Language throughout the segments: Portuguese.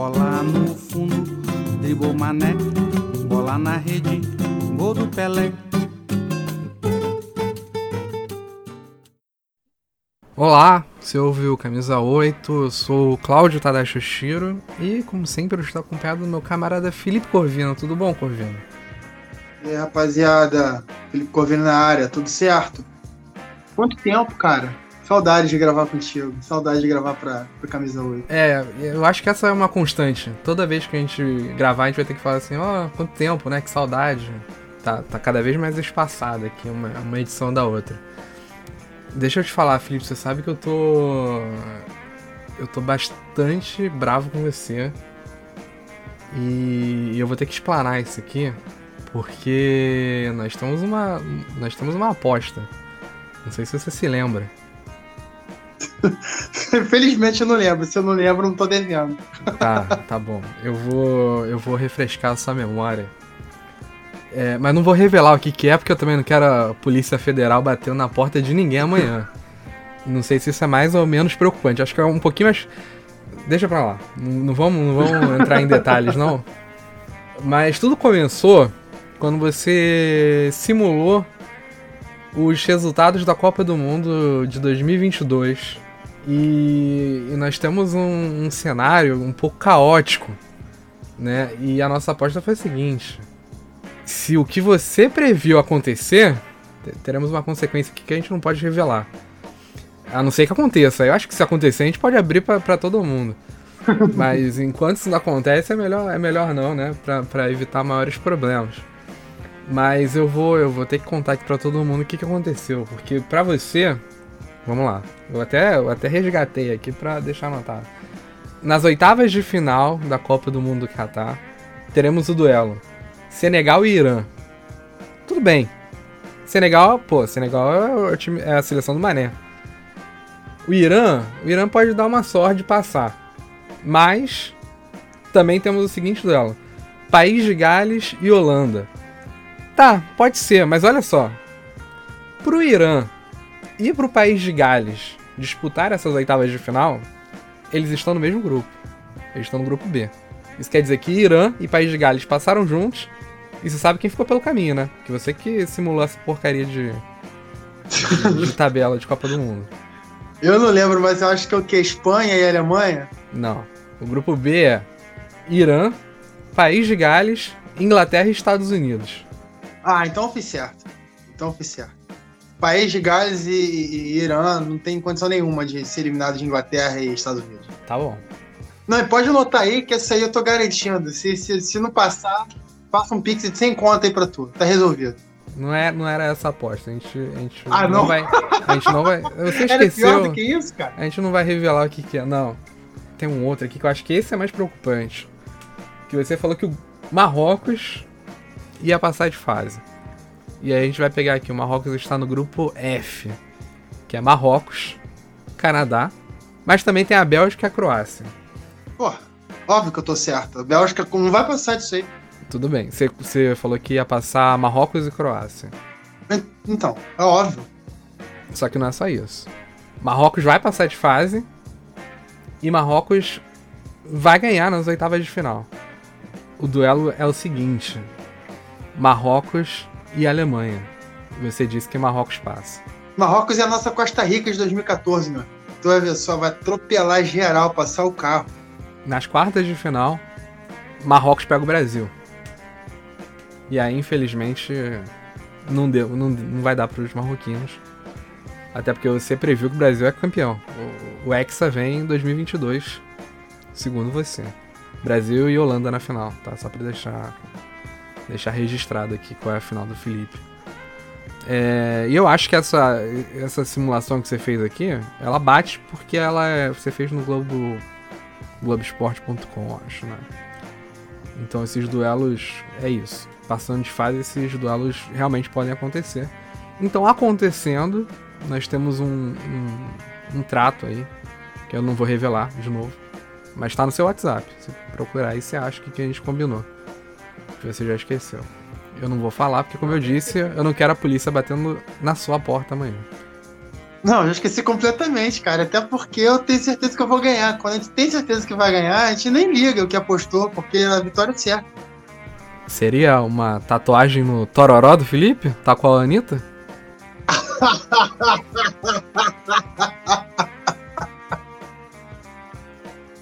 Bola no fundo, dribou mané. Bola na rede, gol do Pelé. Olá, você ouviu Camisa 8, eu sou o Cláudio Tadashi Shiro e, como sempre, eu estou acompanhado do meu camarada Felipe Corvino. Tudo bom, Corvino? E aí, rapaziada, Felipe Corvino na área, tudo certo? Quanto tempo, cara? Saudade de gravar contigo, saudade de gravar pra, pra Camisa 8. É, eu acho que essa é uma constante. Toda vez que a gente gravar, a gente vai ter que falar assim, ó, oh, quanto tempo, né? Que saudade. Tá, tá cada vez mais espaçada aqui, uma, uma edição da outra. Deixa eu te falar, Felipe, você sabe que eu tô. Eu tô bastante bravo com você. E eu vou ter que explanar isso aqui, porque nós temos uma. Nós temos uma aposta. Não sei se você se lembra. Felizmente eu não lembro. Se eu não lembro, não tô devendo. Tá, tá bom. Eu vou. Eu vou refrescar a sua memória. É, mas não vou revelar o que, que é, porque eu também não quero a Polícia Federal batendo na porta de ninguém amanhã. não sei se isso é mais ou menos preocupante. Acho que é um pouquinho mais. Deixa pra lá. Não, não vamos, não vamos entrar em detalhes, não. Mas tudo começou quando você simulou os resultados da Copa do Mundo de 2022. E, e nós temos um, um cenário um pouco caótico, né? E a nossa aposta foi a seguinte: se o que você previu acontecer, teremos uma consequência aqui que a gente não pode revelar. A não ser que aconteça. Eu acho que se acontecer, a gente pode abrir para todo mundo. Mas enquanto isso não acontece, é melhor, é melhor não, né? Pra, pra evitar maiores problemas. Mas eu vou, eu vou ter que contar aqui pra todo mundo o que, que aconteceu. Porque pra você. Vamos lá. Eu até, eu até resgatei aqui pra deixar anotado. Nas oitavas de final da Copa do Mundo do Catar, teremos o duelo Senegal e Irã. Tudo bem. Senegal, pô, Senegal é, time, é a seleção do Mané. O Irã, o Irã pode dar uma sorte de passar. Mas também temos o seguinte duelo: País de Gales e Holanda. Tá, pode ser, mas olha só. Pro Irã e pro País de Gales disputar essas oitavas de final, eles estão no mesmo grupo. Eles estão no grupo B. Isso quer dizer que Irã e País de Gales passaram juntos e você sabe quem ficou pelo caminho, né? Que você que simulou essa porcaria de, de, tabela de Copa do Mundo. Eu não lembro, mas eu acho que é o que? Espanha e Alemanha? Não. O grupo B é Irã, País de Gales, Inglaterra e Estados Unidos. Ah, então fiz certo. Então fiz certo. País de Gales e, e, Irã não tem condição nenhuma de ser eliminado de Inglaterra e Estados Unidos. Tá bom. Não, pode anotar aí que essa aí eu tô garantindo. Se, se, se não passar, Passa um pix de 100 conta aí pra tu. Tá resolvido. Não, é, não era essa aposta. A gente, a gente ah, não? não vai. A gente não vai. Você esqueceu. Era pior do que isso, cara? A gente não vai revelar o que, que é. Não. Tem um outro aqui que eu acho que esse é mais preocupante. Que você falou que o Marrocos ia passar de fase. E aí a gente vai pegar aqui. O Marrocos está no grupo F. Que é Marrocos, Canadá. Mas também tem a Bélgica e a Croácia. Pô, óbvio que eu tô certo. A Bélgica não vai passar disso aí. Tudo bem. Você, você falou que ia passar Marrocos e Croácia. Então, é óbvio. Só que não é só isso. Marrocos vai passar de fase e Marrocos vai ganhar nas oitavas de final. O duelo é o seguinte: Marrocos e Alemanha. Você disse que Marrocos passa. Marrocos é a nossa Costa Rica de 2014, meu. Tu vai ver só, vai atropelar geral, passar o carro. Nas quartas de final, Marrocos pega o Brasil. E aí, infelizmente, não deu, não, não vai dar para os marroquinos. Até porque você previu que o Brasil é campeão. O, o Hexa vem em 2022, segundo você. Brasil e Holanda na final, tá? Só para deixar deixar registrado aqui qual é a final do Felipe. É, e eu acho que essa, essa simulação que você fez aqui, ela bate porque ela é, você fez no Globo Globesport.com, acho, né? Então esses duelos é isso. Passando de fase, esses duelos realmente podem acontecer. Então acontecendo, nós temos um, um, um trato aí, que eu não vou revelar de novo. Mas tá no seu WhatsApp. Se procurar aí, você acha que a gente combinou. Que você já esqueceu. Eu não vou falar, porque como eu disse, eu não quero a polícia batendo na sua porta amanhã. Não, eu esqueci completamente, cara. Até porque eu tenho certeza que eu vou ganhar. Quando a gente tem certeza que vai ganhar, a gente nem liga o que apostou, porque a vitória é certa. Seria uma tatuagem no Tororó do Felipe? Tá com a Anitta?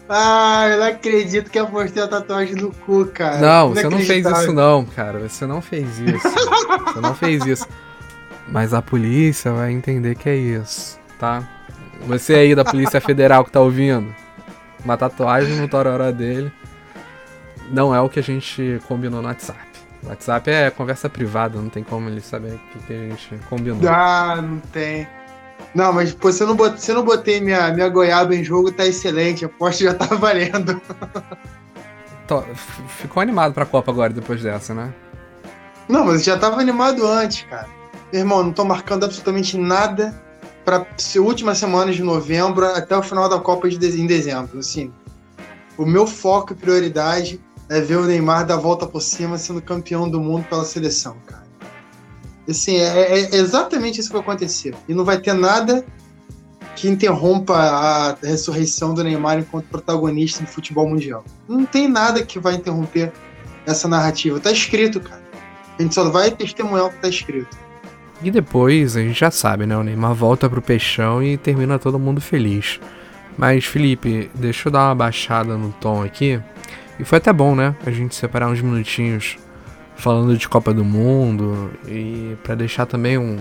ah, eu não acredito que eu apostei a tatuagem no cu, cara. Não, você não fez isso não, cara. Você não fez isso. você não fez isso. Mas a polícia vai entender que é isso, tá? Você aí da Polícia Federal que tá ouvindo, uma tatuagem no tororó dele não é o que a gente combinou no WhatsApp. WhatsApp é conversa privada, não tem como ele saber o que, que a gente combinou. Ah, não tem. Não, mas pô, se eu não botei, se eu não botei minha, minha goiaba em jogo, tá excelente. A aposta já tá valendo. Ficou animado pra Copa agora, depois dessa, né? Não, mas já tava animado antes, cara. Irmão, não tô marcando absolutamente nada para últimas semanas de novembro até o final da Copa de em dezembro. Assim, o meu foco e prioridade é ver o Neymar dar a volta por cima sendo campeão do mundo pela seleção, cara. Assim, é, é exatamente isso que vai acontecer. E não vai ter nada que interrompa a ressurreição do Neymar enquanto protagonista do futebol mundial. Não tem nada que vai interromper essa narrativa. Tá escrito, cara. A gente só vai testemunhar o que tá escrito. E depois, a gente já sabe, né? O Neymar volta pro peixão e termina todo mundo feliz. Mas, Felipe, deixa eu dar uma baixada no tom aqui. E foi até bom, né? A gente separar uns minutinhos falando de Copa do Mundo e para deixar também um.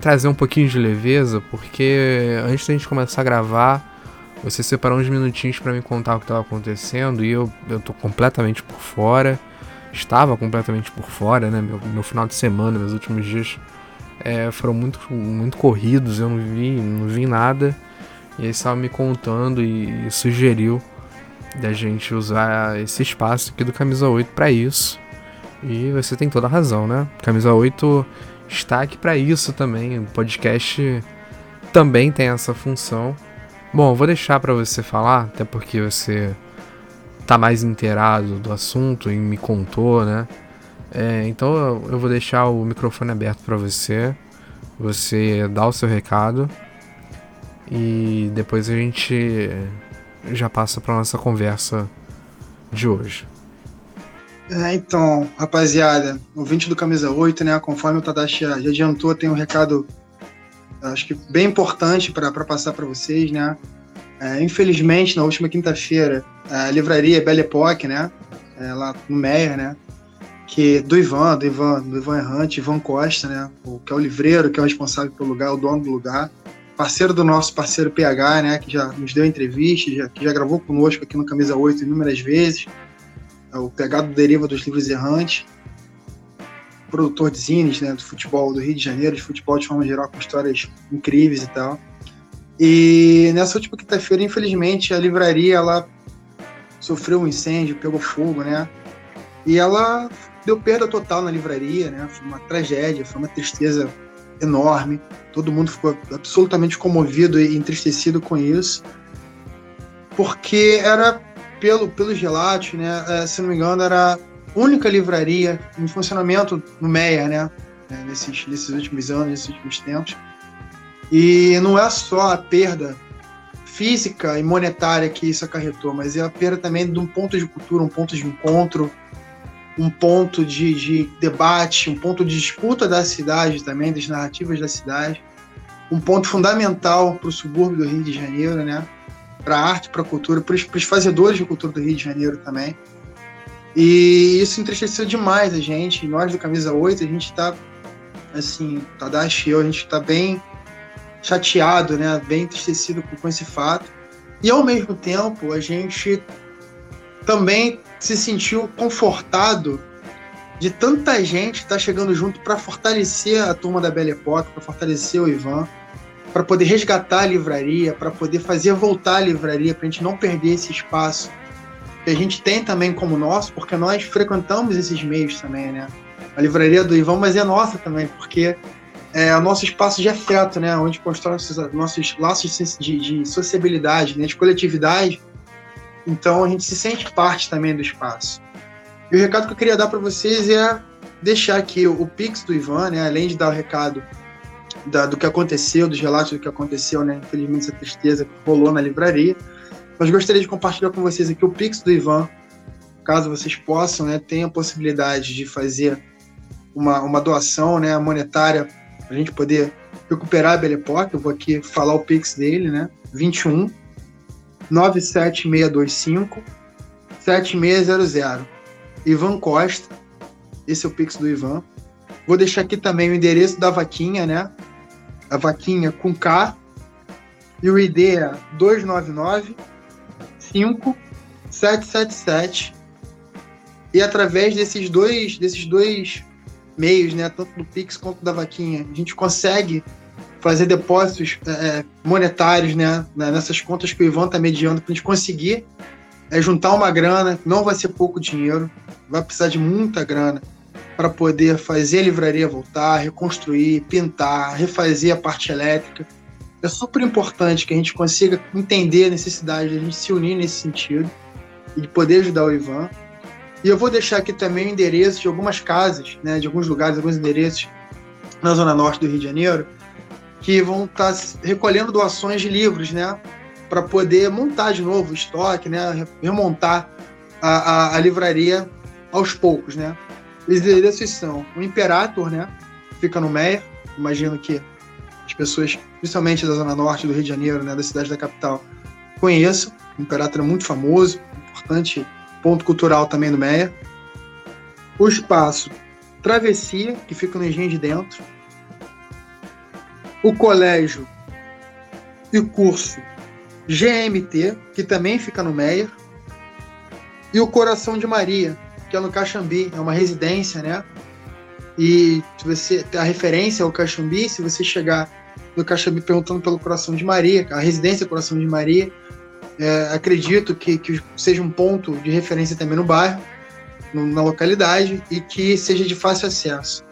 trazer um pouquinho de leveza, porque antes da gente começar a gravar, você separou uns minutinhos para me contar o que estava acontecendo e eu, eu tô completamente por fora estava completamente por fora, né? Meu, meu final de semana, meus últimos dias é, foram muito, muito corridos, eu não vi, não vi nada. E aí estava me contando e, e sugeriu da gente usar esse espaço aqui do Camisa 8 para isso. E você tem toda a razão, né? Camisa 8 está aqui para isso também. O podcast também tem essa função. Bom, vou deixar para você falar, até porque você tá mais inteirado do assunto e me contou, né? É, então eu vou deixar o microfone aberto para você, você dá o seu recado e depois a gente já passa para nossa conversa de hoje. É, então, rapaziada, ouvinte do Camisa 8, né? Conforme o Tadashi já, adiantou, tem um recado, acho que bem importante para passar para vocês, né? É, infelizmente, na última quinta-feira, a livraria Belle Époque, né? É, lá no Meyer, né? Que do Ivan, do Ivan, do Ivan Errante, Ivan Costa, né? O, que é o livreiro, que é o responsável pelo lugar, o dono do lugar. Parceiro do nosso parceiro PH, né? Que já nos deu entrevista, já, que já gravou conosco aqui no Camisa 8 inúmeras vezes. É o PH do Deriva dos Livros Errantes. Produtor de zines, né? Do futebol do Rio de Janeiro, de futebol de forma geral, com histórias incríveis e tal. E nessa última quinta-feira, infelizmente, a livraria ela sofreu um incêndio, pegou fogo, né? E ela deu perda total na livraria, né? Foi uma tragédia, foi uma tristeza enorme. Todo mundo ficou absolutamente comovido e entristecido com isso, porque era pelo pelos relatos, né? É, se não me engano, era a única livraria em funcionamento no Meia, né? É, nesses, nesses últimos anos, nesses últimos tempos e não é só a perda física e monetária que isso acarretou, mas é a perda também de um ponto de cultura, um ponto de encontro, um ponto de, de debate, um ponto de disputa da cidade também, das narrativas da cidade, um ponto fundamental para o subúrbio do Rio de Janeiro, né? Para a arte, para a cultura, para os fazedores de cultura do Rio de Janeiro também. E isso entristeceu demais a gente. Nós do Camisa 8, a gente está, assim, Tadashi e eu, a gente está bem chateado, né, bem entristecido com esse fato. E ao mesmo tempo, a gente também se sentiu confortado de tanta gente estar tá chegando junto para fortalecer a turma da Belle Époque, para fortalecer o Ivan, para poder resgatar a livraria, para poder fazer voltar a livraria, para a gente não perder esse espaço que a gente tem também como nosso, porque nós frequentamos esses meios também, né? A livraria do Ivan, mas é nossa também, porque é o nosso espaço de afeto, né? Onde constrói nossos, nossos laços de, de sociabilidade, né? de coletividade. Então a gente se sente parte também do espaço. E o recado que eu queria dar para vocês é deixar aqui o, Pix do Ivan, né? Além de dar o recado da, do que aconteceu, dos relatos do que aconteceu, né? Infelizmente, essa tristeza que rolou na livraria. Mas gostaria de compartilhar com vocês aqui o Pix do Ivan, caso vocês possam, né? Tenham a possibilidade de fazer uma, uma doação né, monetária para a gente poder recuperar a Belle Époque. Eu vou aqui falar o Pix dele, né? 21 97625 7600. Ivan Costa. Esse é o Pix do Ivan. Vou deixar aqui também o endereço da vaquinha, né? A vaquinha com K. E o ID é 299 5777. E através desses dois, desses dois meios, né, tanto do Pix quanto da vaquinha, a gente consegue fazer depósitos é, é monetários né, nessas contas que o Ivan está mediando para a gente conseguir é, juntar uma grana, não vai ser pouco dinheiro, vai precisar de muita grana para poder fazer a livraria voltar, reconstruir, pintar, refazer a parte elétrica. É super importante que a gente consiga entender a necessidade de a gente se unir nesse sentido e de poder ajudar o Ivan. E eu vou deixar aqui também o endereço de algumas casas, né, de alguns lugares, alguns endereços na zona norte do Rio de Janeiro, que vão estar tá recolhendo doações de livros, né, para poder montar de novo o estoque, né, remontar a, a, a livraria aos poucos, né. Os endereços são o Imperator, né, fica no Meia, imagino que as pessoas, principalmente da zona norte do Rio de Janeiro, né, da cidade da capital, conheçam. O Imperator é muito famoso, importante ponto cultural também do Meia. O espaço Travessia, que fica no Engenho de Dentro. O colégio e curso GMT, que também fica no Meia. E o Coração de Maria, é no Caxambi, é uma residência, né? E você a referência ao Caxambi, se você chegar no Caxambi perguntando pelo Coração de Maria, a residência Coração de Maria, é, acredito que, que seja um ponto de referência também no bairro, no, na localidade, e que seja de fácil acesso.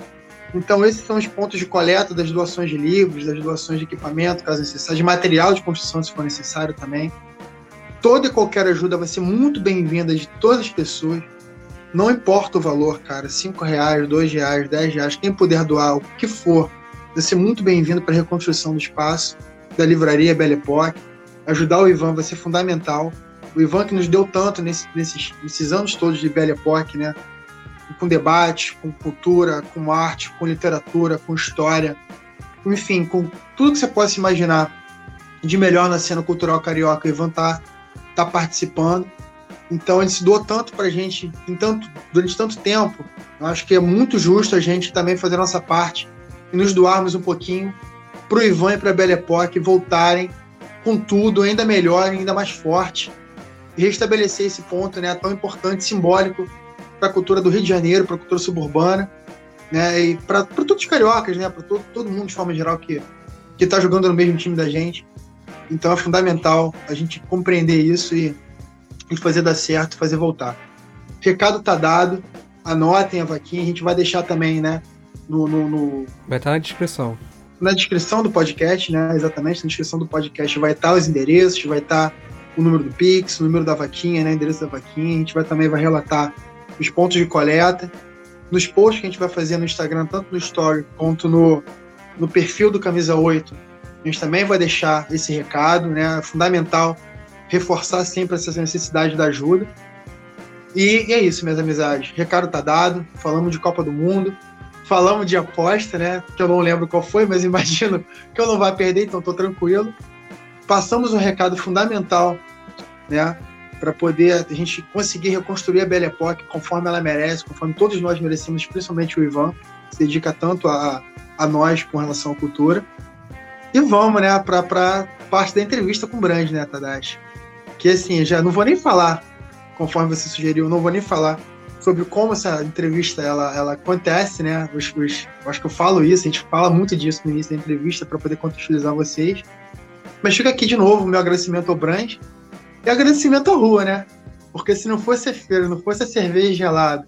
Então, esses são os pontos de coleta das doações de livros, das doações de equipamento, caso necessário, de material de construção, se for necessário também. Toda e qualquer ajuda vai ser muito bem-vinda de todas as pessoas. Não importa o valor, cara, cinco reais, dois reais, dez reais, quem puder doar o que for, vai ser muito bem-vindo para a reconstrução do espaço da livraria Belle Époque ajudar o Ivan vai ser fundamental. O Ivan que nos deu tanto nesse, nesses, nesses anos todos de Belle Époque, né? Com debate, com cultura, com arte, com literatura, com história, enfim, com tudo que você possa imaginar de melhor na cena cultural carioca, o Ivan tá, tá participando. Então ele se doou tanto pra gente em tanto, durante tanto tempo. Eu acho que é muito justo a gente também fazer a nossa parte e nos doarmos um pouquinho pro Ivan e pra Belle Époque voltarem com tudo, ainda melhor, ainda mais forte, e restabelecer esse ponto né, tão importante, simbólico para a cultura do Rio de Janeiro, para a cultura suburbana, né, e para todos os cariocas, né, para todo, todo mundo de forma geral que está jogando no mesmo time da gente. Então é fundamental a gente compreender isso e, fazer dar certo, fazer voltar. Recado tá dado, anotem a vaquinha, a gente vai deixar também, né, no, no, no... Vai estar na descrição na descrição do podcast, né? Exatamente, na descrição do podcast vai estar os endereços, vai estar o número do Pix, o número da vaquinha, né? O endereço da vaquinha. A gente vai também vai relatar os pontos de coleta. Nos posts que a gente vai fazer no Instagram, tanto no Story quanto no, no perfil do Camisa 8, a gente também vai deixar esse recado, né? É fundamental reforçar sempre essa necessidade da ajuda. E, e é isso, minhas amizades. Recado tá dado. Falamos de Copa do Mundo falamos de aposta, né? Que eu não lembro qual foi, mas imagino que eu não vou perder, então estou tranquilo. Passamos um recado fundamental, né? Para poder a gente conseguir reconstruir a Belle Époque conforme ela merece, conforme todos nós merecemos, principalmente o Ivan, que se dedica tanto a, a nós com relação à cultura. E vamos, né, para parte da entrevista com o Brand, né, Tadashi? Que assim, já não vou nem falar, conforme você sugeriu, não vou nem falar sobre como essa entrevista ela, ela acontece, né? Os, os, acho que eu falo isso, a gente fala muito disso no início da entrevista para poder contextualizar vocês. Mas fica aqui de novo o meu agradecimento ao Brand e agradecimento à rua, né? Porque se não fosse a feira, não fosse a cerveja gelada,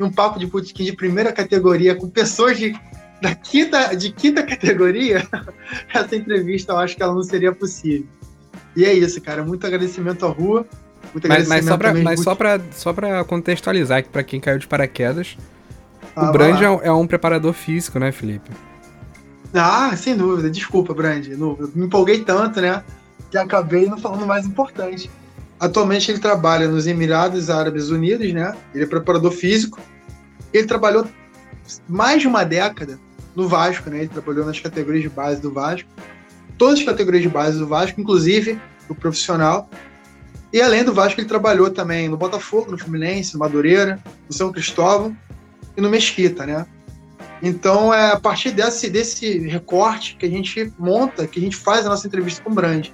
e um papo de botequim de primeira categoria com pessoas de, da quinta, de quinta categoria, essa entrevista eu acho que ela não seria possível. E é isso, cara. Muito agradecimento à rua. Muito mas, mas, só pra, mas só, pra, só pra contextualizar aqui pra quem caiu de paraquedas, ah, o Brand é um, é um preparador físico, né, Felipe? Ah, sem dúvida. Desculpa, Brand. Eu me empolguei tanto, né? Que acabei não falando mais importante. Atualmente ele trabalha nos Emirados Árabes Unidos, né? Ele é preparador físico. Ele trabalhou mais de uma década no Vasco, né? Ele trabalhou nas categorias de base do Vasco. Todas as categorias de base do Vasco, inclusive o profissional. E além do Vasco, ele trabalhou também no Botafogo, no Fluminense, no Madureira, no São Cristóvão e no Mesquita, né? Então é a partir desse, desse recorte que a gente monta, que a gente faz a nossa entrevista com o Brand.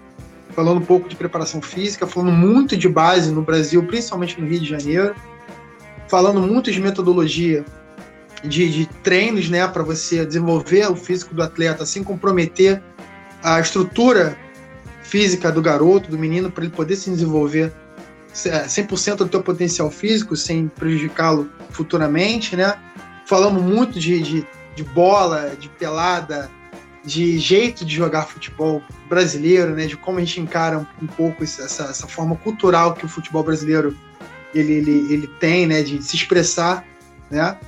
Falando um pouco de preparação física, falando muito de base no Brasil, principalmente no Rio de Janeiro, falando muito de metodologia de, de treinos, né, para você desenvolver o físico do atleta, sem comprometer a estrutura física do garoto, do menino, para ele poder se desenvolver 100% é, do seu potencial físico, sem prejudicá-lo futuramente, né? Falamos muito de, de, de, bola, de pelada, de jeito de jogar futebol brasileiro, né? De como a gente encara um, um pouco essa, essa forma cultural que o futebol brasileiro ele, ele, ele tem, né? De se expressar, né?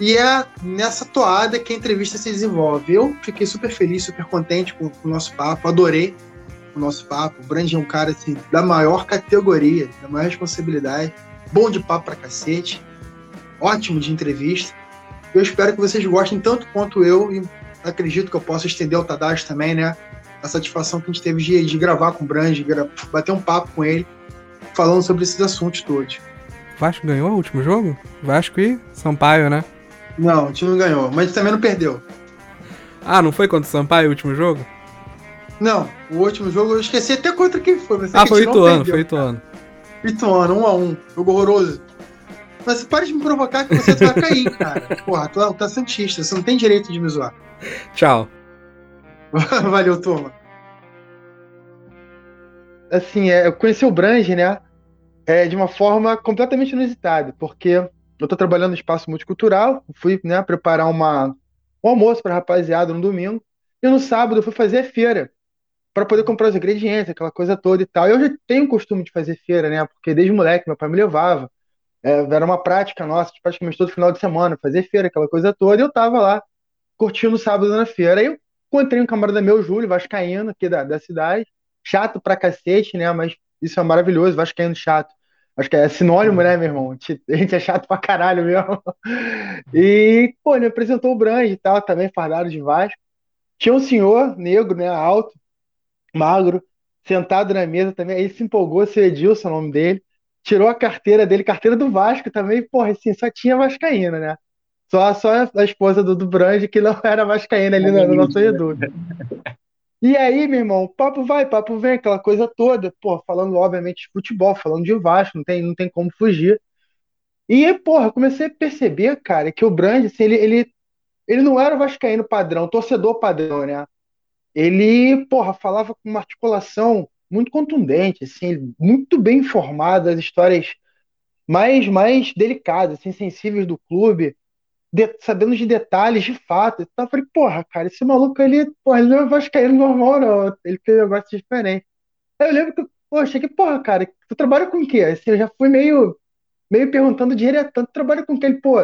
E é nessa toada que a entrevista se desenvolve. Eu fiquei super feliz, super contente com, com o nosso papo, adorei o nosso papo. O Brand é um cara assim, da maior categoria, da maior responsabilidade, bom de papo pra cacete, ótimo de entrevista. Eu espero que vocês gostem tanto quanto eu e acredito que eu possa estender ao Tadashi também, né? A satisfação que a gente teve de, de gravar com o Brand, bater um papo com ele, falando sobre esses assuntos todos. Vasco ganhou o último jogo? Vasco e Sampaio, né? Não, o time não ganhou, mas também não perdeu. Ah, não foi contra o Sampaio o último jogo? Não, o último jogo eu esqueci até contra quem foi. Mas ah, foi Ituano, foi Ituano. Ituano, um a um. Jogo horroroso. Mas para de me provocar que você vai cair, cara. Porra, tu, é, tu é Santista, você não tem direito de me zoar. Tchau. Valeu, turma. Assim, é, eu conheci o Brange, né? É, de uma forma completamente inusitada, porque eu tô trabalhando no espaço multicultural, fui né, preparar uma, um almoço pra rapaziada no domingo, e no sábado eu fui fazer feira para poder comprar os ingredientes, aquela coisa toda e tal. Eu já tenho o costume de fazer feira, né? Porque desde moleque meu pai me levava. É, era uma prática nossa, de praticamente todo final de semana, fazer feira, aquela coisa toda. E eu tava lá, curtindo o sábado na feira. Aí eu encontrei um camarada meu, Júlio, vascaíno, aqui da, da cidade. Chato pra cacete, né? Mas isso é maravilhoso, vascaíno chato. Acho que é sinônimo, né, meu irmão? A gente é chato pra caralho mesmo. E, pô, ele me apresentou o Brange e tal, também fardado de Vasco. Tinha um senhor negro, né, alto, magro, sentado na mesa também. Aí se empolgou, seu Edilson, o nome dele. Tirou a carteira dele, carteira do Vasco também. Porra, assim, só tinha Vascaína, né? Só, só a esposa do, do Brande que não era Vascaína ali no, no nosso reduto. E aí, meu irmão, papo vai, papo vem, aquela coisa toda. Pô, falando, obviamente, de futebol, falando de Vasco, não tem, não tem como fugir. E, porra, comecei a perceber, cara, que o Brand, assim, ele, ele, ele não era o Vascaíno padrão, torcedor padrão, né? ele, porra, falava com uma articulação muito contundente, assim, muito bem informado, as histórias mais, mais delicadas, assim, sensíveis do clube, de, sabendo de detalhes, de fato. Eu falei, porra, cara, esse maluco, ele, porra, ele não é vascaíno normal, não. Ele tem um negócio diferente. Aí eu lembro que, poxa, que porra, cara, tu trabalha com o quê? Assim, eu já fui meio, meio perguntando direto, tu trabalha com o quê? Ele, pô,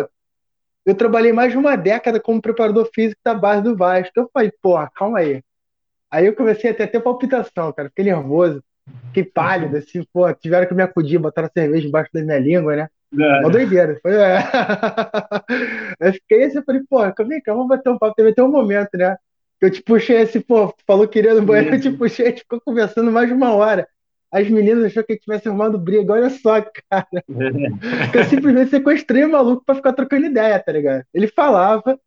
eu trabalhei mais de uma década como preparador físico da base do Vasco. Eu falei, porra, calma aí. Aí eu comecei a ter até palpitação, cara. Fiquei nervoso, fiquei pálido, assim, pô, tiveram que me acudir, botaram cerveja embaixo da minha língua, né? É. Uma doideira. Foi, é. eu fiquei assim, eu falei, pô, vem cá, vamos bater um papo. Teve até um momento, né? Eu te puxei assim, pô, falou que iria no banheiro, eu te puxei, a gente ficou conversando mais de uma hora. As meninas acharam que a gente tivesse arrumado briga, olha só, cara. eu simplesmente sequestrei o maluco pra ficar trocando ideia, tá ligado? Ele falava,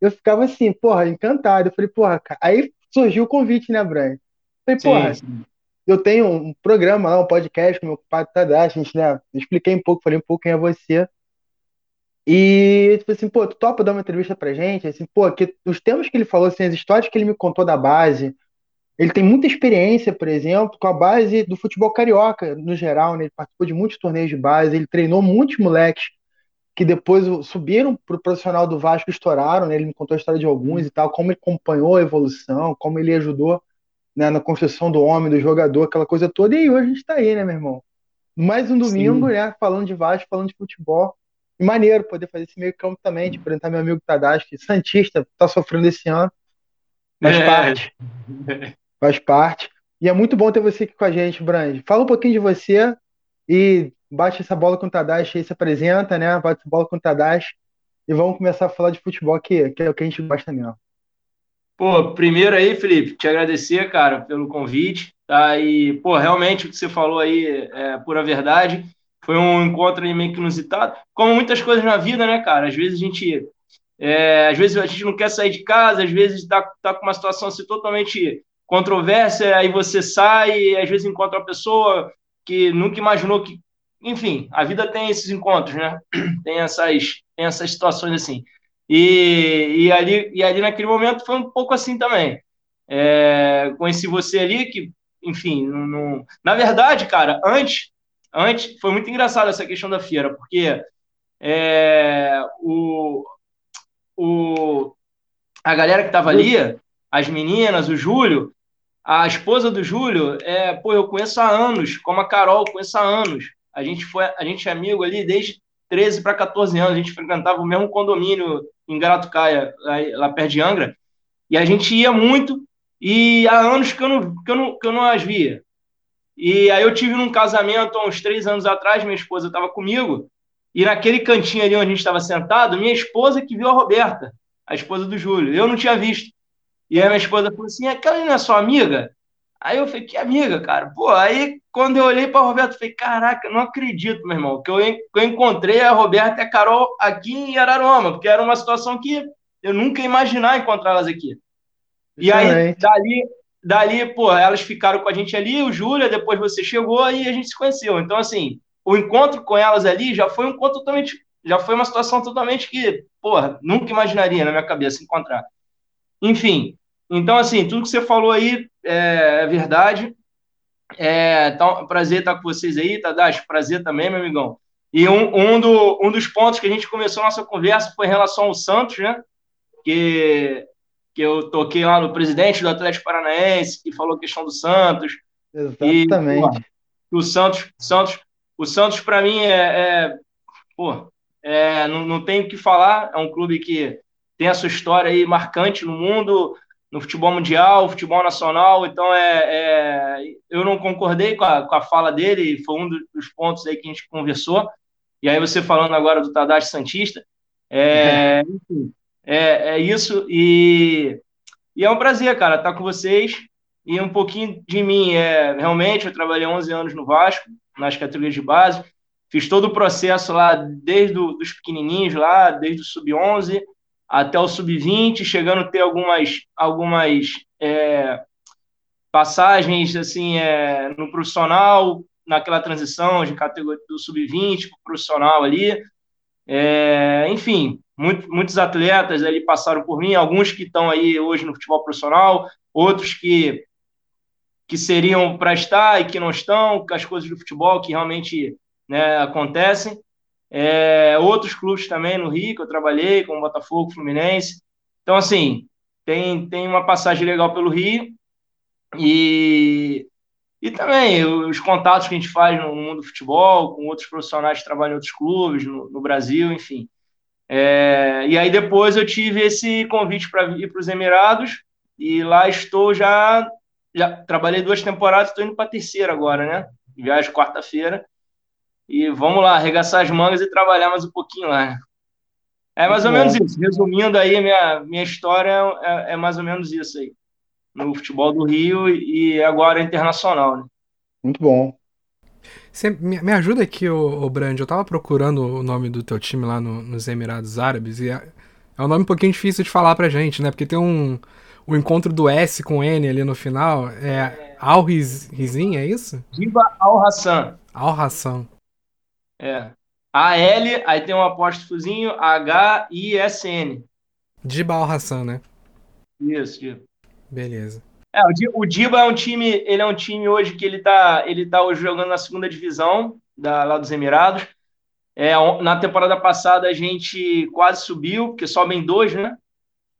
eu ficava assim, porra, encantado. Eu falei, porra, cara. Aí surgiu o convite, né, Brian? Falei, sim, porra, sim. Eu tenho um programa lá, um podcast com meu pai Tadashi, a gente, né, expliquei um pouco, falei um pouco quem é você. E, tipo assim, pô, tu topa dar uma entrevista pra gente? Assim, pô, que os temas que ele falou, assim, as histórias que ele me contou da base, ele tem muita experiência, por exemplo, com a base do futebol carioca, no geral, né? Ele participou de muitos torneios de base, ele treinou muitos moleques que depois subiram para o profissional do Vasco estouraram, né? Ele me contou a história de alguns e tal, como ele acompanhou a evolução, como ele ajudou né, na construção do homem, do jogador, aquela coisa toda. E hoje a gente está aí, né, meu irmão? Mais um domingo, Sim. né? Falando de Vasco, falando de futebol. E maneiro poder fazer esse meio campo também, de apresentar meu amigo Tadashi, Santista, tá sofrendo esse ano. Faz é. parte. Faz parte. E é muito bom ter você aqui com a gente, Brand. Fala um pouquinho de você e bate essa bola com o Tadashi aí, se apresenta, né? Bate essa bola com o Tadashi e vamos começar a falar de futebol aqui, que é o que a gente gosta mesmo. Pô, primeiro aí, Felipe, te agradecer, cara, pelo convite, tá? E, pô, realmente o que você falou aí é pura verdade. Foi um encontro meio que inusitado. Como muitas coisas na vida, né, cara? Às vezes a gente. É, às vezes a gente não quer sair de casa, às vezes tá, tá com uma situação assim totalmente controversa, aí você sai às vezes encontra uma pessoa que nunca imaginou que enfim, a vida tem esses encontros, né? Tem essas, tem essas situações assim. E, e, ali, e ali naquele momento foi um pouco assim também. É, conheci você ali, que, enfim, não, não... na verdade, cara, antes, antes foi muito engraçado essa questão da feira, porque é, o, o, a galera que estava ali, as meninas, o Júlio, a esposa do Júlio, é, pô, eu conheço há anos, como a Carol, conheço há anos. A gente foi, a gente é amigo ali desde 13 para 14 anos, a gente frequentava o mesmo condomínio em Garatucaia, lá, lá perto de Angra, e a gente ia muito, e há anos que eu não, que eu não, que eu não as via. E aí eu tive num casamento há uns três anos atrás, minha esposa estava comigo, e naquele cantinho ali onde a gente estava sentado, minha esposa que viu a Roberta, a esposa do Júlio, eu não tinha visto. E aí minha esposa falou assim, aquela não é sua amiga? Aí eu falei, que amiga, cara. Pô, aí quando eu olhei para a Roberta, eu falei, caraca, não acredito, meu irmão, que eu, que eu encontrei a Roberta e a Carol aqui em Araruama, porque era uma situação que eu nunca ia imaginar encontrá-las aqui. E aí, dali, dali, pô, elas ficaram com a gente ali, o Júlia, depois você chegou e a gente se conheceu. Então, assim, o encontro com elas ali já foi um encontro totalmente, já foi uma situação totalmente que, porra, nunca imaginaria na minha cabeça encontrar. Enfim, então, assim, tudo que você falou aí é, é verdade. É tá, prazer estar com vocês aí, Tadashi, prazer também, meu amigão. E um, um, do, um dos pontos que a gente começou a nossa conversa foi em relação ao Santos, né? Que, que eu toquei lá no presidente do Atlético Paranaense, que falou a questão do Santos. Exatamente. E, pô, o Santos, Santos, o Santos para mim é, é, pô, é, não, não tem o que falar. É um clube que tem a sua história aí marcante no mundo, no futebol mundial, futebol nacional. Então, é, é eu não concordei com a, com a fala dele, foi um dos pontos aí que a gente conversou. E aí, você falando agora do Tadashi Santista, é, é, é isso. E, e é um prazer, cara, estar com vocês. E um pouquinho de mim, é, realmente, eu trabalhei 11 anos no Vasco, nas categorias de base. Fiz todo o processo lá, desde os pequenininhos lá, desde o sub-11 até o sub-20, chegando a ter algumas, algumas é, passagens assim é, no profissional, naquela transição de categoria do sub-20 para o profissional ali. É, enfim, muito, muitos atletas ali passaram por mim, alguns que estão aí hoje no futebol profissional, outros que, que seriam para estar e que não estão, com as coisas do futebol que realmente né, acontecem. É, outros clubes também no Rio, que eu trabalhei, como Botafogo, Fluminense. Então, assim, tem, tem uma passagem legal pelo Rio. E, e também os contatos que a gente faz no mundo do futebol, com outros profissionais que trabalham em outros clubes, no, no Brasil, enfim. É, e aí depois eu tive esse convite para ir para os Emirados, e lá estou já. Já trabalhei duas temporadas, estou indo para a terceira agora, né? Viagem quarta-feira. E vamos lá, arregaçar as mangas e trabalhar mais um pouquinho lá. É mais ou menos isso. Resumindo aí, minha, minha história é, é, mais ou menos isso aí. No futebol do Rio e agora internacional. Né? Muito bom. Você me, me ajuda aqui, o, Brand. Eu tava procurando o nome do teu time lá no, nos Emirados Árabes e é, é um nome um pouquinho difícil de falar pra gente, né? Porque tem um o encontro do S com N ali no final. É Al Rizin, é isso? Diba Al Hassan. Al Hassan. É. A-L, aí tem um apóstrofozinho, H-I-S-N. De Balração, né? Isso, tipo. Beleza. É, o Diba é um time, ele é um time hoje que ele está ele tá hoje jogando na segunda divisão da, lá dos Emirados. É, na temporada passada a gente quase subiu, porque sobem dois, né?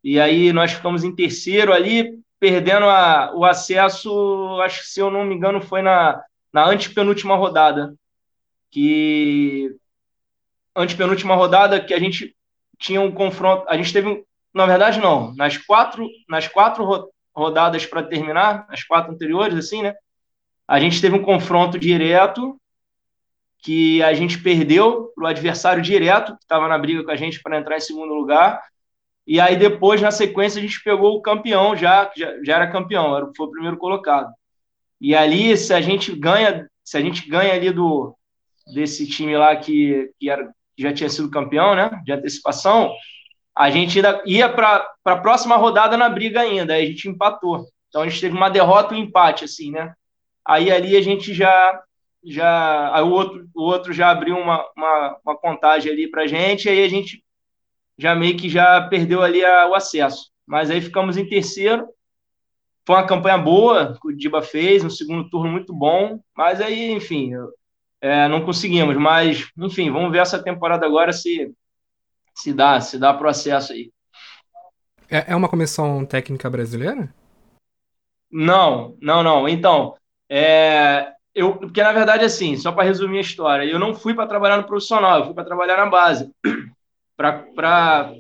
E aí nós ficamos em terceiro ali, perdendo a, o acesso, acho que se eu não me engano, foi na, na antepenúltima rodada. Que. Antepenúltima rodada que a gente tinha um confronto. A gente teve. Na verdade, não. Nas quatro, nas quatro rodadas para terminar, as quatro anteriores, assim, né? A gente teve um confronto direto que a gente perdeu para o adversário direto, que estava na briga com a gente para entrar em segundo lugar. E aí depois, na sequência, a gente pegou o campeão já, já, já era campeão, era, foi o primeiro colocado. E ali, se a gente ganha, se a gente ganha ali do desse time lá que, que, era, que já tinha sido campeão, né, de antecipação, a gente ainda ia para a próxima rodada na briga ainda, aí a gente empatou. Então a gente teve uma derrota e um empate, assim, né? Aí ali a gente já. já aí o, outro, o outro já abriu uma, uma, uma contagem ali para gente, aí a gente já meio que já perdeu ali a, o acesso. Mas aí ficamos em terceiro. Foi uma campanha boa que o Diba fez, um segundo turno muito bom, mas aí, enfim, é, não conseguimos. Mas, enfim, vamos ver essa temporada agora se se dá, se dá processo aí. É, é uma comissão técnica brasileira? Não, não, não. Então, é, eu, porque na verdade, assim, só para resumir a história, eu não fui para trabalhar no profissional, eu fui para trabalhar na base, para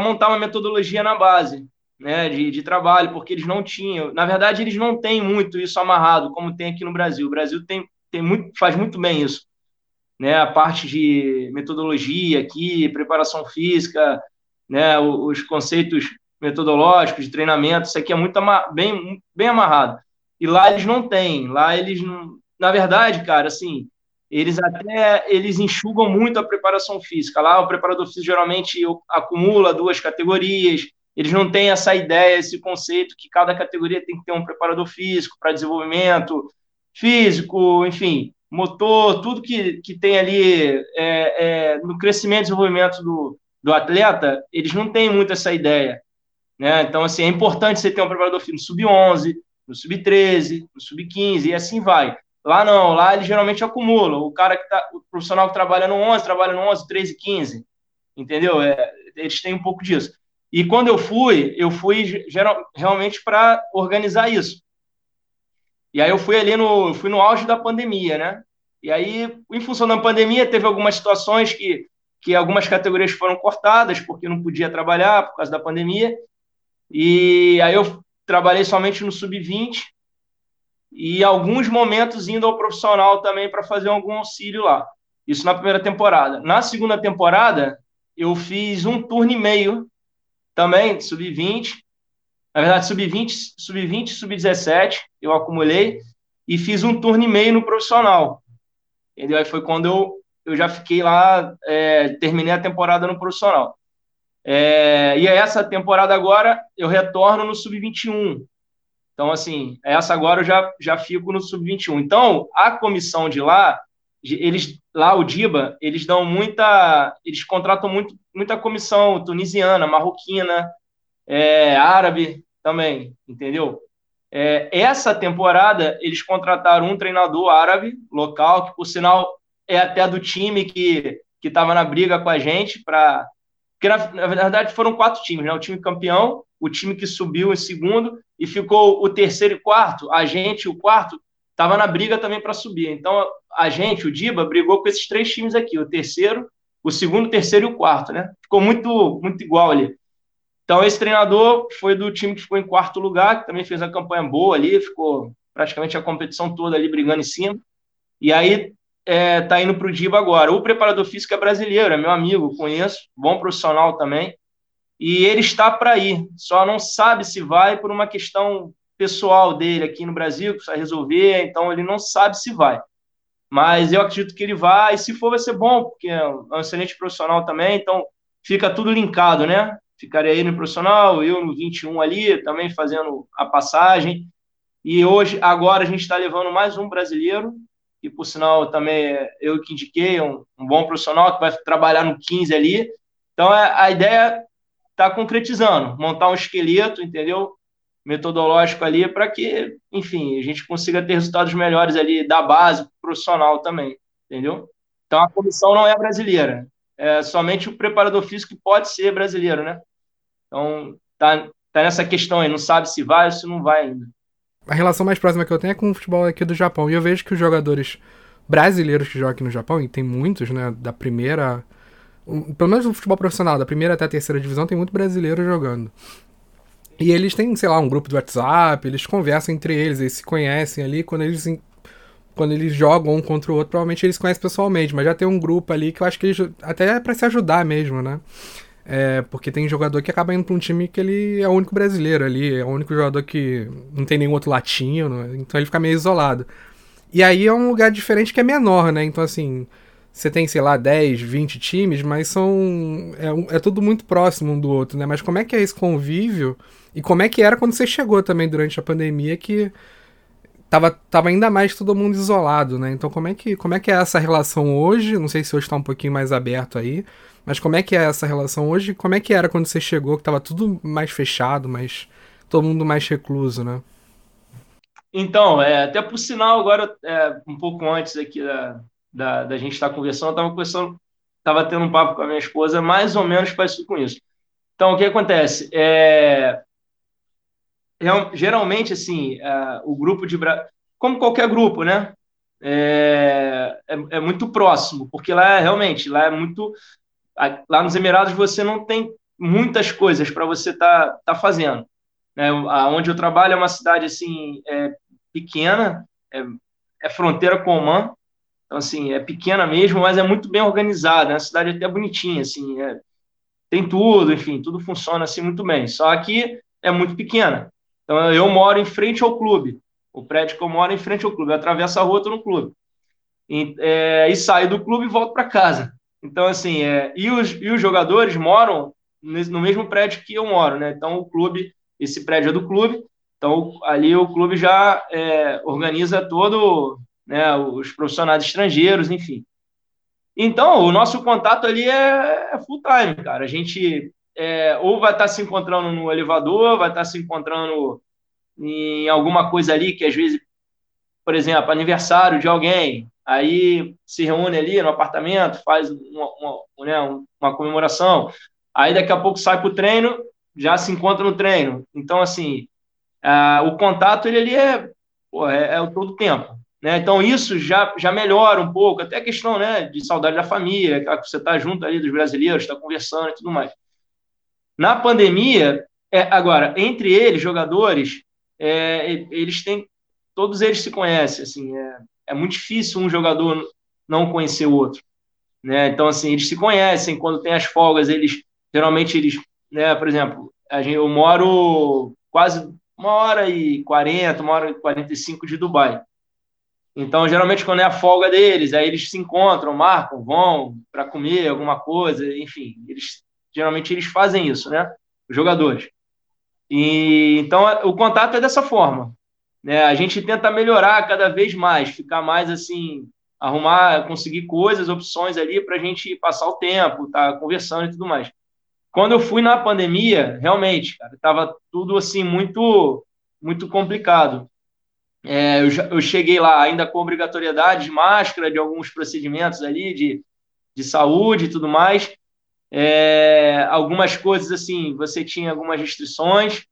montar uma metodologia na base, né, de, de trabalho, porque eles não tinham, na verdade, eles não têm muito isso amarrado, como tem aqui no Brasil. O Brasil tem, tem muito, faz muito bem isso né, a parte de metodologia aqui, preparação física, né, os conceitos metodológicos de treinamento, isso aqui é muito bem, bem amarrado. E lá eles não têm, lá eles não, na verdade, cara, assim, eles até eles enxugam muito a preparação física. Lá o preparador físico geralmente acumula duas categorias. Eles não têm essa ideia, esse conceito que cada categoria tem que ter um preparador físico para desenvolvimento físico, enfim motor, tudo que, que tem ali é, é, no crescimento e desenvolvimento do, do atleta, eles não têm muito essa ideia. Né? Então, assim, é importante você ter um preparador físico no sub-11, no sub-13, no sub-15, e assim vai. Lá não, lá eles geralmente acumulam. O cara que tá, o profissional que trabalha no 11, trabalha no 11, 13, 15. Entendeu? É, eles têm um pouco disso. E quando eu fui, eu fui geral, realmente para organizar isso. E aí eu fui ali no, fui no auge da pandemia, né? E aí, em função da pandemia, teve algumas situações que, que algumas categorias foram cortadas porque não podia trabalhar por causa da pandemia. E aí eu trabalhei somente no sub-20 e alguns momentos indo ao profissional também para fazer algum auxílio lá. Isso na primeira temporada. Na segunda temporada, eu fiz um turno e meio também, sub-20, na verdade, sub-20, sub-20, sub-17, eu acumulei e fiz um turno e meio no profissional. Entendeu? Aí foi quando eu, eu já fiquei lá, é, terminei a temporada no profissional. É, e essa temporada agora eu retorno no sub-21. Então, assim, essa agora eu já, já fico no sub-21. Então, a comissão de lá, eles lá o Diba, eles dão muita, eles contratam muito, muita comissão tunisiana, marroquina, é, árabe também, entendeu? É, essa temporada eles contrataram um treinador árabe local que por sinal é até do time que que estava na briga com a gente para porque na, na, verdade foram quatro times, né? O time campeão, o time que subiu em segundo e ficou o terceiro e quarto. A gente, o quarto, estava na briga também para subir. Então a gente, o Diba, brigou com esses três times aqui, o terceiro, o segundo, o terceiro e o quarto, né? Ficou muito muito igual ali. Então, esse treinador foi do time que ficou em quarto lugar, que também fez uma campanha boa ali, ficou praticamente a competição toda ali brigando em cima. E aí é, tá indo para o Diba agora. O preparador físico é brasileiro, é meu amigo, conheço, bom profissional também. E ele está para ir, só não sabe se vai por uma questão pessoal dele aqui no Brasil, que precisa resolver, então ele não sabe se vai. Mas eu acredito que ele vai, e se for, vai ser bom, porque é um excelente profissional também, então fica tudo linkado, né? ficaria aí no profissional, eu no 21 ali, também fazendo a passagem. E hoje, agora, a gente está levando mais um brasileiro, que por sinal também é eu que indiquei, um, um bom profissional que vai trabalhar no 15 ali. Então, é, a ideia está concretizando, montar um esqueleto, entendeu? Metodológico ali para que, enfim, a gente consiga ter resultados melhores ali da base profissional também, entendeu? Então a comissão não é brasileira, é somente o preparador físico que pode ser brasileiro, né? Então tá, tá nessa questão aí, não sabe se vai ou se não vai ainda. A relação mais próxima que eu tenho é com o futebol aqui do Japão, e eu vejo que os jogadores brasileiros que jogam aqui no Japão, e tem muitos, né, da primeira pelo menos no futebol profissional, da primeira até a terceira divisão, tem muito brasileiro jogando. E eles têm, sei lá, um grupo do WhatsApp, eles conversam entre eles, eles se conhecem ali, quando eles quando eles jogam um contra o outro, provavelmente eles conhecem pessoalmente, mas já tem um grupo ali que eu acho que eles, até é pra se ajudar mesmo, né? É, porque tem jogador que acaba indo pra um time que ele é o único brasileiro ali, é o único jogador que não tem nenhum outro latino, então ele fica meio isolado. E aí é um lugar diferente que é menor, né? Então, assim, você tem, sei lá, 10, 20 times, mas são. É, é, tudo muito próximo um do outro, né? Mas como é que é esse convívio? E como é que era quando você chegou também durante a pandemia que tava, tava ainda mais todo mundo isolado, né? Então como é que, como é, que é essa relação hoje? Não sei se hoje está um pouquinho mais aberto aí, mas como é que é essa relação hoje? Como é que era quando você chegou, que tava tudo mais fechado, mas todo mundo mais recluso, né? Então, é, até por sinal, agora, é, um pouco antes aqui da, da, da gente estar tá conversando, eu estava conversando, estava tendo um papo com a minha esposa, mais ou menos parecido com isso. Então, o que acontece? É, geralmente, assim, é, o grupo de. Como qualquer grupo, né? É, é, é, muito próximo, porque lá é realmente, lá é muito. Lá nos Emirados você não tem muitas coisas para você tá, tá fazendo. Né? Eu trabalho é uma cidade assim é, pequena, é, é fronteira com Oman, então assim é pequena mesmo, mas é muito bem organizada. Né? A cidade é até bonitinha, assim, é, tem tudo, enfim, tudo funciona assim muito bem. Só que é muito pequena. Então, eu moro em frente ao clube. O prédio que eu moro é em frente ao clube. Eu atravesso a rua, estou no clube. E, é, e saio do clube e volto para casa. Então, assim, é, e, os, e os jogadores moram no mesmo prédio que eu moro, né? Então, o clube, esse prédio é do clube. Então, ali o clube já é, organiza todo, né, os profissionais estrangeiros, enfim. Então, o nosso contato ali é, é full time, cara. A gente é, ou vai estar se encontrando no elevador, vai estar se encontrando em alguma coisa ali que às vezes, por exemplo, aniversário de alguém, aí se reúne ali no apartamento, faz uma, uma, né, uma comemoração, aí daqui a pouco sai para o treino, já se encontra no treino. Então, assim, o contato ele ali é, pô, é, é todo o tempo. Né? Então, isso já, já melhora um pouco, até a questão né, de saudade da família, que você está junto ali dos brasileiros, está conversando e tudo mais. Na pandemia, é, agora, entre eles, jogadores, é, eles têm. Todos eles se conhecem, assim, é, é muito difícil um jogador não conhecer o outro. Né? Então, assim, eles se conhecem, quando tem as folgas, eles geralmente eles, né, por exemplo, a gente, eu moro quase uma hora e quarenta, uma hora e quarenta e cinco de Dubai. Então, geralmente, quando é a folga deles, aí eles se encontram, marcam, vão para comer alguma coisa, enfim, eles Geralmente eles fazem isso, né? Os jogadores. E, então o contato é dessa forma. Né? A gente tenta melhorar cada vez mais, ficar mais assim, arrumar, conseguir coisas, opções ali para a gente passar o tempo, tá conversando e tudo mais. Quando eu fui na pandemia, realmente, cara, estava tudo assim muito, muito complicado. É, eu, eu, cheguei lá ainda com obrigatoriedade de máscara, de alguns procedimentos ali de, de saúde e tudo mais. É, algumas coisas, assim, você tinha algumas restrições.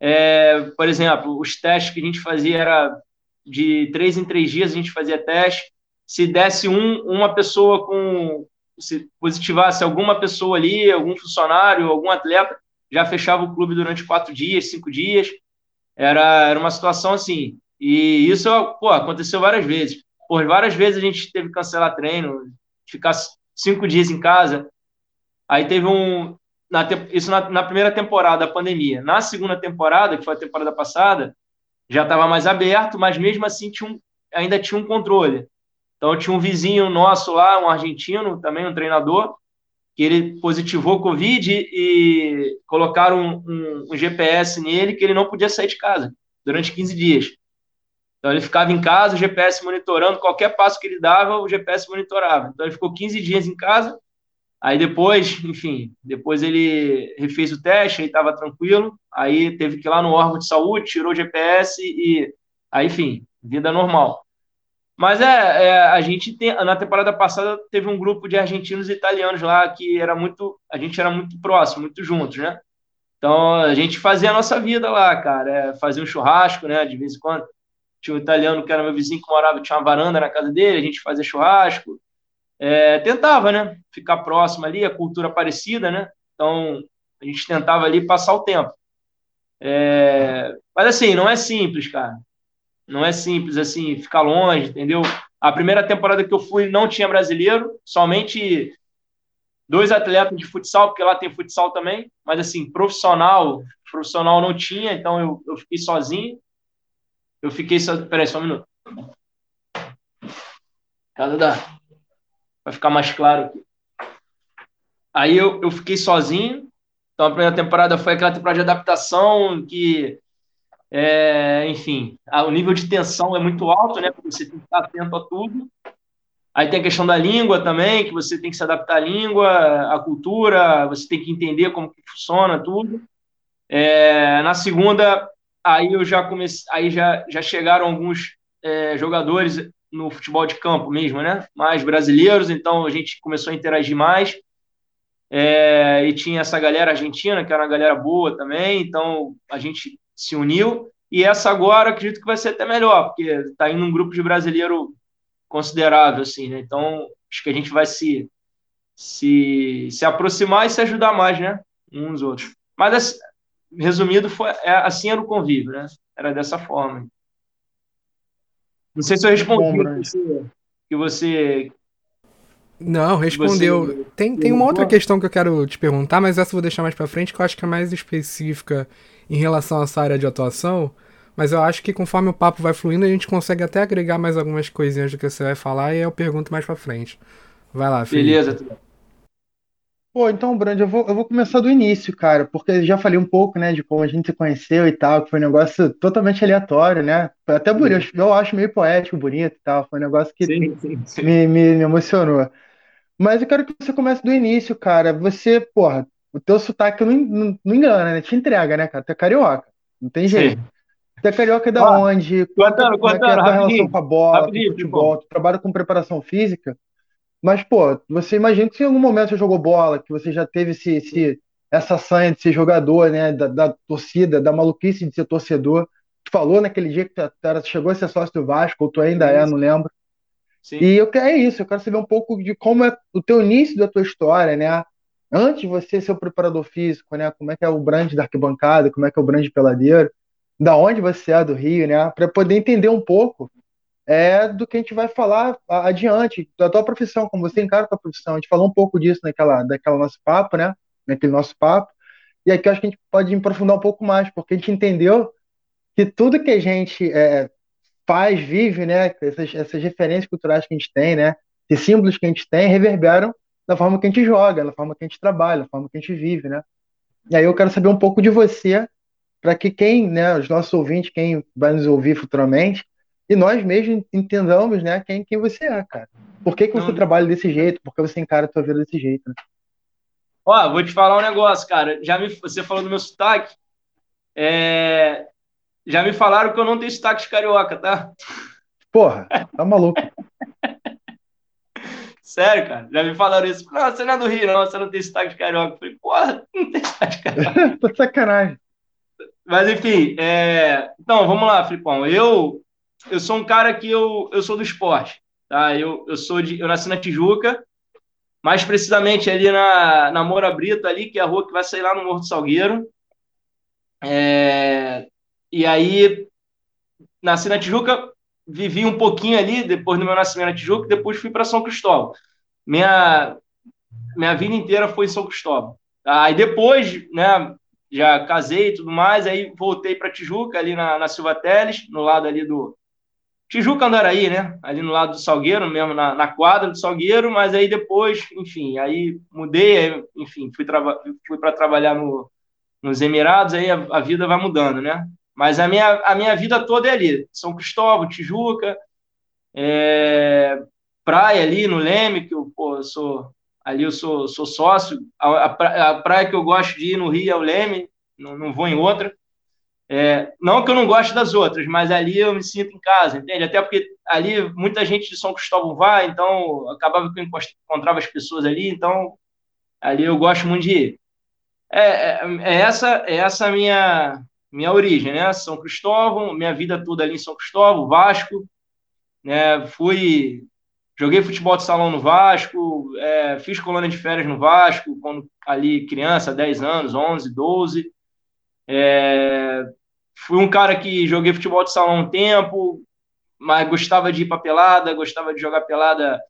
É, por exemplo, os testes que a gente fazia era de três em três dias, a gente fazia teste. Se desse um, uma pessoa com. Se positivasse alguma pessoa ali, algum funcionário, algum atleta, já fechava o clube durante quatro dias, cinco dias. Era, era uma situação assim. E isso pô, aconteceu várias vezes. Por várias vezes a gente teve que cancelar treino, ficar cinco dias em casa. Aí teve um. Na, isso na, na, primeira temporada da pandemia. Na segunda temporada, que foi a temporada passada, já estava mais aberto, mas mesmo assim tinha um, ainda tinha um controle. Então tinha um vizinho nosso lá, um argentino, também um treinador, que ele positivou Covid e colocaram um, um, um GPS nele que ele não podia sair de casa durante 15 dias. Então ele ficava em casa, o GPS monitorando, qualquer passo que ele dava, o GPS monitorava. Então ele ficou 15 dias em casa, Aí depois, enfim, depois ele refez o teste, aí estava tranquilo. Aí teve que ir lá no órgão de saúde, tirou o GPS e aí, enfim, vida normal. Mas é, é, a gente tem, na temporada passada teve um grupo de argentinos e italianos lá que era muito, a gente era muito próximo, muito juntos, né? Então a gente fazia a nossa vida lá, cara, é, fazia um churrasco, né, de vez em quando. Tinha um italiano que era meu vizinho que morava, tinha uma varanda na casa dele, a gente fazia churrasco. É, tentava, né, ficar próximo ali, a cultura parecida, né? Então a gente tentava ali passar o tempo. É, mas assim, não é simples, cara. Não é simples assim ficar longe, entendeu? A primeira temporada que eu fui não tinha brasileiro, somente dois atletas de futsal, porque lá tem futsal também, mas assim, profissional, profissional não tinha, então eu, eu fiquei sozinho. Eu fiquei só. Peraí, só um minuto. Cada da. Vai ficar mais claro aqui. Aí eu, eu fiquei sozinho. Então a primeira temporada foi aquela temporada de adaptação que é, enfim, o nível de tensão é muito alto, né? Porque você tem que estar atento a tudo. Aí tem a questão da língua também, que você tem que se adaptar à língua, à cultura, você tem que entender como que funciona tudo. É, na segunda, aí eu já comecei, aí já, já chegaram alguns é, jogadores no futebol de campo mesmo, né? Mais brasileiros, então a gente começou a interagir mais. É, e tinha essa galera argentina, que era uma galera boa também, então a gente se uniu. E essa agora acredito que vai ser até melhor, porque está indo um grupo de brasileiro considerável, assim, né? Então, acho que a gente vai se, se, se aproximar e se ajudar mais, né? Uns outros. Mas, assim, resumido, foi, é, assim era o convívio, né? Era dessa forma. Não sei se eu respondi Bom, que você, que você não, respondeu. Você... Tem, tem uma outra questão que eu quero te perguntar, mas essa eu vou deixar mais pra frente, que eu acho que é mais específica em relação a essa área de atuação. Mas eu acho que conforme o papo vai fluindo, a gente consegue até agregar mais algumas coisinhas do que você vai falar e eu pergunto mais pra frente. Vai lá, Felipe. Beleza. Pô, então, Brand, eu vou, eu vou começar do início, cara, porque já falei um pouco, né, de como a gente se conheceu e tal, que foi um negócio totalmente aleatório, né? Foi até bonito, eu acho meio poético, bonito e tal, foi um negócio que sim, sim, sim. Me, me, me emocionou. Mas eu quero que você comece do início, cara. Você, porra, o teu sotaque não, não, não engana, né? Te entrega, né, cara? Tu é carioca. Não tem jeito. Tu é carioca da ah, onde? Contando, como é que é a tua relação com a bola, com o futebol? Tu trabalha com preparação física. Mas, pô, você imagina que em algum momento você jogou bola, que você já teve esse, esse essa sanha de ser jogador, né? Da, da, torcida, da maluquice de ser torcedor. Tu falou naquele dia que tu, tu chegou a ser sócio do Vasco, ou tu ainda é, não lembro. Sim. E eu, é isso, eu quero saber um pouco de como é o teu início da tua história, né? Antes de você ser o preparador físico, né? Como é que é o brand da arquibancada, como é que é o brand peladeiro, da onde você é do Rio, né? Para poder entender um pouco é do que a gente vai falar adiante, da tua profissão, como você encara a tua profissão. A gente falou um pouco disso naquela, naquela nosso papo, né? Naquele nosso papo. E aqui eu acho que a gente pode aprofundar um pouco mais, porque a gente entendeu que tudo que a gente é, faz, vive, né? Essas, essas referências culturais que a gente tem, né? Esses símbolos que a gente tem reverberam na forma que a gente joga, na forma que a gente trabalha, na forma que a gente vive, né? E aí eu quero saber um pouco de você, para que quem, né, os nossos ouvintes, quem vai nos ouvir futuramente, e nós mesmos entendamos, né, quem, quem você é, cara. Por que, que você Não. trabalha desse jeito? Por que você encara a sua vida desse jeito, né? Ó, vou te falar um negócio, cara. Já me, você falou do meu sotaque. É, já me falaram que eu não tenho sotaque de carioca, tá? Porra, tá maluco. Sério, cara. Já me falaram isso. Não, você não é do Rio, não. Você não tem sotaque de carioca. Eu falei, porra, não tem sotaque de carioca. Tô sacanagem. Mas, enfim. É... Então, vamos lá, Filipão. Eu, eu sou um cara que eu, eu sou do esporte. Tá? Eu, eu, sou de, eu nasci na Tijuca, mais precisamente ali na, na Moura Brito, ali, que é a rua que vai sair lá no Morro do Salgueiro. É, e aí, nasci na Tijuca, vivi um pouquinho ali, depois do meu nascimento na Tijuca, depois fui para São Cristóvão. Minha, minha vida inteira foi em São Cristóvão. Aí depois, né, já casei e tudo mais, aí voltei para Tijuca, ali na, na Silva Teles, no lado ali do. Tijuca Andaraí, né? Ali no lado do Salgueiro, mesmo na, na quadra do Salgueiro, mas aí depois, enfim, aí mudei, aí, enfim, fui, fui para trabalhar no, nos Emirados, aí a, a vida vai mudando, né? Mas a minha, a minha vida toda é ali. São Cristóvão, Tijuca, é, praia ali no Leme, que eu, pô, eu sou ali eu sou, sou sócio. A, a, praia que eu gosto de ir no Rio é o Leme, não, não vou em outra. É, não que eu não goste das outras, mas ali eu me sinto em casa, entende? Até porque ali muita gente de São Cristóvão vai, então acabava que eu encontrava as pessoas ali, então ali eu gosto muito de ir. É, é, é essa é essa minha minha origem, né? São Cristóvão, minha vida toda ali em São Cristóvão, Vasco, né? Fui joguei futebol de salão no Vasco, é, fiz colônia de férias no Vasco, quando ali criança, 10 anos, 11, 12. É, fui um cara que joguei futebol de salão um tempo, mas gostava de ir para pelada, gostava de jogar pelada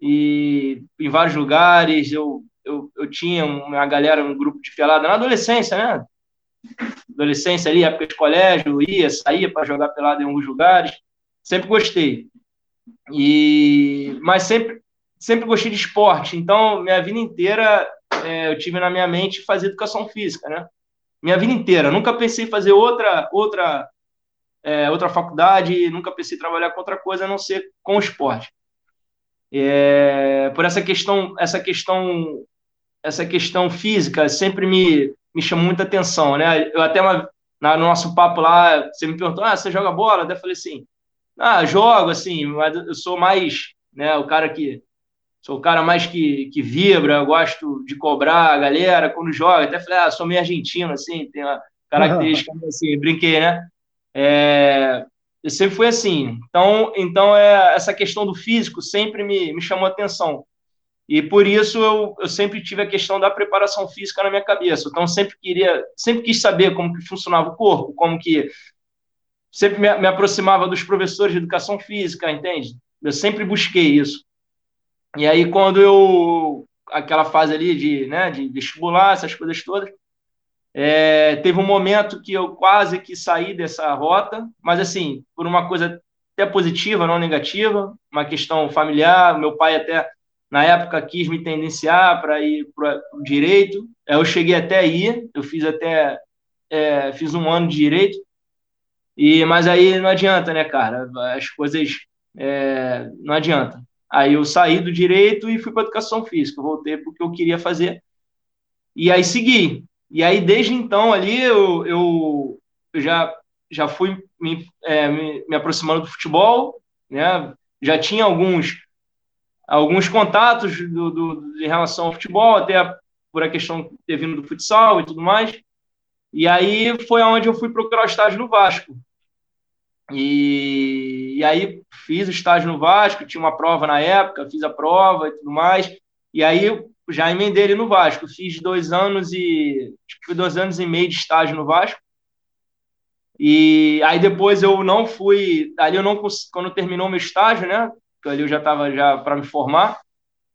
e em vários lugares. Eu, eu, eu tinha uma galera, um grupo de pelada na adolescência, né? Adolescência ali, época de colégio, ia, saía para jogar pelada em alguns lugares. Sempre gostei. E mas sempre sempre gostei de esporte. Então, minha vida inteira é, eu tive na minha mente fazer educação física, né? Minha vida inteira. Nunca pensei em fazer outra outra é, outra faculdade, nunca pensei em trabalhar com outra coisa a não ser com o esporte. É, por essa questão essa questão essa questão física sempre me me chamou muita atenção, né? Eu até uma, na, no nosso papo lá, você me perguntou, ah, você joga bola? Até falei assim, ah, jogo, assim, mas eu sou mais, né, o cara que sou o cara mais que, que vibra, gosto de cobrar a galera quando joga. Até falei, ah, sou meio argentino, assim, tem uma característica assim, brinquei, né? É, eu sempre fui assim. Então, então é, essa questão do físico sempre me, me chamou atenção. E por isso eu, eu sempre tive a questão da preparação física na minha cabeça. Então, sempre queria, sempre quis saber como que funcionava o corpo, como que sempre me, me aproximava dos professores de educação física, entende? Eu sempre busquei isso. E aí, quando eu. aquela fase ali de, né, de vestibular, essas coisas todas, é, teve um momento que eu quase que saí dessa rota, mas assim, por uma coisa até positiva, não negativa, uma questão familiar. Meu pai, até na época, quis me tendenciar para ir para o direito. Eu cheguei até aí, eu fiz até. É, fiz um ano de direito, e mas aí não adianta, né, cara? As coisas é, não adianta. Aí eu saí do direito e fui para educação física, voltei porque eu queria fazer. E aí segui. E aí desde então ali eu, eu, já já fui me, é, me, me, aproximando do futebol, né? Já tinha alguns alguns contatos do, do, em relação ao futebol, até por a questão de ter vindo do futsal e tudo mais. E aí foi aonde eu fui procurar estágio no Vasco. E, e aí fiz o estágio no Vasco, tinha uma prova na época, fiz a prova e tudo mais. E aí já emendei ele no Vasco. Fiz dois anos e acho que dois anos e meio de estágio no Vasco. E aí depois eu não fui, ali eu não quando terminou meu estágio, né? Ali eu já estava já para me formar.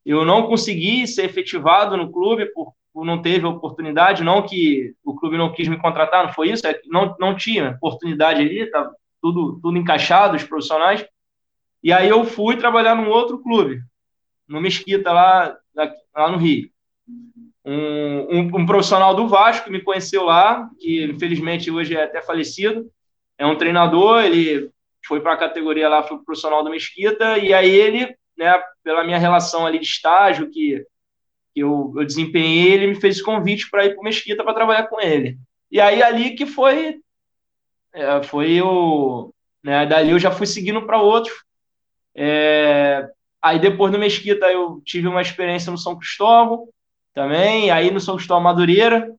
Eu não consegui ser efetivado no clube por, por não teve oportunidade, não que o clube não quis me contratar, não foi isso, é não, não tinha oportunidade ali, tava, tudo, tudo encaixado, os profissionais. E aí eu fui trabalhar num outro clube, no Mesquita, lá, lá no Rio. Um, um, um, profissional do Vasco me conheceu lá, que infelizmente hoje é até falecido. É um treinador, ele foi para a categoria lá, foi profissional do Mesquita, e aí ele, né, pela minha relação ali de estágio que, que eu, eu desempenhei, ele me fez convite para ir para o Mesquita para trabalhar com ele. E aí ali que foi é, foi o. Né, dali eu já fui seguindo para outros. É, aí depois no Mesquita eu tive uma experiência no São Cristóvão também, aí no São Cristóvão Madureira.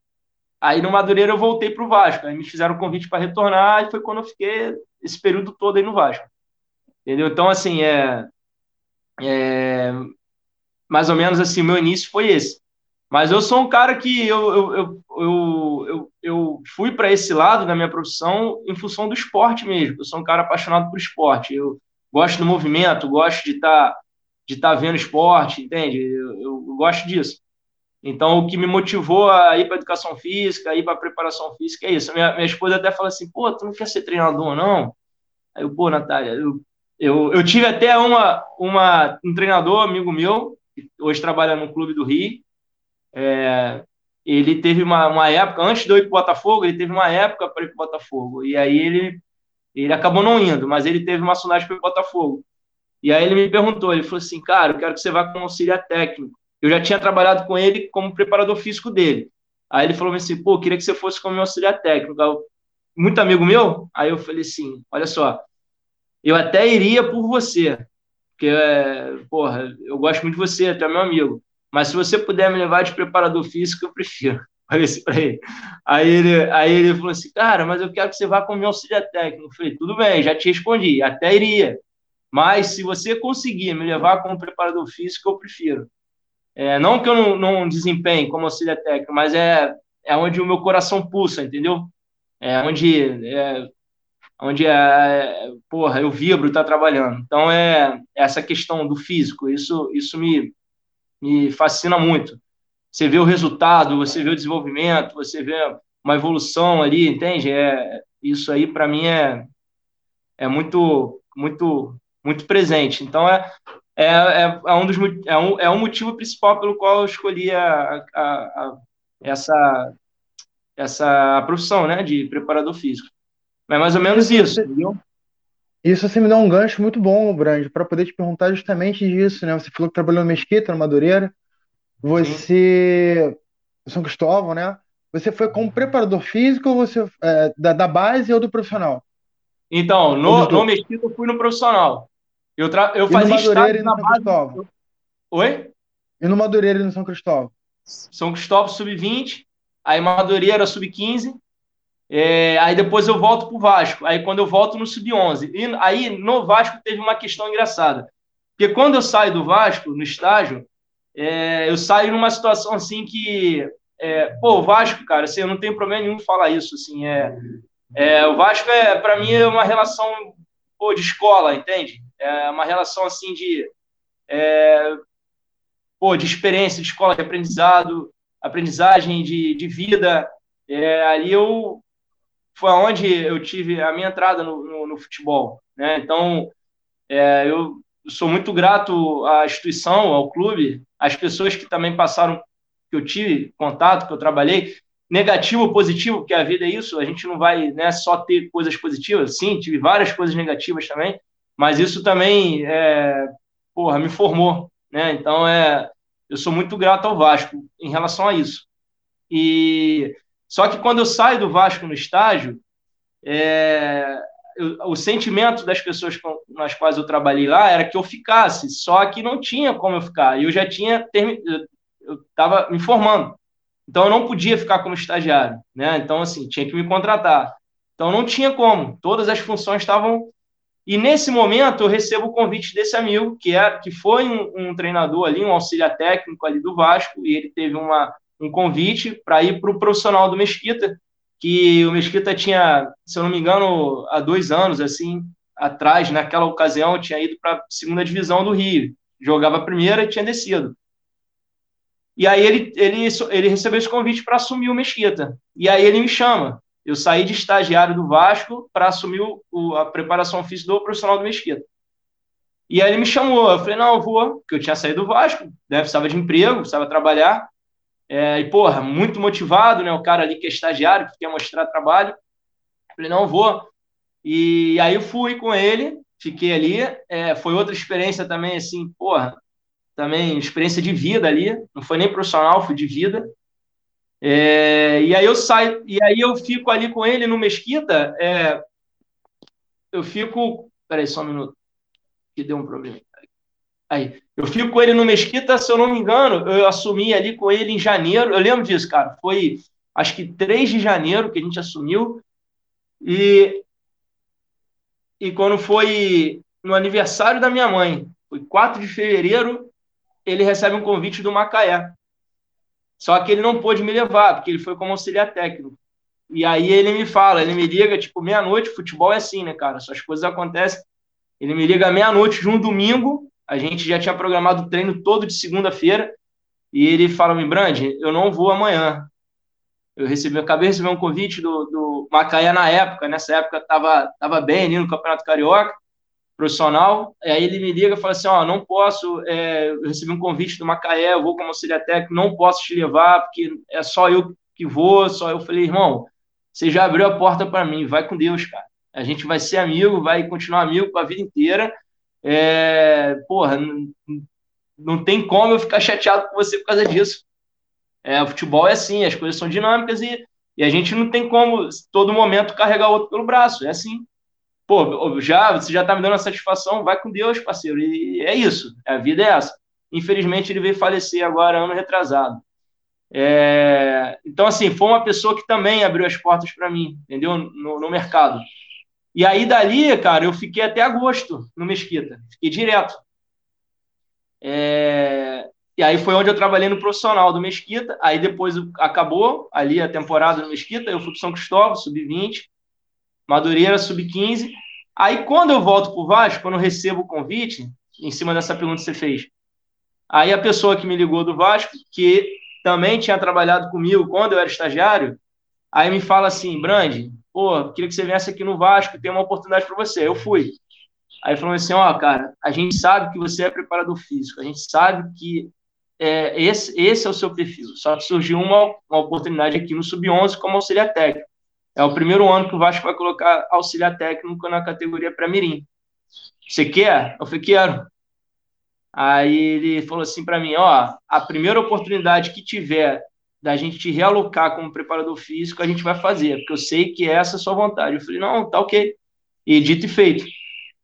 Aí no Madureira eu voltei para o Vasco. Aí me fizeram o convite para retornar e foi quando eu fiquei esse período todo aí no Vasco. Entendeu? Então, assim, é, é mais ou menos assim, meu início foi esse. Mas eu sou um cara que eu, eu, eu, eu, eu, fui para esse lado da minha profissão em função do esporte mesmo. Eu sou um cara apaixonado por esporte. Eu gosto do movimento, gosto de estar tá, de tá vendo esporte, entende? Eu, eu, eu, gosto disso. Então, o que me motivou a ir para educação física, a ir para preparação física é isso. Minha, minha esposa até fala assim: pô, tu não quer ser treinador, não? Aí eu, pô, Natália, eu, eu, eu tive até uma, uma, um treinador, amigo meu, que hoje trabalha no Clube do Rio, é, ele teve uma, uma época, antes de eu ir para o Botafogo, ele teve uma época para ir para o Botafogo. E aí ele, ele acabou não indo, mas ele teve uma sondagem para o Botafogo. E aí ele me perguntou, ele falou assim, cara, eu quero que você vá como auxiliar técnico. eu já tinha trabalhado com ele como preparador físico dele. Aí ele falou assim, pô, queria que você fosse como meu auxiliar técnico. Eu, muito amigo meu, aí eu falei assim, olha só, eu até iria por você, porque, é, porra, eu gosto muito de você, tu é meu amigo, mas se você puder me levar de preparador físico, eu prefiro. Aí ele, aí ele falou assim, cara, mas eu quero que você vá como meu auxiliar técnico. Eu falei, tudo bem, já te respondi, até iria. Mas se você conseguir me levar como preparador físico, eu prefiro. É, não que eu não, não desempenhe como auxiliar técnico, mas é, é onde o meu coração pulsa, entendeu? É onde, é, onde é, porra, eu vibro tá trabalhando. Então é essa questão do físico, isso, isso me, me fascina muito. Você vê o resultado, você vê o desenvolvimento, você vê uma evolução ali, entende? É, isso aí para mim é, é muito, muito, muito presente. Então é, é, é, é, um dos, é, um, é um motivo principal pelo qual eu escolhi a, a, a, essa, essa profissão né, de preparador físico. É mais ou menos isso, entendeu? Isso você me dá um gancho muito bom, Brand, para poder te perguntar justamente disso, né? Você falou que trabalhou no Mesquita, no Madureira. Você. São Cristóvão, né? Você foi como preparador físico ou você é, da, da base ou do profissional? Então, no, no Mesquita eu fui no profissional. Eu, tra... eu fazia estágio e no na São base. Cristóvão? Oi? E no Madureira e no São Cristóvão? São Cristóvão sub-20, aí Madureira sub-15, é... aí depois eu volto pro Vasco. Aí quando eu volto no sub-11. E aí no Vasco teve uma questão engraçada. Porque quando eu saio do Vasco, no estágio, é... eu saio numa situação assim que. É... pô, o Vasco, cara, assim, eu não tenho problema nenhum falar isso. Assim, é, é, o Vasco, é, para mim, é uma relação pô, de escola, entende? é uma relação assim de, é, pô, de experiência, de escola, de aprendizado, aprendizagem de, de vida. É, ali eu foi onde eu tive a minha entrada no, no, no futebol, né? Então é, eu sou muito grato à instituição, ao clube, às pessoas que também passaram, que eu tive contato, que eu trabalhei, negativo ou positivo, porque a vida é isso, a gente não vai né, só ter coisas positivas, sim, tive várias coisas negativas também, mas isso também é, porra, me formou, né? Então é, eu sou muito grato ao Vasco em relação a isso. E só que quando eu saio do Vasco no estágio, é, eu, o sentimento das pessoas com as quais eu trabalhei lá era que eu ficasse, só que não tinha como eu ficar. E eu já tinha eu estava me formando, então eu não podia ficar como estagiário, né? Então assim tinha que me contratar. Então não tinha como. Todas as funções estavam e nesse momento eu recebo o convite desse amigo, que, é, que foi um, um treinador ali, um auxiliar técnico ali do Vasco, e ele teve uma, um convite para ir para o profissional do Mesquita, que o Mesquita tinha, se eu não me engano, há dois anos, assim, atrás, naquela ocasião, tinha ido para a segunda divisão do Rio, jogava a primeira e tinha descido. E aí ele, ele, ele recebeu esse convite para assumir o Mesquita. E aí ele me chama. Eu saí de estagiário do Vasco para assumir o, a preparação física do profissional do Mesquita. E aí ele me chamou, eu falei, não, eu vou, porque eu tinha saído do Vasco, né, precisava de emprego, precisava trabalhar, é, e porra, muito motivado, né, o cara ali que é estagiário, que quer mostrar trabalho, falei, não, vou. E aí eu fui com ele, fiquei ali, é, foi outra experiência também, assim, porra, também experiência de vida ali, não foi nem profissional, foi de vida, é, e aí eu saio, e aí eu fico ali com ele no Mesquita. É, eu fico. Peraí, só um minuto. Que deu um problema. Aí, eu fico com ele no Mesquita, se eu não me engano, eu assumi ali com ele em janeiro. Eu lembro disso, cara. Foi acho que 3 de janeiro que a gente assumiu. E, e quando foi no aniversário da minha mãe, foi 4 de fevereiro, ele recebe um convite do Macaé. Só que ele não pôde me levar, porque ele foi como auxiliar técnico. E aí ele me fala, ele me liga, tipo, meia-noite, futebol é assim, né, cara? Essas coisas acontecem. Ele me liga meia-noite de um domingo, a gente já tinha programado o treino todo de segunda-feira, e ele fala, me Brande, eu não vou amanhã. Eu recebi, eu acabei receber um convite do, do Macaé na época, nessa época tava, tava bem ali no Campeonato Carioca, profissional, aí ele me liga e fala assim, ó, não posso, é, eu recebi um convite do Macaé, eu vou como auxiliar técnico, não posso te levar, porque é só eu que vou, só eu falei, irmão, você já abriu a porta para mim, vai com Deus, cara. A gente vai ser amigo, vai continuar amigo para a vida inteira. É, porra, não tem como eu ficar chateado com você por causa disso. É, o futebol é assim, as coisas são dinâmicas e, e a gente não tem como todo momento carregar o outro pelo braço. É assim. Pô, já, você já tá me dando a satisfação, vai com Deus, parceiro. E é isso, a vida é essa. Infelizmente, ele veio falecer agora, ano retrasado. É, então, assim, foi uma pessoa que também abriu as portas para mim, entendeu? No, no, mercado. E aí, dali, cara, eu fiquei até agosto no Mesquita. Fiquei direto. É, e aí foi onde eu trabalhei no profissional do Mesquita. Aí depois acabou ali a temporada no Mesquita. Eu fui para São Cristóvão, sub-20. Madureira, sub-15. Aí, quando eu volto para o Vasco, quando eu recebo o convite, em cima dessa pergunta que você fez, aí a pessoa que me ligou do Vasco, que também tinha trabalhado comigo quando eu era estagiário, aí me fala assim, Brand, pô, queria que você viesse aqui no Vasco, tem uma oportunidade para você. Eu fui. Aí falou assim, ó, oh, cara, a gente sabe que você é preparador físico, a gente sabe que é, esse, esse é o seu perfil. Só que surgiu uma, uma oportunidade aqui no Sub-11 como auxiliar técnico. É o primeiro ano que o Vasco vai colocar auxiliar técnico na categoria pré-mirim. Você quer? Eu falei, quero. Aí ele falou assim para mim, ó, a primeira oportunidade que tiver da gente te realocar como preparador físico, a gente vai fazer, porque eu sei que é essa a sua vontade. Eu falei, não, tá ok. E dito e feito.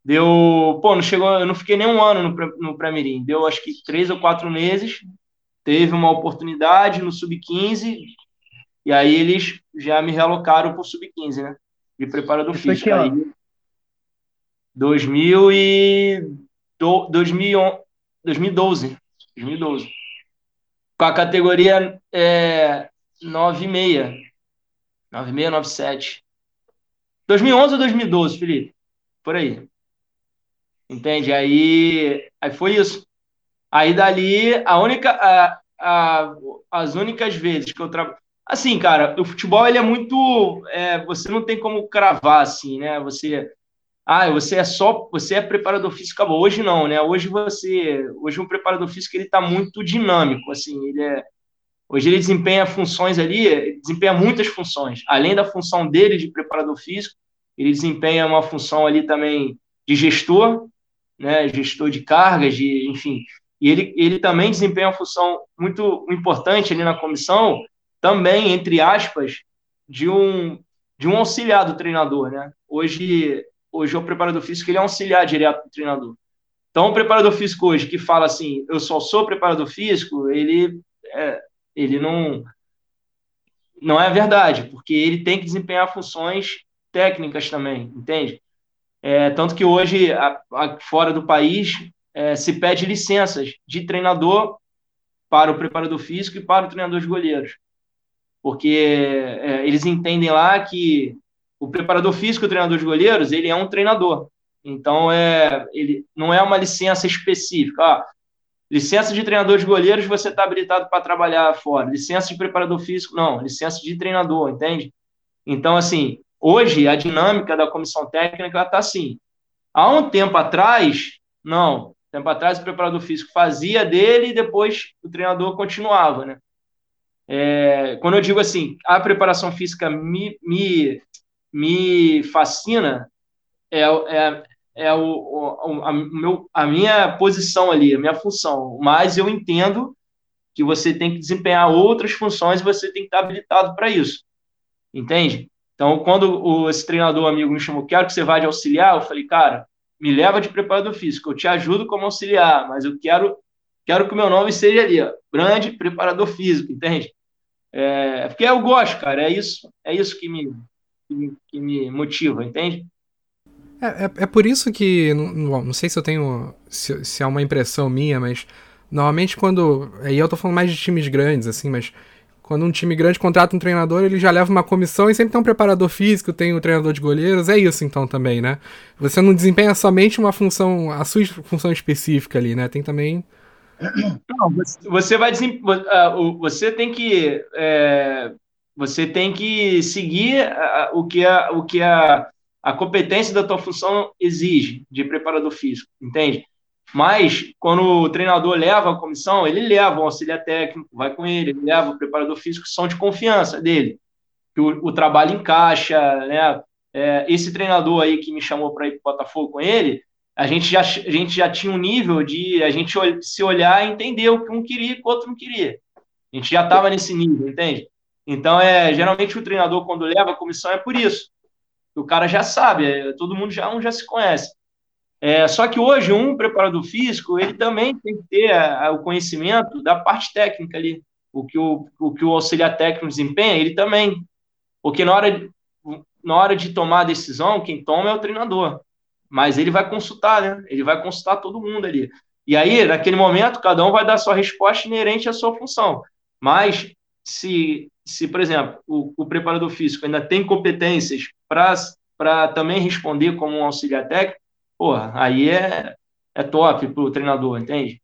Deu, pô, não chegou, eu não fiquei nem um ano no, no Pré-Mirim, deu acho que três ou quatro meses, teve uma oportunidade no Sub-15, e aí eles já me realocaram para o Sub-15, né? De preparador Isso físico. Aqui, aí, 2000 e do, 2011, 2012. 2012. Com a categoria é, 96. 96, 97. 2011 ou 2012, Felipe? Por aí. Entende? Aí, aí foi isso. Aí dali, a única, a, a, as únicas vezes que eu trabalho. Assim, cara, o futebol ele é muito. É, você não tem como cravar assim, né? Você ah, você é só, você é preparador físico, acabou. Hoje não, né? Hoje você, hoje um preparador físico ele está muito dinâmico, assim, ele é, hoje ele desempenha funções ali, desempenha muitas funções. Além da função dele de preparador físico, ele desempenha uma função ali também de gestor, né? Gestor de cargas, de, enfim. E ele, ele também desempenha uma função muito importante ali na comissão, também entre aspas, de um de um auxiliar do treinador, né? Hoje hoje o preparador físico ele é auxiliar direto do treinador. Então, o preparador físico hoje que fala assim, eu só sou preparador físico, ele, é, ele não, não é verdade, porque ele tem que desempenhar funções técnicas também, entende? É, tanto que hoje, a, a, fora do país, é, se pede licenças de treinador para o preparador físico e para o treinador de goleiros. Porque é, eles entendem lá que o preparador físico, o treinador de goleiros, ele é um treinador. Então, é, ele não é uma licença específica. Ah, licença de treinador de goleiros, você está habilitado para trabalhar fora. Licença de preparador físico, não. Licença de treinador, entende? Então, assim, hoje a dinâmica da comissão técnica está assim. Há um tempo atrás, não. Tempo atrás o preparador físico fazia dele e depois o treinador continuava, né? É, quando eu digo assim, a preparação física me, me me fascina é, é, é o, o, a, meu, a minha posição ali, a minha função. Mas eu entendo que você tem que desempenhar outras funções e você tem que estar habilitado para isso. Entende? Então, quando o, esse treinador amigo me chamou, quero que você vá de auxiliar, eu falei, cara, me leva de preparador físico, eu te ajudo como auxiliar, mas eu quero quero que o meu nome seja ali, ó, grande preparador físico, entende? É, porque eu gosto, cara, é isso, é isso que me, que me, que me motiva, entende? É, é, é, por isso que, não, não sei se eu tenho, se, se é uma impressão minha, mas normalmente quando, aí eu tô falando mais de times grandes, assim, mas quando um time grande contrata um treinador, ele já leva uma comissão e sempre tem um preparador físico, tem o um treinador de goleiros, é isso então também, né? Você não desempenha somente uma função, a sua função específica ali, né? Tem também... Não, você vai ah, você tem que é, você tem que seguir a, o que, a, o que a, a competência da tua função exige de preparador físico, entende? Mas, quando o treinador leva a comissão, ele leva o auxiliar técnico, vai com ele, ele leva o preparador físico, são de confiança dele, que o, o trabalho encaixa, né? É, esse treinador aí que me chamou para ir para o Botafogo com ele, a gente já, a gente já tinha um nível de a gente se olhar e entender o que um queria e o que outro não queria. A gente já estava nesse nível, entende? Então, é, geralmente o treinador, quando leva a comissão, é por isso. O cara já sabe, é, todo mundo já, um já se conhece. É, só que hoje, um preparador físico, ele também tem que ter a, a, o conhecimento da parte técnica ali. O que o, o que o auxiliar técnico desempenha, ele também. Porque na hora, de, na hora de tomar a decisão, quem toma é o treinador. Mas ele vai consultar, né? Ele vai consultar todo mundo ali. E aí, naquele momento, cada um vai dar sua resposta inerente à sua função. Mas, se se, por exemplo, o, o preparador físico ainda tem competências para também responder como um auxiliar técnico, porra, aí é, é top para o treinador, entende?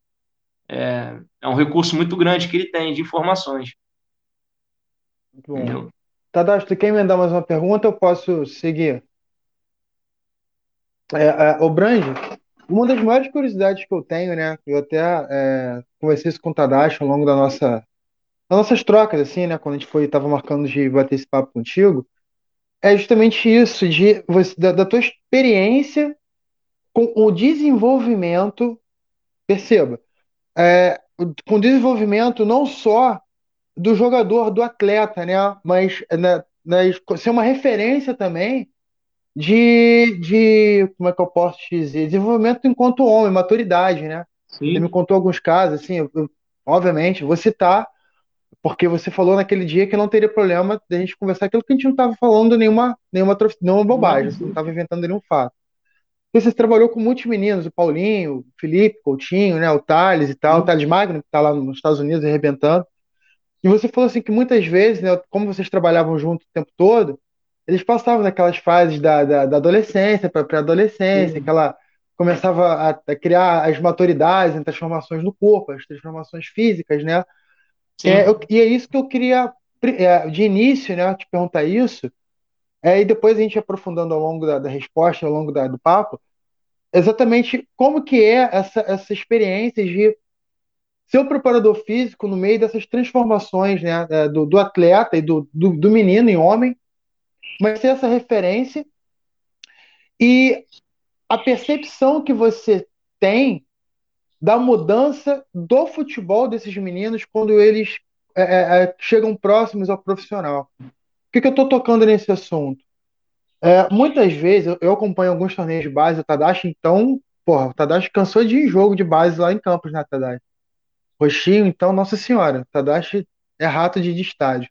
É, é um recurso muito grande que ele tem de informações. Muito bom. Entendeu? Tadashi, tu quer emendar mais uma pergunta? Eu posso seguir? É, é, o Brande, uma das maiores curiosidades que eu tenho, né? Eu até é, conversei isso com o Tadashi ao longo da nossa nas nossas trocas, assim, né, quando a gente foi, tava marcando de bater esse papo contigo, é justamente isso, de você, da, da tua experiência com o desenvolvimento, perceba, é, com o desenvolvimento não só do jogador, do atleta, né, mas né, né, ser uma referência também de, de, como é que eu posso dizer, desenvolvimento enquanto homem, maturidade, né? Sim. Você me contou alguns casos, assim, eu, eu, obviamente, vou citar porque você falou naquele dia que não teria problema de a gente conversar aquilo que a gente não estava falando nenhuma, nenhuma, nenhuma bobagem, você não estava inventando nenhum fato. Você trabalhou com muitos meninos, o Paulinho, o Felipe, o Coutinho, né, o Thales e tal, o Thales Magno, que está lá nos Estados Unidos arrebentando. E você falou assim que muitas vezes, né, como vocês trabalhavam junto o tempo todo, eles passavam naquelas fases da, da, da adolescência para pré-adolescência, que ela começava a, a, criar as maturidades, as transformações no corpo, as transformações físicas, né? É, eu, e é isso que eu queria, é, de início, né, te perguntar isso, é, e depois a gente aprofundando ao longo da, da resposta, ao longo da, do papo, exatamente como que é essa, essa experiência de ser o preparador físico no meio dessas transformações né, é, do, do atleta e do, do, do menino em homem, mas ser essa referência e a percepção que você tem da mudança do futebol desses meninos quando eles é, é, é chegam próximos ao profissional. Por que, que eu estou tocando nesse assunto? É, muitas vezes, eu, acompanho alguns torneios de base, o Tadashi, então, porra, o Tadashi cansou de ir em jogo de base lá em Campos, né, Tadashi? Roxinho, então, nossa senhora, o Tadashi é rato de, de estádio.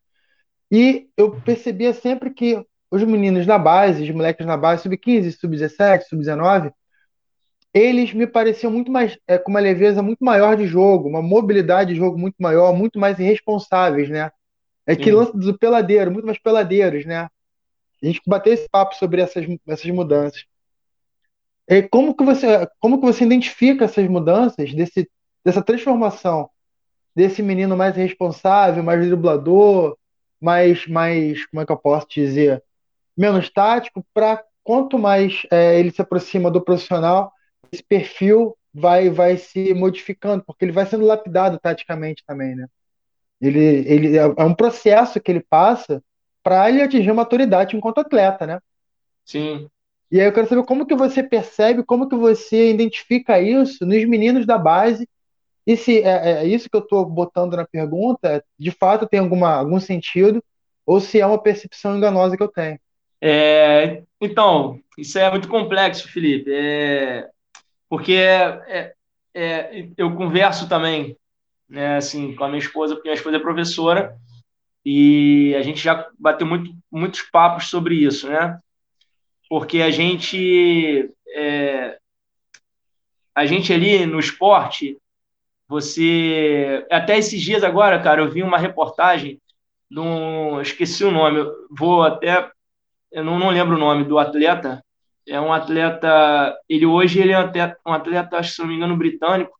E eu percebia sempre que os meninos na base, os moleques na base, sub-15, sub-17, sub-19, eles me pareciam muito mais é, com uma leveza muito maior de jogo, uma mobilidade de jogo muito maior, muito mais irresponsáveis, né? É que lance do peladeiro, muito mais peladeiros, né? A gente bateu esse papo sobre essas, essas mudanças. E como que você como que você identifica essas mudanças desse dessa transformação desse menino mais responsável, mais driblador, mais mais como é que eu posso dizer menos tático para quanto mais é, ele se aproxima do profissional esse perfil vai, vai se modificando, porque ele vai sendo lapidado taticamente também, né? Ele, ele é, é um processo que ele passa para ele atingir a maturidade enquanto atleta, né? Sim. E aí eu quero saber como que você percebe, como que você identifica isso nos meninos da base e se é, é isso que eu estou botando na pergunta, de fato tem alguma, algum sentido, ou se é uma percepção enganosa que eu tenho. É, então, isso é muito complexo, Felipe. É, porque é, é, é, eu converso também, né, assim, com a minha esposa, porque minha esposa é professora, e a gente já bateu muito, muitos papos sobre isso, né? Porque a gente, é, a gente ali no esporte, você, até esses dias agora, cara, eu vi uma reportagem de um, esqueci o nome, vou até, eu não, não lembro o nome do atleta, é um atleta. Ele hoje ele é um atleta, um atleta, acho, se não me engano, britânico.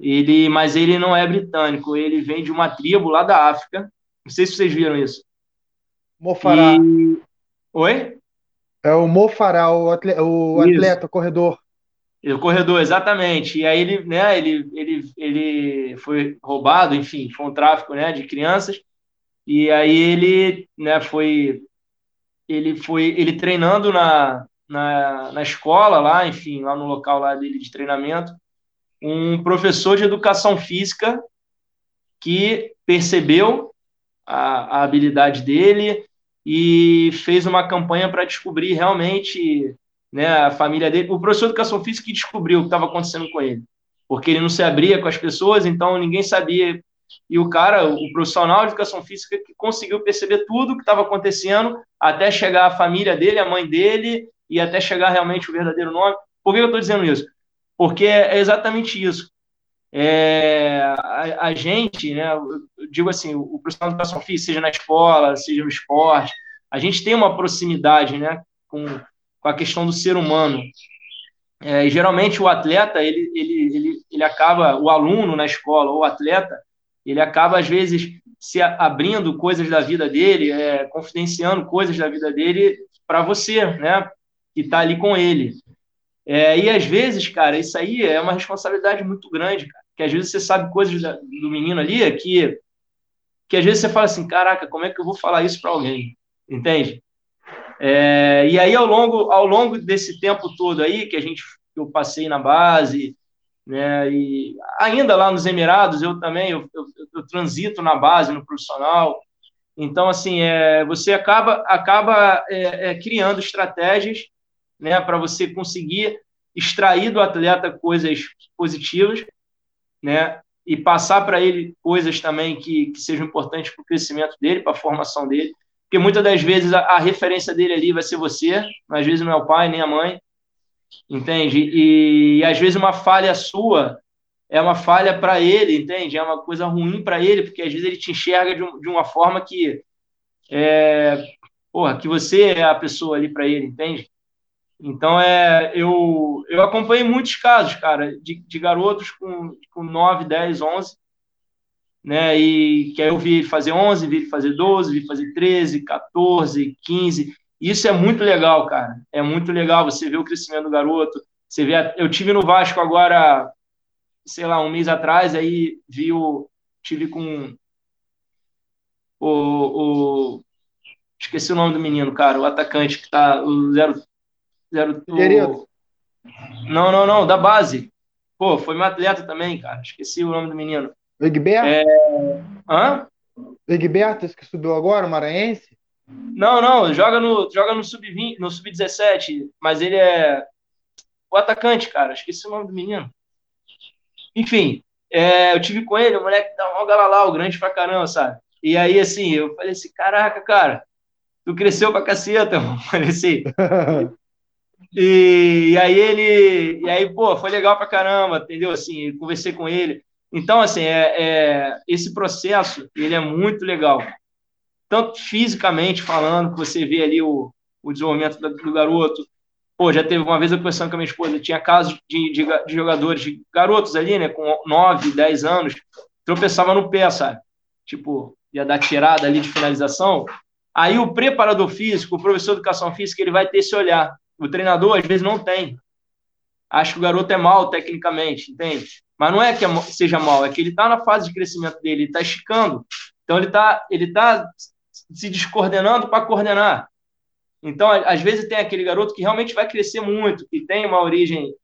Ele, mas ele não é britânico, ele vem de uma tribo lá da África. Não sei se vocês viram isso. Mofará. E... Oi? É o Mofará, o atleta, o, atleta, o corredor. O corredor, exatamente. E aí ele, né, ele, ele, ele foi roubado, enfim, foi um tráfico, né, de crianças. E aí ele, né, foi ele foi ele treinando na na, na escola lá, enfim, lá no local lá dele de treinamento, um professor de educação física que percebeu a, a habilidade dele e fez uma campanha para descobrir realmente né, a família dele. O professor de educação física que descobriu o que estava acontecendo com ele, porque ele não se abria com as pessoas, então ninguém sabia. E o cara, o profissional de educação física, que conseguiu perceber tudo o que estava acontecendo até chegar a família dele, a mãe dele, e até chegar realmente o verdadeiro nome. Por que eu estou dizendo isso? Porque é exatamente isso. É, a, a, gente, né, eu digo assim, o, profissional de educação física, seja na escola, seja no esporte, a gente tem uma proximidade né, com, com a questão do ser humano. É, e geralmente o atleta, ele, ele, ele, ele acaba, o aluno na escola, ou o atleta, ele acaba, às vezes, se abrindo coisas da vida dele, é, confidenciando coisas da vida dele para você, né? Que está ali com ele. É, e às vezes, cara, isso aí é uma responsabilidade muito grande, cara. Que às vezes você sabe coisas do menino ali que, que às vezes você fala assim, caraca, como é que eu vou falar isso para alguém? Entende? É, e aí, ao longo, ao longo desse tempo todo aí, que a gente que eu passei na base, né, e ainda lá nos Emirados, eu também, eu, eu, eu transito na base, no profissional, então, assim, é, você acaba, acaba é, é, criando estratégias né, para você conseguir extrair do atleta coisas positivas, né, e passar para ele coisas também que, que sejam importantes para o crescimento dele, para a formação dele, porque muitas das vezes a, a, referência dele ali vai ser você, às vezes não é o pai nem a mãe, entende? E, e às vezes uma falha sua é uma falha para ele, entende? É uma coisa ruim para ele, porque às vezes ele te enxerga de, um, de uma forma que é, porra, que você é a pessoa ali para ele, entende? Então, é, eu, eu acompanhei muitos casos, cara, de, de garotos com, com 9, 10, 11, né? E que aí eu vi fazer 11, vi fazer 12, vi fazer 13, 14, 15. Isso é muito legal, cara. É muito legal você ver o crescimento do garoto. Você vê, eu tive no Vasco agora, sei lá, um mês atrás, aí vi o tive com o, o esqueci o nome do menino, cara, o atacante que tá o 0 Fizeram o... Não, não, não, da base. Pô, foi meu atleta também, cara. Esqueci o nome do menino. Egberto? É... Hã? Egberto, esse que subiu agora, o Maranhense? Não, não, joga no, joga no sub-20, no sub-17, mas ele é o atacante, cara. Esqueci o nome do menino. Enfim, é, eu tive com ele, o moleque tá um galalau, grande pra caramba, sabe? E aí, assim, eu falei assim, caraca, cara, tu cresceu pra caceta, mano. Falei assim, E, e, aí ele, e aí, pô, foi legal pra caramba, entendeu? Assim, conversei com ele. Então, assim, é, é, esse processo, ele é muito legal. Tanto fisicamente falando, que você vê ali o, o desenvolvimento do, do garoto. Pô, já teve uma vez eu conversando com a minha esposa, tinha casos de, de, de jogadores, de garotos ali, né, com 9, 10 anos, tropeçava no pé, sabe? Tipo, ia dar tirada ali de finalização. Aí o preparador físico, o professor de educação física, ele vai ter esse olhar o treinador, às vezes, não tem. Acha que o garoto é mal tecnicamente, entende? Mas não é que é seja mal, é que ele está na fase de crescimento dele, ele está esticando. Então, ele está ele tá se descoordenando para coordenar. Então, às vezes, tem aquele garoto que realmente vai crescer muito, que tem uma origem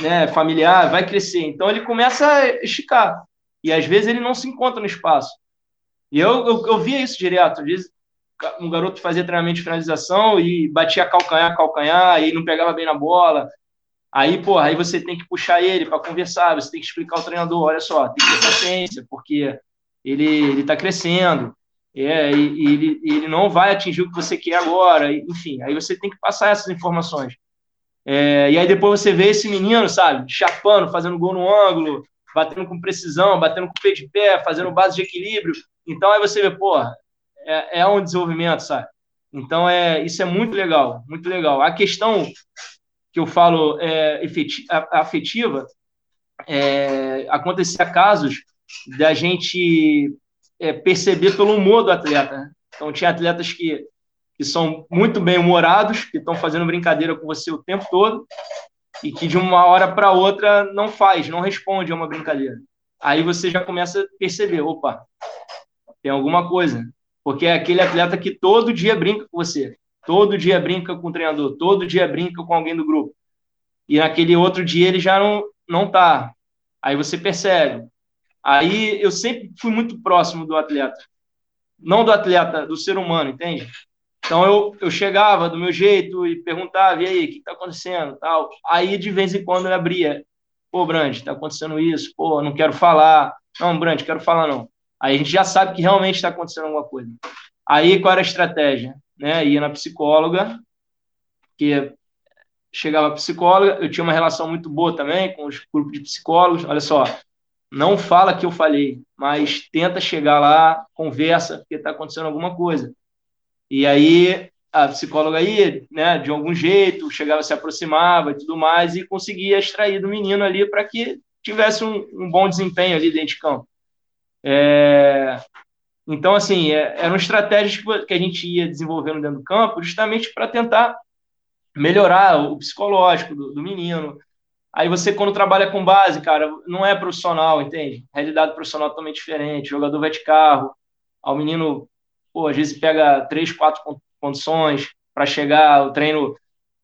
né, familiar, vai crescer. Então, ele começa a esticar. E, às vezes, ele não se encontra no espaço. E eu, eu, eu via isso direto. Às vezes, um garoto fazia treinamento de finalização e batia calcanhar, calcanhar, e não pegava bem na bola. Aí, pô, aí você tem que puxar ele para conversar, você tem que explicar ao treinador, olha só, tem que ter paciência, porque ele ele tá crescendo, é, e, e ele, ele não vai atingir o que você quer agora, enfim, aí você tem que passar essas informações. É, e aí depois você vê esse menino, sabe, chapando, fazendo gol no ângulo, batendo com precisão, batendo com o pé de pé, fazendo base de equilíbrio. Então aí você vê, porra, é, é um desenvolvimento, sabe? Então, é, isso é muito legal, muito legal. A questão que eu falo é, afetiva, é, acontecia casos da gente é, perceber pelo humor do atleta. Né? Então, tinha atletas que, que são muito bem humorados, que estão fazendo brincadeira com você o tempo todo, e que de uma hora para outra não faz, não responde a uma brincadeira. Aí você já começa a perceber, opa, tem alguma coisa porque é aquele atleta que todo dia brinca com você. Todo dia brinca com o treinador, todo dia brinca com alguém do grupo. E naquele outro dia ele já não, não tá. Aí você percebe. Aí eu sempre fui muito próximo do atleta. Não do atleta, do ser humano, entende? Então eu, eu chegava do meu jeito e perguntava, e aí, o que está acontecendo? Tal. Aí de vez em quando eu abria. Pô, Brand, está acontecendo isso. Pô, não quero falar. Não, Brand, quero falar não. Aí a gente já sabe que realmente está acontecendo alguma coisa. Aí qual era a estratégia? Né? Ia na psicóloga, que chegava a psicóloga, eu tinha uma relação muito boa também com os grupos de psicólogos. Olha só, não fala que eu falei, mas tenta chegar lá, conversa, porque está acontecendo alguma coisa. E aí a psicóloga ia, né, de algum jeito, chegava, se aproximava e tudo mais, e conseguia extrair do menino ali para que tivesse um, um, bom desempenho ali dentro de campo. É... Então, assim, é, eram estratégias que a gente ia desenvolvendo dentro do campo justamente para tentar melhorar o psicológico do, do, menino. Aí você, quando trabalha com base, cara, não é profissional, entende? realidade profissional é totalmente diferente. O jogador vai de carro, ao menino, pô, às vezes pega três, quatro condições para chegar, o treino,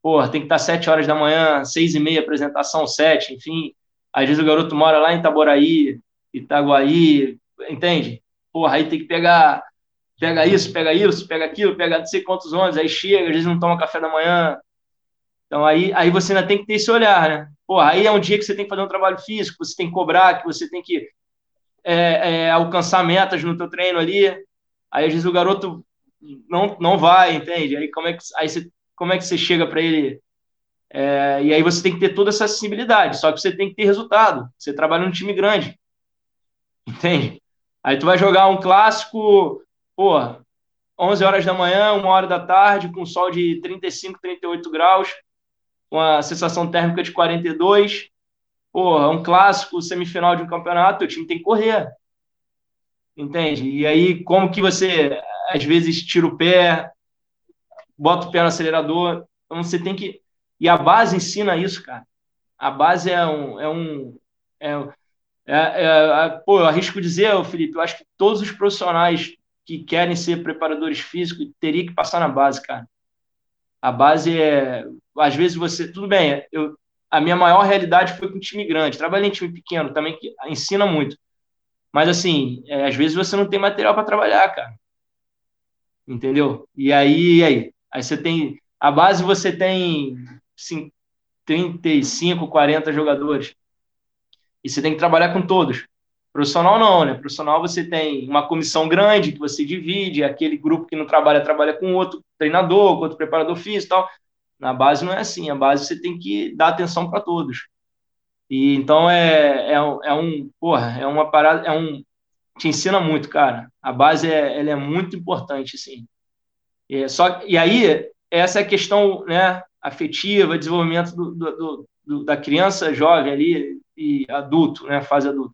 pô, tem que estar sete horas da manhã, seis e meia, apresentação, sete, enfim. Às vezes o garoto mora lá em Itaboraí, Itaguaí, entende? Porra, aí tem que pegar, pega isso, pega isso, pega aquilo, pega não sei quantos ônibus, aí chega, às vezes não toma café da manhã. Então aí, aí você ainda tem que ter esse olhar, né? Porra, aí é um dia que você tem que fazer um trabalho físico, você tem que cobrar, que você tem que é, é, alcançar metas no teu treino ali. Aí às vezes o garoto não, não vai, entende? Aí como é que, aí você, como é que você chega para ele? É, e aí você tem que ter toda essa acessibilidade, só que você tem que ter resultado. Você trabalha num time grande, entende? Aí tu vai jogar um clássico, pô, 11 horas da manhã, 1 hora da tarde, com sol de 35, 38 graus, com a sensação térmica de 42. Pô, um clássico, semifinal de um campeonato, o time tem que correr. Entende? E aí, como que você, às vezes, tira o pé, bota o pé no acelerador. Então, você tem que. E a base ensina isso, cara. A base é um. É um é, é, é, é, pô, eu arrisco dizer, Felipe, eu acho que todos os profissionais que querem ser preparadores físicos teriam que passar na base, cara. A base é. Às vezes você. Tudo bem, eu, a minha maior realidade foi com time grande. Trabalhei em time pequeno também, que ensina muito. Mas, assim, é, às vezes você não tem material para trabalhar, cara. Entendeu? E aí, e aí? Aí você tem. A base você tem 35, 40 jogadores. E você tem que trabalhar com todos. Profissional não, né? Profissional você tem uma comissão grande que você divide, aquele grupo que não trabalha, trabalha com outro treinador, com outro preparador físico e tal. Na base não é assim, a base você tem que dar atenção para todos. E então é, é, é um, porra, é uma parada, é um, te ensina muito, cara. A base é, ela é muito importante, assim. É, só, e aí, essa é a questão né, afetiva, desenvolvimento do, do, do, da criança jovem ali e adulto, né, fase adulta.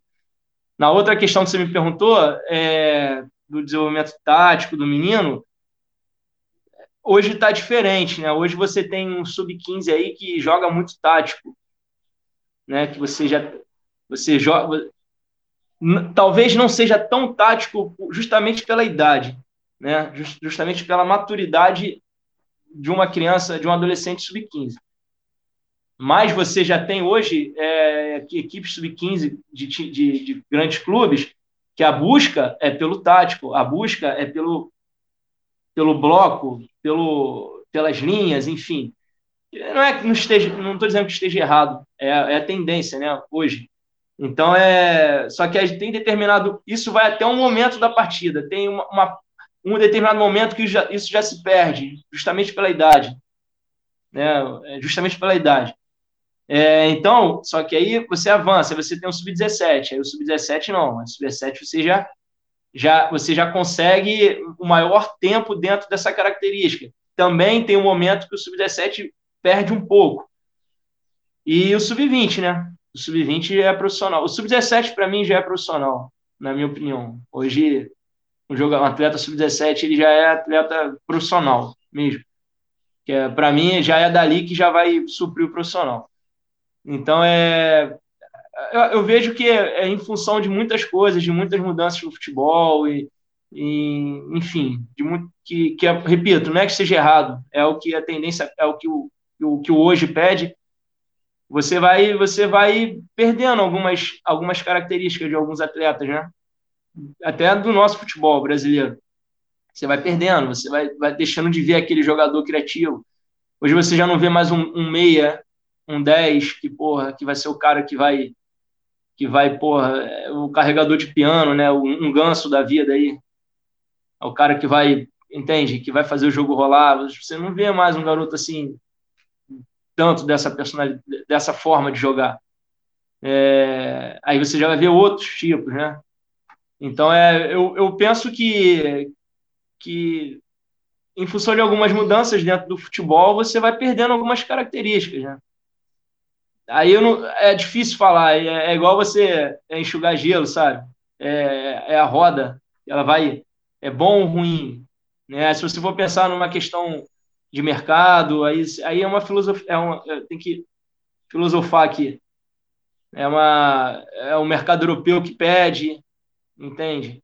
Na outra questão que você me perguntou, é, do desenvolvimento tático do menino, hoje está diferente, né? Hoje você tem um sub-15 aí que joga muito tático, né? Que você já você joga talvez não seja tão tático justamente pela idade, né? Justamente pela maturidade de uma criança, de um adolescente sub-15. Mas você já tem hoje é, equipes sub-15 de, de, de grandes clubes que a busca é pelo tático, a busca é pelo, pelo bloco, pelo, pelas linhas, enfim. Não é que não esteja, não estou dizendo que esteja errado, é, é, a tendência, né, hoje. Então é, só que tem determinado, isso vai até um momento da partida, tem uma, uma um determinado momento que já, isso já se perde, justamente pela idade, né, é, justamente pela idade. É, então, só que aí você avança, você tem um sub-17, aí o sub-17 não, o sub-17 você já, já, você já consegue o maior tempo dentro dessa característica. Também tem um momento que o sub-17 perde um pouco. E o sub-20, né? O sub-20 é profissional. O sub-17 para mim já é profissional, na minha opinião. Hoje um jogador, um atleta sub-17 ele já é atleta profissional mesmo. Que é, para mim já é dali que já vai suprir o profissional. Então, é, eu, eu vejo que é, é, em função de muitas coisas, de muitas mudanças no futebol, e, e, enfim, de muito, que, que, repito, não é que seja errado, é o que a tendência, é o que o, o que o hoje pede, você vai você vai perdendo algumas, algumas características de alguns atletas, né? Até do nosso futebol brasileiro. Você vai perdendo, você vai, vai deixando de ver aquele jogador criativo. Hoje você já não vê mais um, um meia, um 10, que, porra, que vai ser o cara que vai que vai, porra, o carregador de piano, né? Um, um ganso da vida aí. É o cara que vai, entende? Que vai fazer o jogo rolar. Você não vê mais um garoto assim tanto dessa personalidade, dessa forma de jogar. É, aí você já vai ver outros tipos, né? Então é, eu, eu penso que, que em função de algumas mudanças dentro do futebol, você vai perdendo algumas características, né? Aí eu não, é difícil falar, é, é igual você enxugar gelo, sabe? É, é a roda, ela vai, é bom ou ruim, né? Se você for pensar numa questão de mercado, aí, aí é uma filosofia, é é, tem que filosofar aqui. É, uma, é o mercado europeu que pede, entende?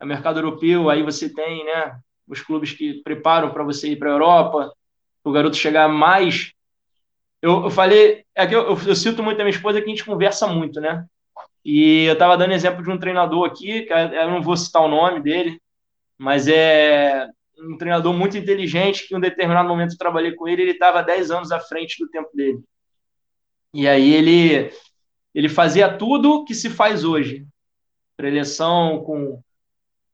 É mercado europeu, aí você tem né, os clubes que preparam para você ir para a Europa, o garoto chegar mais. Eu, eu falei, é que eu, eu, cito muito a minha esposa que a gente conversa muito, né? E eu estava dando exemplo de um treinador aqui, que eu não vou citar o nome dele, mas é um treinador muito inteligente que em um determinado momento eu trabalhei com ele, ele estava 10 anos à frente do tempo dele. E aí ele ele fazia tudo que se faz hoje. Preleção com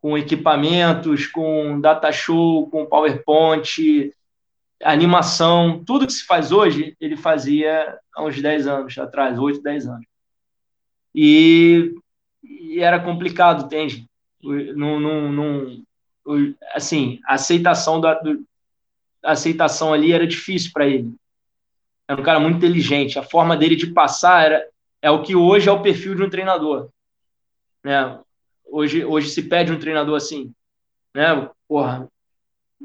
com equipamentos, com data show, com PowerPoint, animação, tudo que se faz hoje, ele fazia há uns 10 anos atrás, 8, 10 anos. E, e era complicado, entende? Assim, a aceitação da do, a aceitação ali era difícil para ele. Era um cara muito inteligente. A forma dele de passar era é o que hoje é o perfil de um treinador, né? Hoje hoje se pede um treinador assim, né? Porra.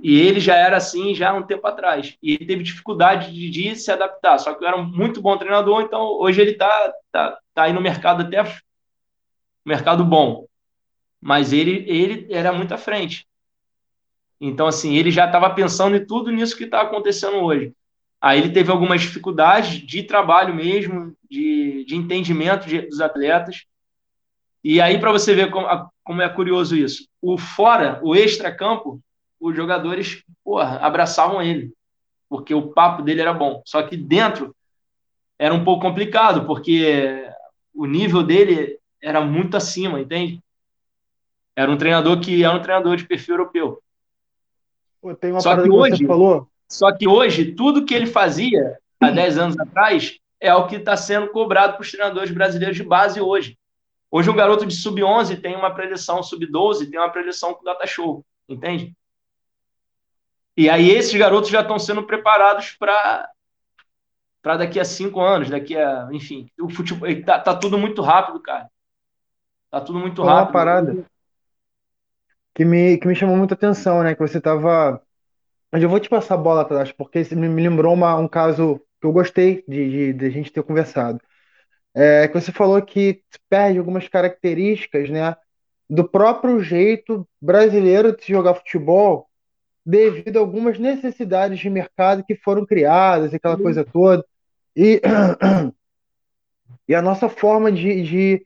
E ele já era assim já há um tempo atrás. E ele teve dificuldade de, de se adaptar. Só que era um muito bom treinador, então hoje ele tá, tá, tá aí no mercado até mercado bom mas ele, ele era muito à frente. Então, assim, ele já estava pensando em tudo nisso que está acontecendo hoje. Aí ele teve algumas dificuldades de trabalho mesmo, de, de entendimento de, dos atletas. E aí, para você ver como, como, é curioso isso, o fora, o extra-campo, os jogadores porra, abraçavam ele, porque o papo dele era bom. Só que dentro era um pouco complicado, porque o nível dele era muito acima, entende? Era um treinador que era um treinador de perfil europeu. Pô, tem uma só que hoje, que falou. Só que hoje, tudo que ele fazia há 10 anos atrás é o que está sendo cobrado para os treinadores brasileiros de base hoje. Hoje, um garoto de sub-11 tem uma preleção, sub-12 tem uma preleção com data show, entende? E aí, esses garotos já estão sendo preparados para para daqui a cinco anos, daqui a. Enfim, o futebol. Tá, tá tudo muito rápido, cara. Tá tudo muito Qual rápido. Uma parada que me, que me chamou muita atenção, né? Que você estava. Mas eu vou te passar a bola atrás, porque me, lembrou uma, um caso que eu gostei de, de, de a gente ter conversado. É, que você falou que perde algumas características, né? Do próprio jeito brasileiro de se jogar futebol, devido a algumas necessidades de mercado que foram criadas, aquela coisa toda. E, e a nossa forma de, de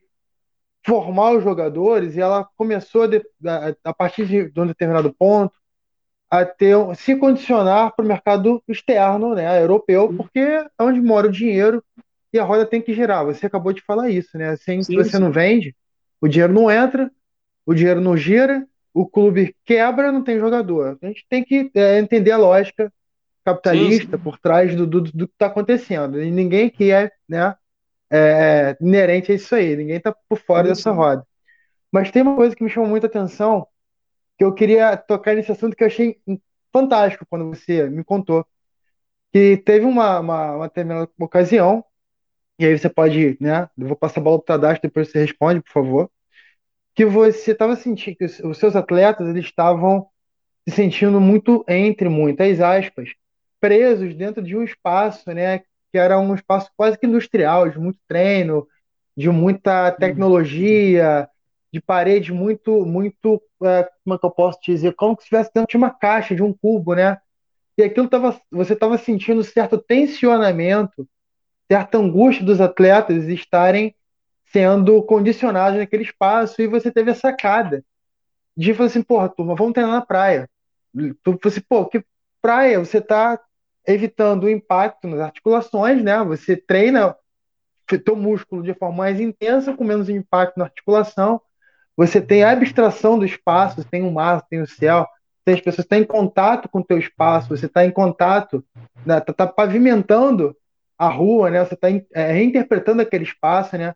formar os jogadores e ela começou de, a, a, partir de um determinado ponto a ter se condicionar para o mercado externo, né, europeu, porque é onde mora o dinheiro e a roda tem que girar. Você acabou de falar isso, né? Assim, sim, se você não vende, o dinheiro não entra, o dinheiro não gira, o clube quebra, não tem jogador. A gente tem que é, entender a lógica capitalista sim, por trás do, do, do que está acontecendo. E ninguém quer, né, é, inerente a isso aí. Ninguém está por fora dessa roda. Mas tem uma coisa que me chamou muita atenção, que eu queria tocar nesse assunto que eu achei fantástico quando você me contou. Que teve uma, uma, uma determinada ocasião, e aí você pode, né? Eu vou passar a bola para o Tadashi, depois você responde, por favor. Que você estava sentindo, que os seus atletas eles estavam se sentindo muito, entre muitas aspas, presos dentro de um espaço, né? que era um espaço quase que industrial, de muito treino, de muita tecnologia, de parede muito, muito, é, como é que eu posso dizer, como se estivesse dentro de uma caixa, de um cubo, né? E aquilo tava, você estava sentindo certo tensionamento, certa angústia dos atletas estarem sendo condicionados naquele espaço, e você teve a sacada de falar assim, porra, turma, vamos treinar na praia. Tu assim, pô, que praia? Você está evitando o impacto nas articulações, né? Você treina teu músculo de forma mais intensa, com menos impacto na articulação. Você tem a abstração do espaço, tem o mar, tem o céu, tem as pessoas, está em contato com o teu espaço, você está em contato, está né? Tá, tá pavimentando a rua, né? Você está é, reinterpretando aquele espaço, né?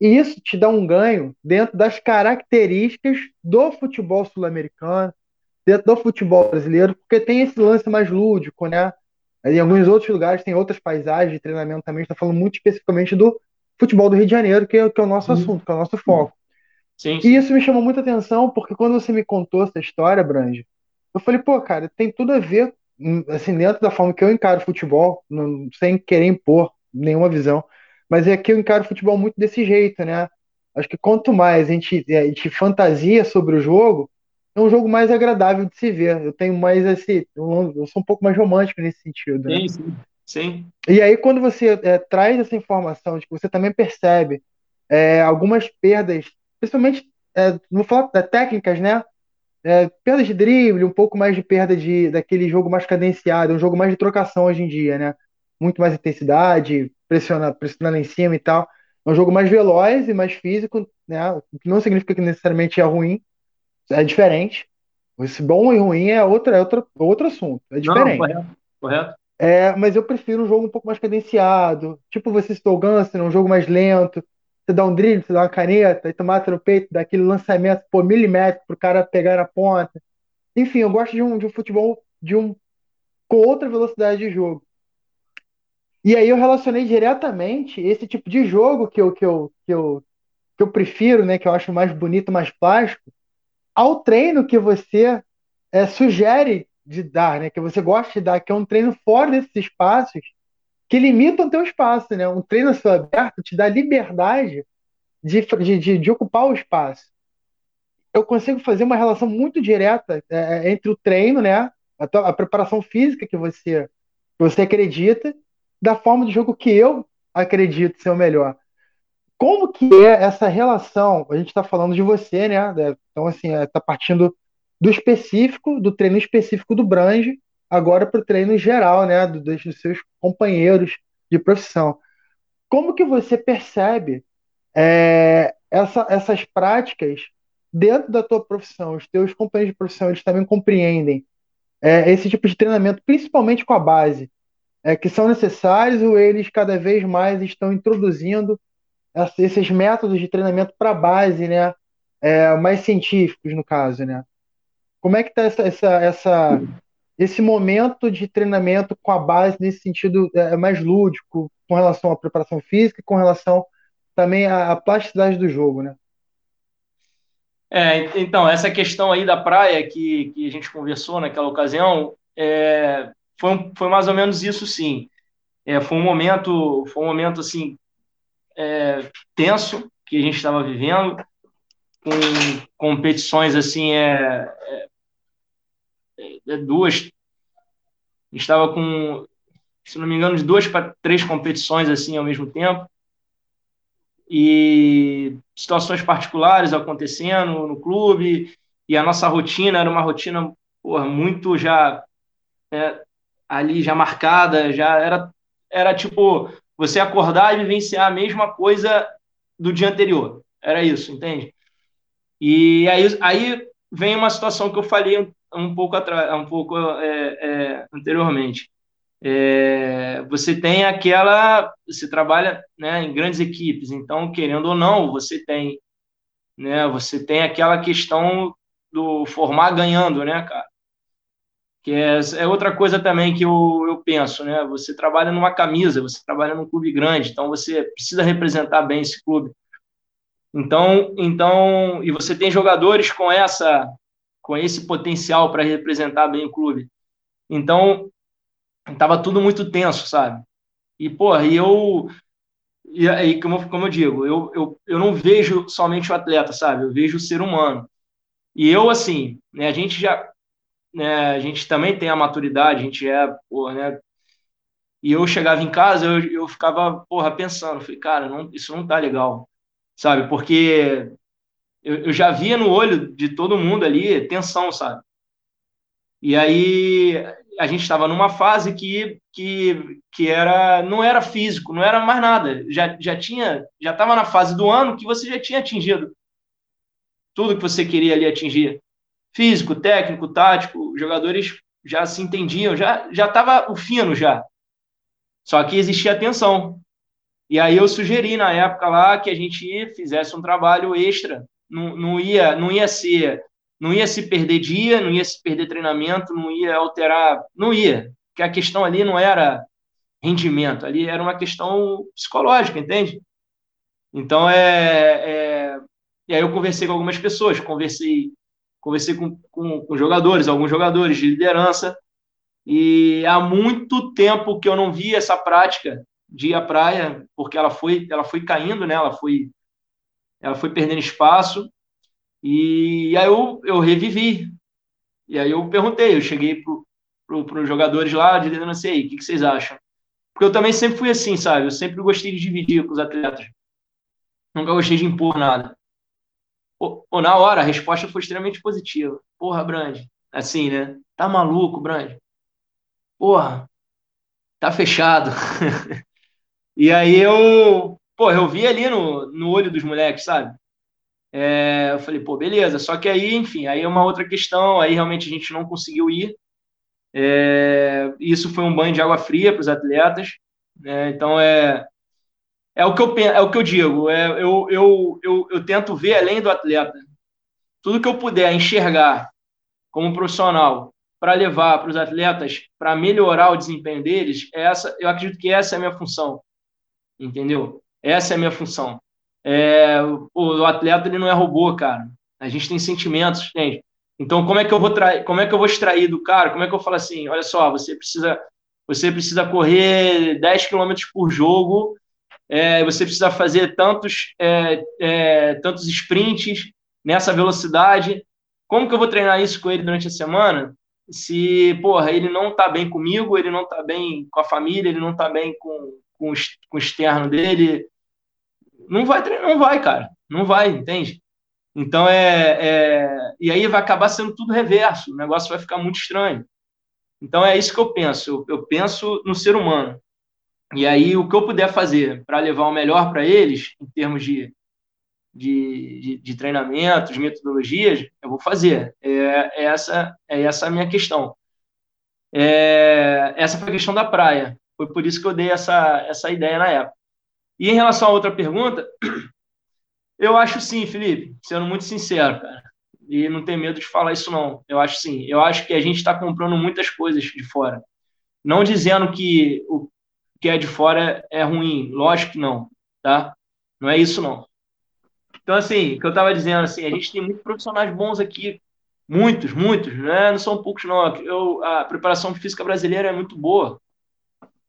E isso te dá um ganho dentro das características do futebol sul-americano, dentro do futebol brasileiro, porque tem esse lance mais lúdico, né? Em alguns outros lugares tem outras paisagens de treinamento também, está falando muito especificamente do futebol do Rio de Janeiro, que é, que é o nosso uhum. assunto, que é o nosso foco. Sim, sim. E isso me chamou muita atenção, porque quando você me contou essa história, Brange, eu falei, pô, cara, tem tudo a ver, hum, assim, dentro da forma que eu encaro futebol, não, sem querer impor nenhuma visão, mas é que eu encaro futebol muito desse jeito, né? Acho que quanto mais a gente, a gente fantasia sobre o jogo, é um jogo mais agradável de se ver. Eu tenho mais esse. Eu sou um pouco mais romântico nesse sentido. Né? Sim, sim. sim. E aí, quando você é, traz essa informação de que você também percebe é, algumas perdas, principalmente, é, não vou falar da técnicas, né? É, perda de drible, um pouco mais de perda de, daquele jogo mais cadenciado, um jogo mais de trocação hoje em dia, né? Muito mais intensidade, pressionar, pressionar em cima e tal. É um jogo mais veloz e mais físico, né? O que não significa que necessariamente é ruim, é diferente. Esse bom e ruim é outro, é outro, outro assunto. É diferente. Não, correto, correto. É, mas eu prefiro um jogo um pouco mais cadenciado. Tipo, você citou o Ganser, um jogo mais lento. Você dá um drible, você dá uma caneta, e tomar no peito, dá aquele lançamento por milimétrico pro cara pegar na ponta. Enfim, eu gosto de um, de um futebol de um com outra velocidade de jogo. E aí eu relacionei diretamente esse tipo de jogo que eu, que eu, que eu, que eu prefiro, né, que eu acho mais bonito, mais plástico, ao treino que você é, sugere de dar, né? Que você gosta de dar, que é um treino fora desses espaços que limitam o teu espaço, né? Um treino seu aberto te dá liberdade de, de, de, ocupar o espaço. Eu consigo fazer uma relação muito direta é, é entre o treino, né? A, tua, a, preparação física que você, que você acredita, da forma de jogo que eu acredito ser o melhor. Como que é essa relação? A gente está falando de você, né? Então, assim, está é, partindo do específico, do treino específico do Brange, agora para o treino geral, né? Do, dos seus companheiros de profissão. Como que você percebe é, essa, essas práticas dentro da tua profissão? Os teus companheiros de profissão, eles também compreendem é, esse tipo de treinamento, principalmente com a base, é, que são necessários ou eles cada vez mais estão introduzindo esses métodos de treinamento para base, né? É, mais científicos, no caso, né? Como é que está essa, essa, essa, esse momento de treinamento com a base nesse sentido é, mais lúdico, com relação à preparação física com relação também à, à plasticidade do jogo, né? É, então, essa questão aí da praia que, que a gente conversou naquela ocasião, é, foi, foi mais ou menos isso, sim. É, foi um momento, foi um momento assim é, tenso que a gente estava vivendo, com competições assim, é, é, é duas. Estava com, se não me engano, de duas para três competições assim ao mesmo tempo. E situações particulares acontecendo no clube, e a nossa rotina era uma rotina porra, muito já é, ali já marcada, já era, era tipo você acordar e vivenciar a mesma coisa do dia anterior. Era isso, entende? E aí, aí vem uma situação que eu falei um, um pouco atrás, um pouco é, é, anteriormente. É, você tem aquela, você trabalha né, em grandes equipes, então querendo ou não, você tem, né, você tem aquela questão do formar ganhando, né, cara? Que é, é, outra coisa também que eu, eu penso, né? Você trabalha numa camisa, você trabalha num clube grande, então você precisa representar bem esse clube. Então, então, e você tem jogadores com essa, com esse potencial para representar bem o clube. Então, estava tudo muito tenso, sabe? E porra, e eu e aí, como, como eu digo, eu, eu, eu não vejo somente o atleta, sabe? Eu vejo o ser humano. E eu, assim, né, a gente já. Né, a gente também tem a maturidade, a gente é, porra, né? E eu chegava em casa, eu, eu ficava, porra, pensando, falei, cara, não, isso não tá legal, sabe? Porque eu, eu já via no olho de todo mundo ali tensão, sabe? E aí a gente estava numa fase que, que, que era não era físico, não era mais nada. Já, já tinha, já estava na fase do ano que você já tinha atingido tudo que você queria ali atingir. Físico, técnico, tático, os jogadores já se entendiam, já já estava o fino já. Só que existia tensão. E aí eu sugeri na época lá que a gente fizesse um trabalho extra. Não, não ia não ia ser não ia se perder dia, não ia se perder treinamento, não ia alterar, não ia. Porque a questão ali não era rendimento, ali era uma questão psicológica, entende? Então é, é... e aí eu conversei com algumas pessoas, conversei conversei com, com, com jogadores, alguns jogadores de liderança, e há muito tempo que eu não vi essa prática de ir à praia, porque ela foi ela foi caindo, né? Ela foi ela foi perdendo espaço e aí eu, eu revivi. E aí eu perguntei, eu cheguei para pro, os jogadores lá, dizendo assim, aí, o que, que vocês acham? Porque eu também sempre fui assim, sabe? Eu sempre gostei de dividir com os atletas. Nunca gostei de impor nada. Pô, na hora, a resposta foi extremamente positiva. Porra, Brand. Assim, né? Tá maluco, Brand? Porra, tá fechado. e aí eu, pô, eu vi ali no, no olho dos moleques, sabe? É, eu falei, pô, beleza. Só que aí, enfim, aí é uma outra questão. Aí realmente a gente não conseguiu ir. É, isso foi um banho de água fria para os atletas. Né? Então é é o que eu é o que eu digo. É, eu, eu, eu, eu tento ver além do atleta. Tudo que eu puder enxergar como profissional para levar para os atletas para melhorar o desempenho deles, essa eu acredito que essa é a minha função. Entendeu? Essa é a minha função. É, o, atleta ele não é robô, cara. A gente tem sentimentos, entende? Então, como é que eu vou trair, como é que eu vou extrair do cara? Como é que eu falo assim? Olha só, você precisa, você precisa correr 10 km por jogo, é, você precisa fazer tantos, é, é, tantos sprints nessa velocidade. Como que eu vou treinar isso com ele durante a semana? Se, porra, ele não tá bem comigo, ele não tá bem com a família, ele não tá bem com, com, com o externo dele, não vai treinar, não vai, cara. Não vai, entende? Então é, é, E aí vai acabar sendo tudo reverso, o negócio vai ficar muito estranho. Então é isso que eu penso. Eu, eu penso no ser humano. E aí o que eu puder fazer para levar o melhor para eles, em termos de, de, de, de treinamentos, metodologias, eu vou fazer. É, é, essa, é essa a minha questão. É, essa foi a questão da praia. Foi por isso que eu dei essa, essa ideia na época. E em relação a outra pergunta, eu acho sim, Felipe, sendo muito sincero, cara. E não tem medo de falar isso, não. Eu acho sim. Eu acho que a gente está comprando muitas coisas de fora. Não dizendo que que é de fora é ruim. Lógico que não, tá? Não é isso, não. Então, assim, o que eu estava dizendo, assim, a gente tem muitos profissionais bons aqui. Muitos, muitos, né? Não são poucos, não. Eu, a preparação física brasileira é muito boa.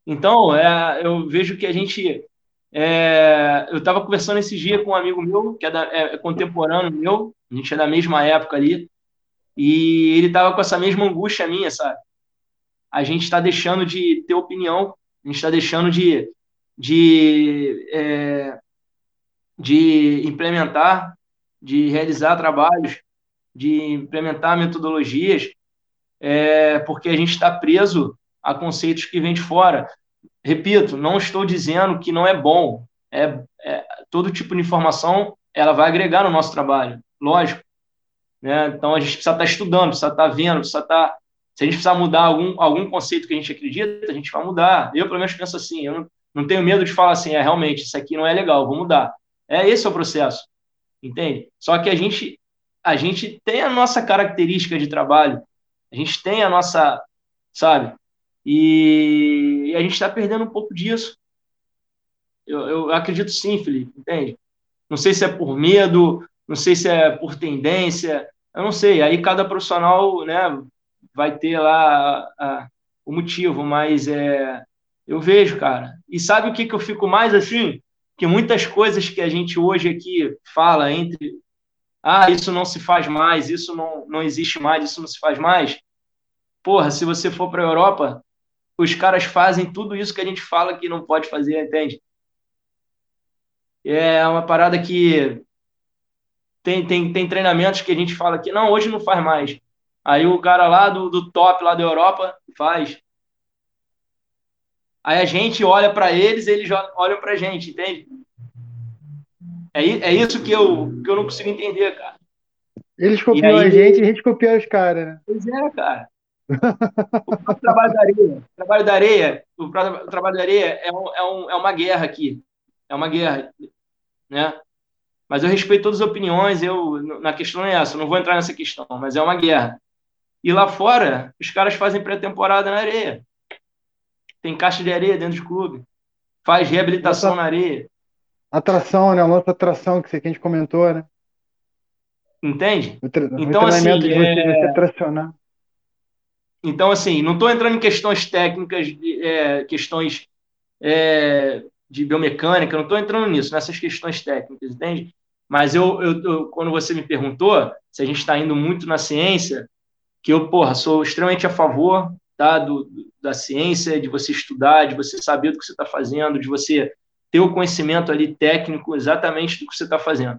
Então, é, eu vejo que a gente é, eu estava conversando esse dia com um amigo meu, que é, da, é, é, contemporâneo meu, a gente é da mesma época ali, e ele estava com essa mesma angústia minha, sabe? A gente está deixando de ter opinião, a gente está deixando de, de, é, de implementar, de realizar trabalhos, de implementar metodologias, é, porque a gente está preso a conceitos que vêm de fora repito, não estou dizendo que não é bom. É, é, todo tipo de informação ela vai agregar no nosso trabalho, lógico. Né? Então a gente precisa estar estudando, precisa estar vendo, precisa estar. Se a gente precisar mudar algum, algum conceito que a gente acredita, a gente vai mudar. Eu, pelo menos, penso assim: eu não, não tenho medo de falar assim, é realmente, isso aqui não é legal, vou mudar. É esse é o processo, entende? Só que a gente, a gente tem a nossa característica de trabalho, a gente tem a nossa, sabe? E, a gente está perdendo um pouco disso. Eu, eu, acredito sim, Felipe, entende? Não sei se é por medo, não sei se é por tendência, eu não sei. Aí cada profissional né, vai ter lá a, a, o motivo, mas é, eu vejo, cara. E sabe o que, que eu fico mais assim? que muitas coisas que a gente hoje aqui fala entre ah, isso não se faz mais, isso não, não existe mais, isso não se faz mais. Porra, se você for para a Europa, os caras fazem tudo isso que a gente fala que não pode fazer, entende? É uma parada que tem, tem, tem treinamentos que a gente fala que não, hoje não faz mais. Aí o cara lá do, do top, lá da Europa, faz. Aí a gente olha para eles, eles olham para a gente, entende? É, é isso que eu, que eu não consigo entender, cara. Eles copiam aí, a gente e a gente copia os caras, né? Pois é, cara. o trabalho da areia, o trabalho da areia, o, trabalho da areia é, um, é, um, é uma guerra aqui. É uma guerra, né? Mas eu respeito todas as opiniões, eu, na questão é essa, não vou entrar nessa questão, mas é uma guerra. E lá fora, os caras fazem pré-temporada na areia. Tem caixa de areia dentro do clube. Faz reabilitação Nossa, na areia. Atração, né? O lance atração que, a gente comentou, né? Entende? O, então, o assim, de você, é... Então, assim, não estou entrando em questões técnicas, é, questões é, de biomecânica, não estou entrando nisso, nessas questões técnicas, entende? Mas eu, eu, eu quando você me perguntou se a gente está indo muito na ciência, que eu, porra, sou extremamente a favor tá, do, da ciência, de você estudar, de você saber do que você está fazendo, de você ter o conhecimento ali técnico exatamente do que você está fazendo.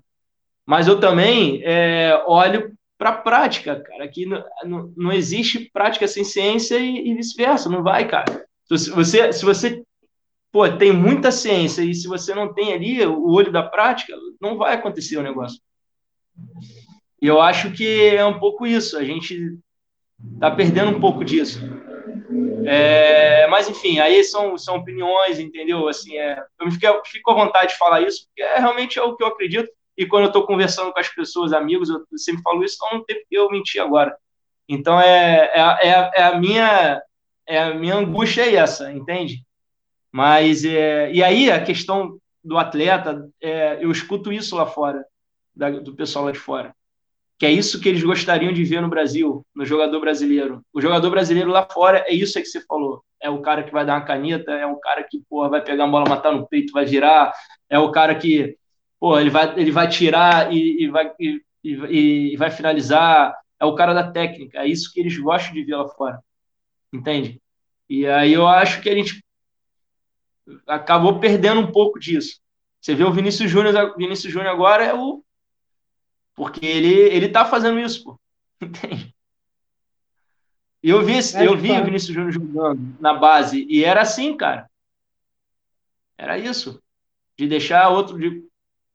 Mas eu também é, olho para a prática, cara. Aqui não, não, não, existe prática sem ciência e, e vice-versa, não vai, cara. Se você, se você pô, tem muita ciência e se você não tem ali o olho da prática, não vai acontecer o negócio. E eu acho que é um pouco isso. A gente está perdendo um pouco disso. É, mas enfim, aí são, são opiniões, entendeu? Assim, é, eu me fico, fico à vontade de falar isso, porque é realmente é o que eu acredito. E quando eu estou conversando com as pessoas, amigos, eu sempre falo isso, então não tem porque eu mentir agora. Então é, é, é, é, a minha é a minha angústia é essa, entende? Mas é, e aí a questão do atleta, é, eu escuto isso lá fora, da, do pessoal lá de fora que é isso que eles gostariam de ver no Brasil, no jogador brasileiro. O jogador brasileiro lá fora é isso aí que você falou. É o cara que vai dar uma caneta, é o cara que porra, vai pegar a bola, matar no peito, vai virar, é o cara que porra, ele, vai, ele vai tirar e, e vai, e, e, e vai finalizar, é o cara da técnica. É isso que eles gostam de ver lá fora. Entende? E aí eu acho que a gente acabou perdendo um pouco disso. Você vê o Vinícius Júnior, Vinícius Júnior agora é o porque ele, ele tá fazendo isso, pô. Entende? Eu vi, é eu vi o Vinícius Júnior jogando na base e era assim, cara. Era isso. De deixar outro de,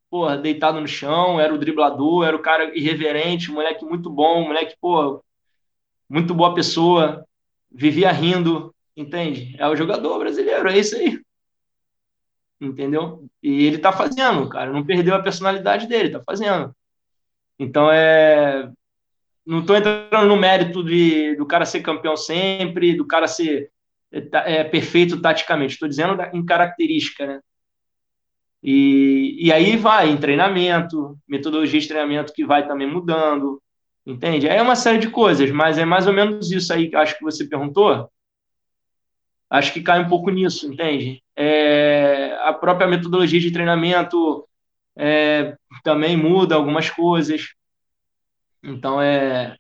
porra, deitado no chão, era o driblador, era o cara irreverente, moleque muito bom, moleque, pô, muito boa pessoa, vivia rindo, entende? É o jogador brasileiro, é isso aí. Entendeu? E ele tá fazendo, cara, não perdeu a personalidade dele, tá fazendo. Então, é, não estou entrando no mérito de, do cara ser campeão sempre, do cara ser é, é perfeito taticamente. Estou dizendo em característica, né? E, e aí vai em treinamento, metodologia de treinamento que vai também mudando, entende? É uma série de coisas, mas é mais ou menos isso aí que acho que você perguntou. Acho que cai um pouco nisso, entende? É, a própria metodologia de treinamento é, também muda algumas coisas. Então é.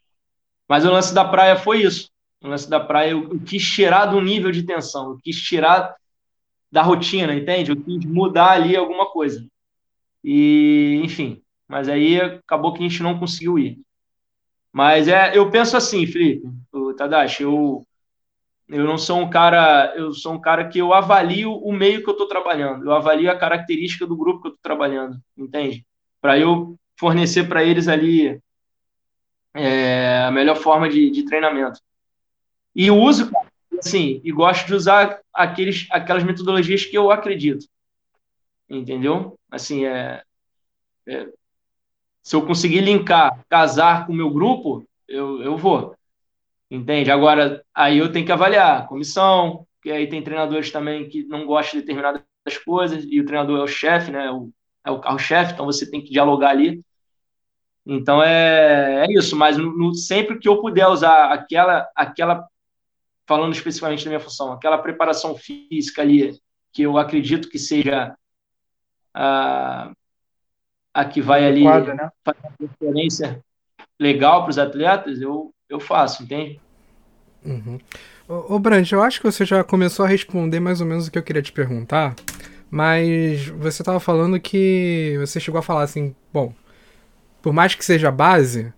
Mas o lance da praia foi isso. O lance da praia eu, quis tirar do nível de tensão, eu quis tirar da rotina, entende? Eu quis mudar ali alguma coisa. E, enfim, mas aí acabou que a gente não conseguiu ir. Mas é, eu penso assim, Felipe, o Tadashi, eu eu não sou um cara, eu sou um cara que eu avalio o meio que eu estou trabalhando, eu avalio a característica do grupo que eu estou trabalhando, entende? Para eu fornecer para eles ali é, a melhor forma de, de treinamento. E uso, assim, e gosto de usar aqueles, aquelas metodologias que eu acredito, entendeu? Assim, é, é se eu conseguir linkar, casar com o meu grupo, eu, eu vou. Entende? Agora, aí eu tenho que avaliar a comissão, que aí tem treinadores também que não gostam de determinadas coisas, e o treinador é o chefe, né? O, é o carro-chefe, então você tem que dialogar ali. Então é, é isso, mas no, sempre que eu puder usar aquela, aquela, falando especificamente da minha função, aquela preparação física ali, que eu acredito que seja a, a que vai ali né? fazer uma referência legal para os atletas, eu, eu faço, entende? Uhum. Ô, ô eu acho que você já começou a responder mais ou menos o que eu queria te perguntar, mas você estava falando que você chegou a falar assim, bom, por mais que seja base,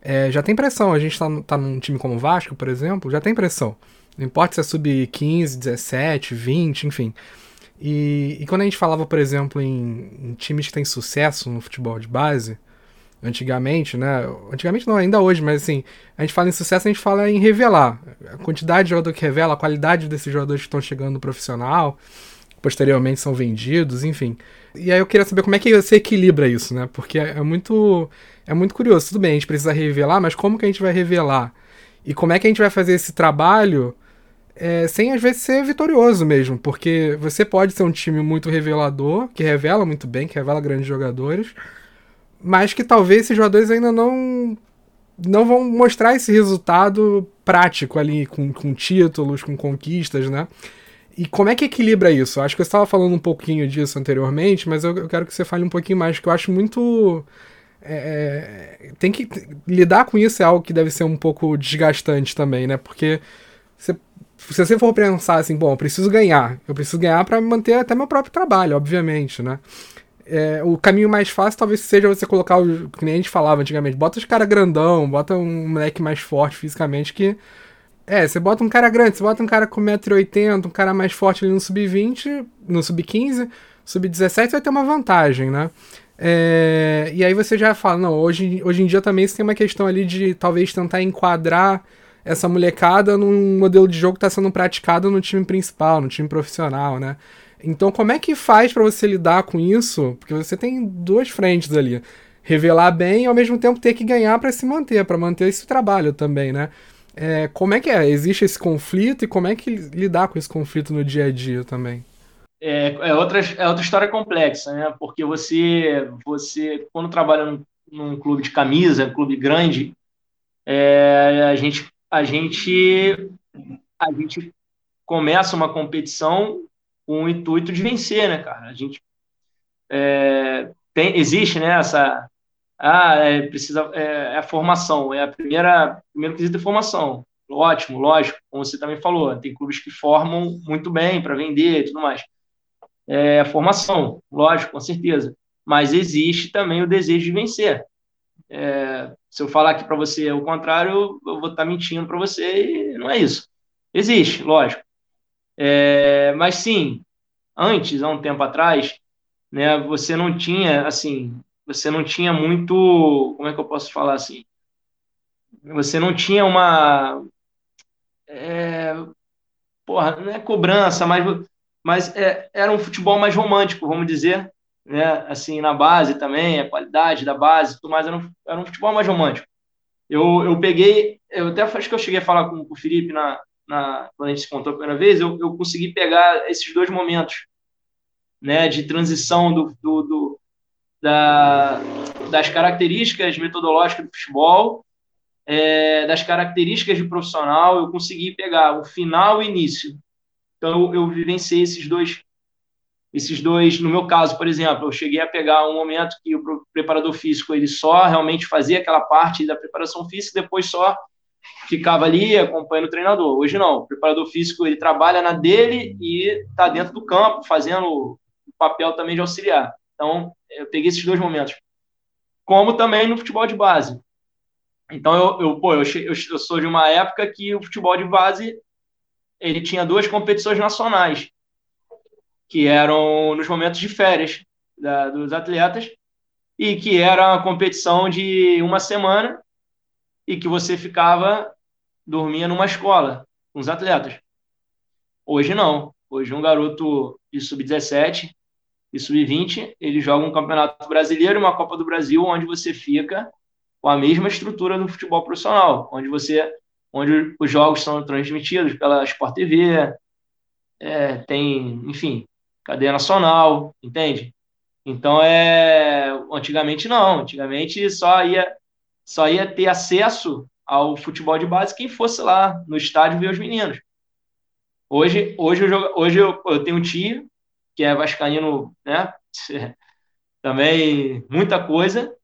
é, já tem pressão. A gente tá, tá num time como o Vasco, por exemplo, já tem pressão. Não importa se é sub 15, 17, 20, enfim. E, e quando a gente falava, por exemplo, em, em, times que têm sucesso no futebol de base, antigamente, né? Antigamente não, ainda hoje, mas assim, a gente fala em sucesso, a gente fala em revelar. A quantidade de jogador que revela, a qualidade desses jogadores que estão chegando no profissional, posteriormente são vendidos, enfim. E aí eu queria saber como é que você equilibra isso, né? Porque é, é muito é muito curioso. Tudo bem, a gente precisa revelar, mas como que a gente vai revelar? E como é que a gente vai fazer esse trabalho é, sem às vezes ser vitorioso mesmo, porque você pode ser um time muito revelador, que revela muito bem, que revela grandes jogadores, mas que talvez esses jogadores ainda não não vão mostrar esse resultado prático ali, com, com títulos, com conquistas, né? E como é que equilibra isso? Acho que você estava falando um pouquinho disso anteriormente, mas eu, eu, quero que você fale um pouquinho mais, que eu acho muito. É, é tem que lidar com isso é algo que deve ser um pouco desgastante também, né? Porque você se você for pensar assim, bom, eu preciso ganhar, eu preciso ganhar para manter até meu próprio trabalho, obviamente, né? É, o caminho mais fácil talvez seja você colocar o que nem a gente falava antigamente, bota os caras grandão, bota um moleque mais forte fisicamente que. É, você bota um cara grande, você bota um cara com 1,80m, um cara mais forte ali no sub-20, no sub-15, sub-17 vai ter uma vantagem, né? É, e aí você já fala, não, hoje, hoje em dia também você tem uma questão ali de talvez tentar enquadrar essa molecada num modelo de jogo que está sendo praticado no time principal, no time profissional, né? Então, como é que faz para você lidar com isso? Porque você tem duas frentes ali. Revelar bem e ao mesmo tempo ter que ganhar para se manter, para manter esse trabalho também, né? É, como é que é? Existe esse conflito e como é que lidar com esse conflito no dia a dia também? É, é, outra, é outra história complexa, né? Porque você, você quando trabalha num, num clube de camisa, clube grande, é, a gente a gente a gente começa uma competição com o intuito de vencer, né, cara? A gente é, tem, existe, né, essa ah, é, precisa é, é, a formação, é a primeira primeiro quesito de formação. Ótimo, lógico, como você também falou, tem clubes que formam muito bem para vender e tudo mais. É a formação, lógico, com certeza. Mas existe também o desejo de vencer. É, se eu falar aqui para você o contrário, eu vou estar tá mentindo para você e não é isso. Existe, lógico. É, mas sim, antes, há um tempo atrás, né, você não tinha, assim, você não tinha muito, como é que eu posso falar assim? Você não tinha uma, é, porra, não é cobrança, mas, mas é, era um futebol mais romântico, vamos dizer, né? Assim, na base também, a qualidade da base, tudo mais, era um, era um futebol mais romântico. Eu, eu peguei, eu até acho que eu cheguei a falar com, com o Felipe na, na, quando a gente se contou a primeira vez, eu, eu consegui pegar esses dois momentos, né, de transição do, do, do da, das características metodológicas do futebol, é, das características de profissional, eu consegui pegar o final e o início. Então, eu, eu vivenciei esses dois esses dois, no meu caso, por exemplo, eu cheguei a pegar um momento que o preparador físico ele só realmente fazia aquela parte da preparação física, depois só ficava ali acompanhando o treinador. Hoje não, o preparador físico ele trabalha na dele e está dentro do campo fazendo o papel também de auxiliar. Então, eu peguei esses dois momentos. Como também no futebol de base. Então, eu, eu, pô, eu, eu sou de uma época que o futebol de base ele tinha duas competições nacionais que eram nos momentos de férias da, dos atletas, e que era uma competição de uma semana e que você ficava, dormia numa escola com os atletas. Hoje não. Hoje um garoto de sub-17 e sub-20, ele joga um campeonato brasileiro uma Copa do Brasil, onde você fica com a mesma estrutura do futebol profissional, onde você onde os jogos são transmitidos pela Sport TV, é, tem, enfim, cadeia nacional, entende? Então é, antigamente não, antigamente só ia só ia ter acesso ao futebol de base quem fosse lá no estádio ver os meninos. Hoje, hoje, eu, hoje eu, eu tenho um tio que é vascaíno, né? Também muita coisa.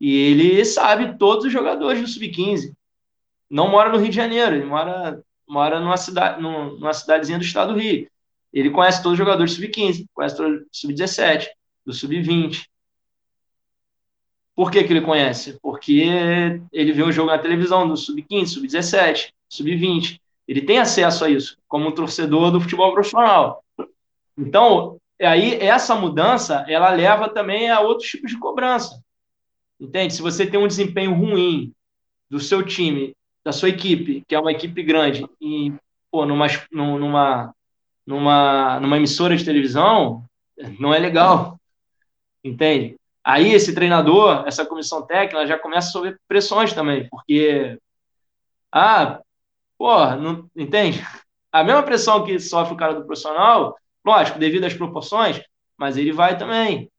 E ele sabe todos os jogadores do Sub-15. Não mora no Rio de Janeiro, ele mora, mora numa, cidade, numa cidadezinha do estado do Rio. Ele conhece todos os jogadores do Sub-15, conhece todos os Sub-17, do Sub-20. Por que, que ele conhece? Porque ele vê um jogo na televisão do Sub-15, Sub-17, Sub-20. Ele tem acesso a isso, como um torcedor do futebol profissional. Então, aí essa mudança, ela leva também a outros tipos de cobrança. Entende? Se você tem um desempenho ruim do seu time, da sua equipe, que é uma equipe grande, e pô, numa, numa, numa, numa emissora de televisão, não é legal. Entende? Aí esse treinador, essa comissão técnica, já começa a sofrer pressões também, porque. Ah, pô, não, entende? A mesma pressão que sofre o cara do profissional, lógico, devido às proporções, mas ele vai também.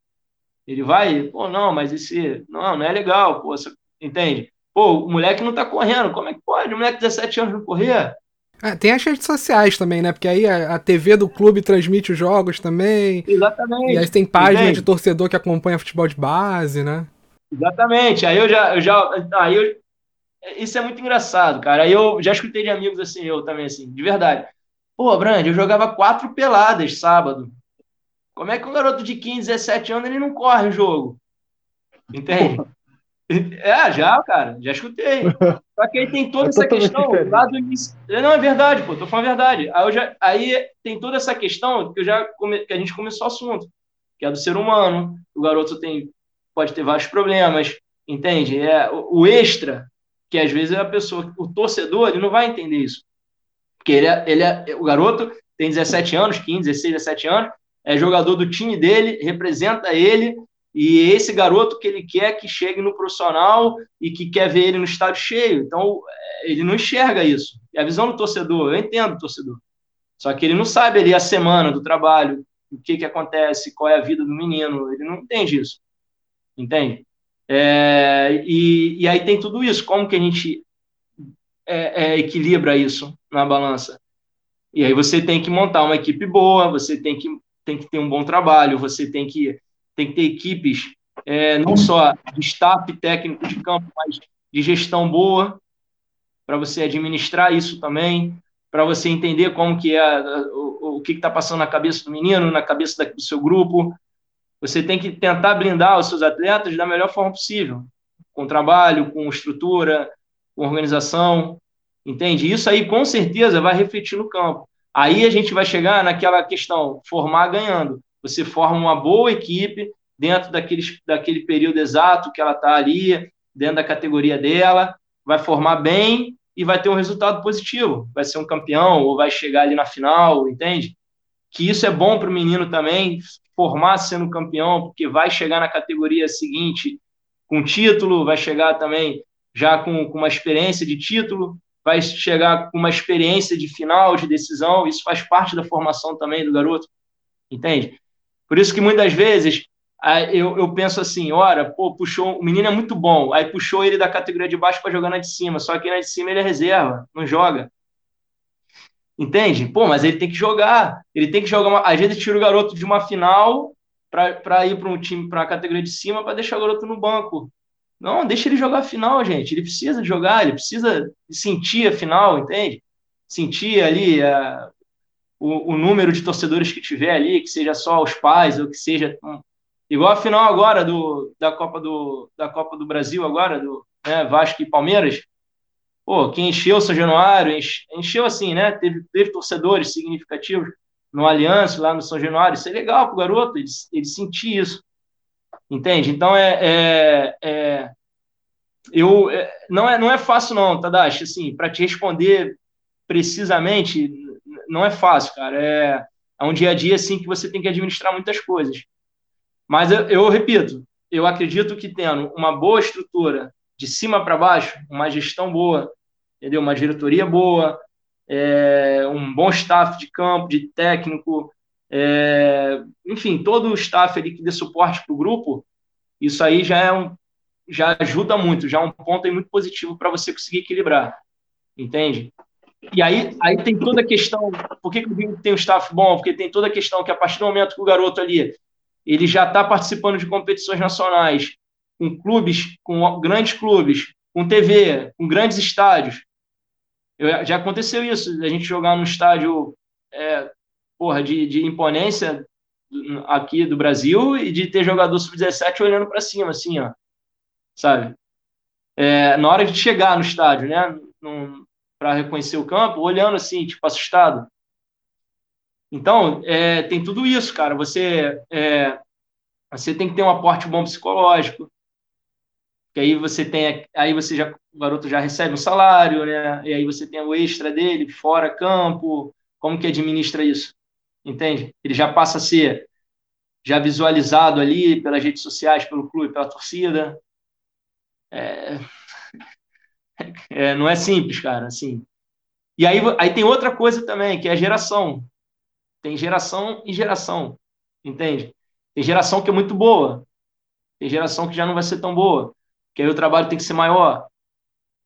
Ele vai, pô, não, mas esse. Não, não é legal, pô, você, entende? Pô, o moleque não tá correndo, como é que pode? O moleque de 17 anos não correr? É, tem as redes sociais também, né? Porque aí a, a, TV do clube transmite os jogos também. Exatamente. E aí tem página de torcedor que acompanha futebol de base, né? Exatamente. Aí eu já. Eu já aí eu, isso é muito engraçado, cara. Aí eu já escutei de amigos assim, eu também, assim, de verdade. Pô, Brand, eu jogava quatro peladas sábado. Como é que um garoto de 15, 17 anos ele não corre o jogo? Entende? É, já, cara, já escutei. Só que aí tem toda é essa questão lá do início. É, não, é verdade, pô, tô falando a verdade. Aí, já, aí tem toda essa questão que, eu já come, que a gente começou o assunto, que é do ser humano. O garoto tem, pode ter vários problemas, entende? É, o, o extra, que às vezes é a pessoa, o torcedor, ele não vai entender isso. Porque ele é, ele é, o garoto tem 17 anos, 15, 16, 17 anos, é jogador do time dele, representa ele, e esse garoto que ele quer que chegue no profissional e que quer ver ele no estádio cheio. Então, é, ele não enxerga isso. É a visão do torcedor, eu entendo o torcedor. Só que ele não sabe ali a semana do trabalho, o que, que acontece, qual é a vida do menino, ele não entende isso. Entende? É, e, e aí tem tudo isso, como que a gente é, é, equilibra isso na balança? E aí você tem que montar uma equipe boa, você tem que, tem que ter um bom trabalho, você tem que tem que ter equipes é, não só de staff técnico de campo, mas de gestão boa, para você administrar isso também, para você entender como que é o, o que está passando na cabeça do menino, na cabeça do seu grupo. Você tem que tentar blindar os seus atletas da melhor forma possível, com trabalho, com estrutura, com organização, entende? Isso aí com certeza vai refletir no campo. Aí a gente vai chegar naquela questão, formar ganhando. Você forma uma boa equipe dentro daquele, daquele período exato que ela está ali, dentro da categoria dela, vai formar bem e vai ter um resultado positivo. Vai ser um campeão ou vai chegar ali na final, entende? Que isso é bom para o menino também, formar sendo campeão, porque vai chegar na categoria seguinte com título, vai chegar também já com, com uma experiência de título, vai chegar com uma experiência de final, de decisão, isso faz parte da formação também do garoto, entende? Por isso que muitas vezes eu, eu penso assim, ora, pô, puxou, o menino é muito bom, aí puxou ele da categoria de baixo para jogar na de cima, só que na de cima ele é reserva, não joga. Entende? Pô, mas ele tem que jogar, ele tem que jogar, às vezes tira o garoto de uma final para ir para um time, para a categoria de cima, para deixar o garoto no banco. Não, deixa ele jogar a final, gente. Ele precisa jogar, ele precisa sentir a final, entende? Sentir ali a, o, o, número de torcedores que tiver ali, que seja só os pais, ou que seja. Um, igual a final agora do, da, Copa do, da Copa do Brasil, agora, do né, Vasco e Palmeiras. Pô, quem encheu São Januário, encheu assim, né? Teve, teve torcedores significativos no Aliança, lá no São Januário. Isso é legal pro garoto, ele, ele sentir isso. Entende? Então é. é, é eu, é, não, é, não é fácil, não, Tadashi, assim, para te responder precisamente, não é fácil, cara. É, é um dia a dia assim que você tem que administrar muitas coisas. Mas eu, eu repito, eu acredito que tendo uma boa estrutura de cima para baixo, uma gestão boa, entendeu? Uma diretoria boa, é, um bom staff de campo, de técnico, é, enfim, todo o staff ali que dê suporte para o grupo, isso aí já é um, já ajuda muito, já é um ponto muito positivo para você conseguir equilibrar, entende? E aí, aí tem toda a questão, por que, que o Rio tem um staff bom? Porque tem toda a questão que a partir do momento que o garoto ali, ele já está participando de competições nacionais, com clubes, com grandes clubes, com TV, com grandes estádios. Eu, já aconteceu isso, a gente jogar num estádio é, porra, de, de imponência aqui do Brasil e de ter jogador sub-17 olhando para cima, assim, ó, sabe? É, na hora de chegar no estádio, né, para reconhecer o campo, olhando assim, tipo, assustado. Então, é, tem tudo isso, cara. Você, é, você tem que ter um aporte bom psicológico, que aí você tem, aí você já, o garoto já recebe um salário, né? E aí você tem o extra dele, fora campo, como que administra isso? Entende? Ele já passa a ser já visualizado ali pelas redes sociais, pelo clube, pela torcida. É... É, não é simples, cara, assim. E aí, aí tem outra coisa também, que é a geração. Tem geração e geração, entende? Tem geração que é muito boa, tem geração que já não vai ser tão boa, que aí o trabalho tem que ser maior.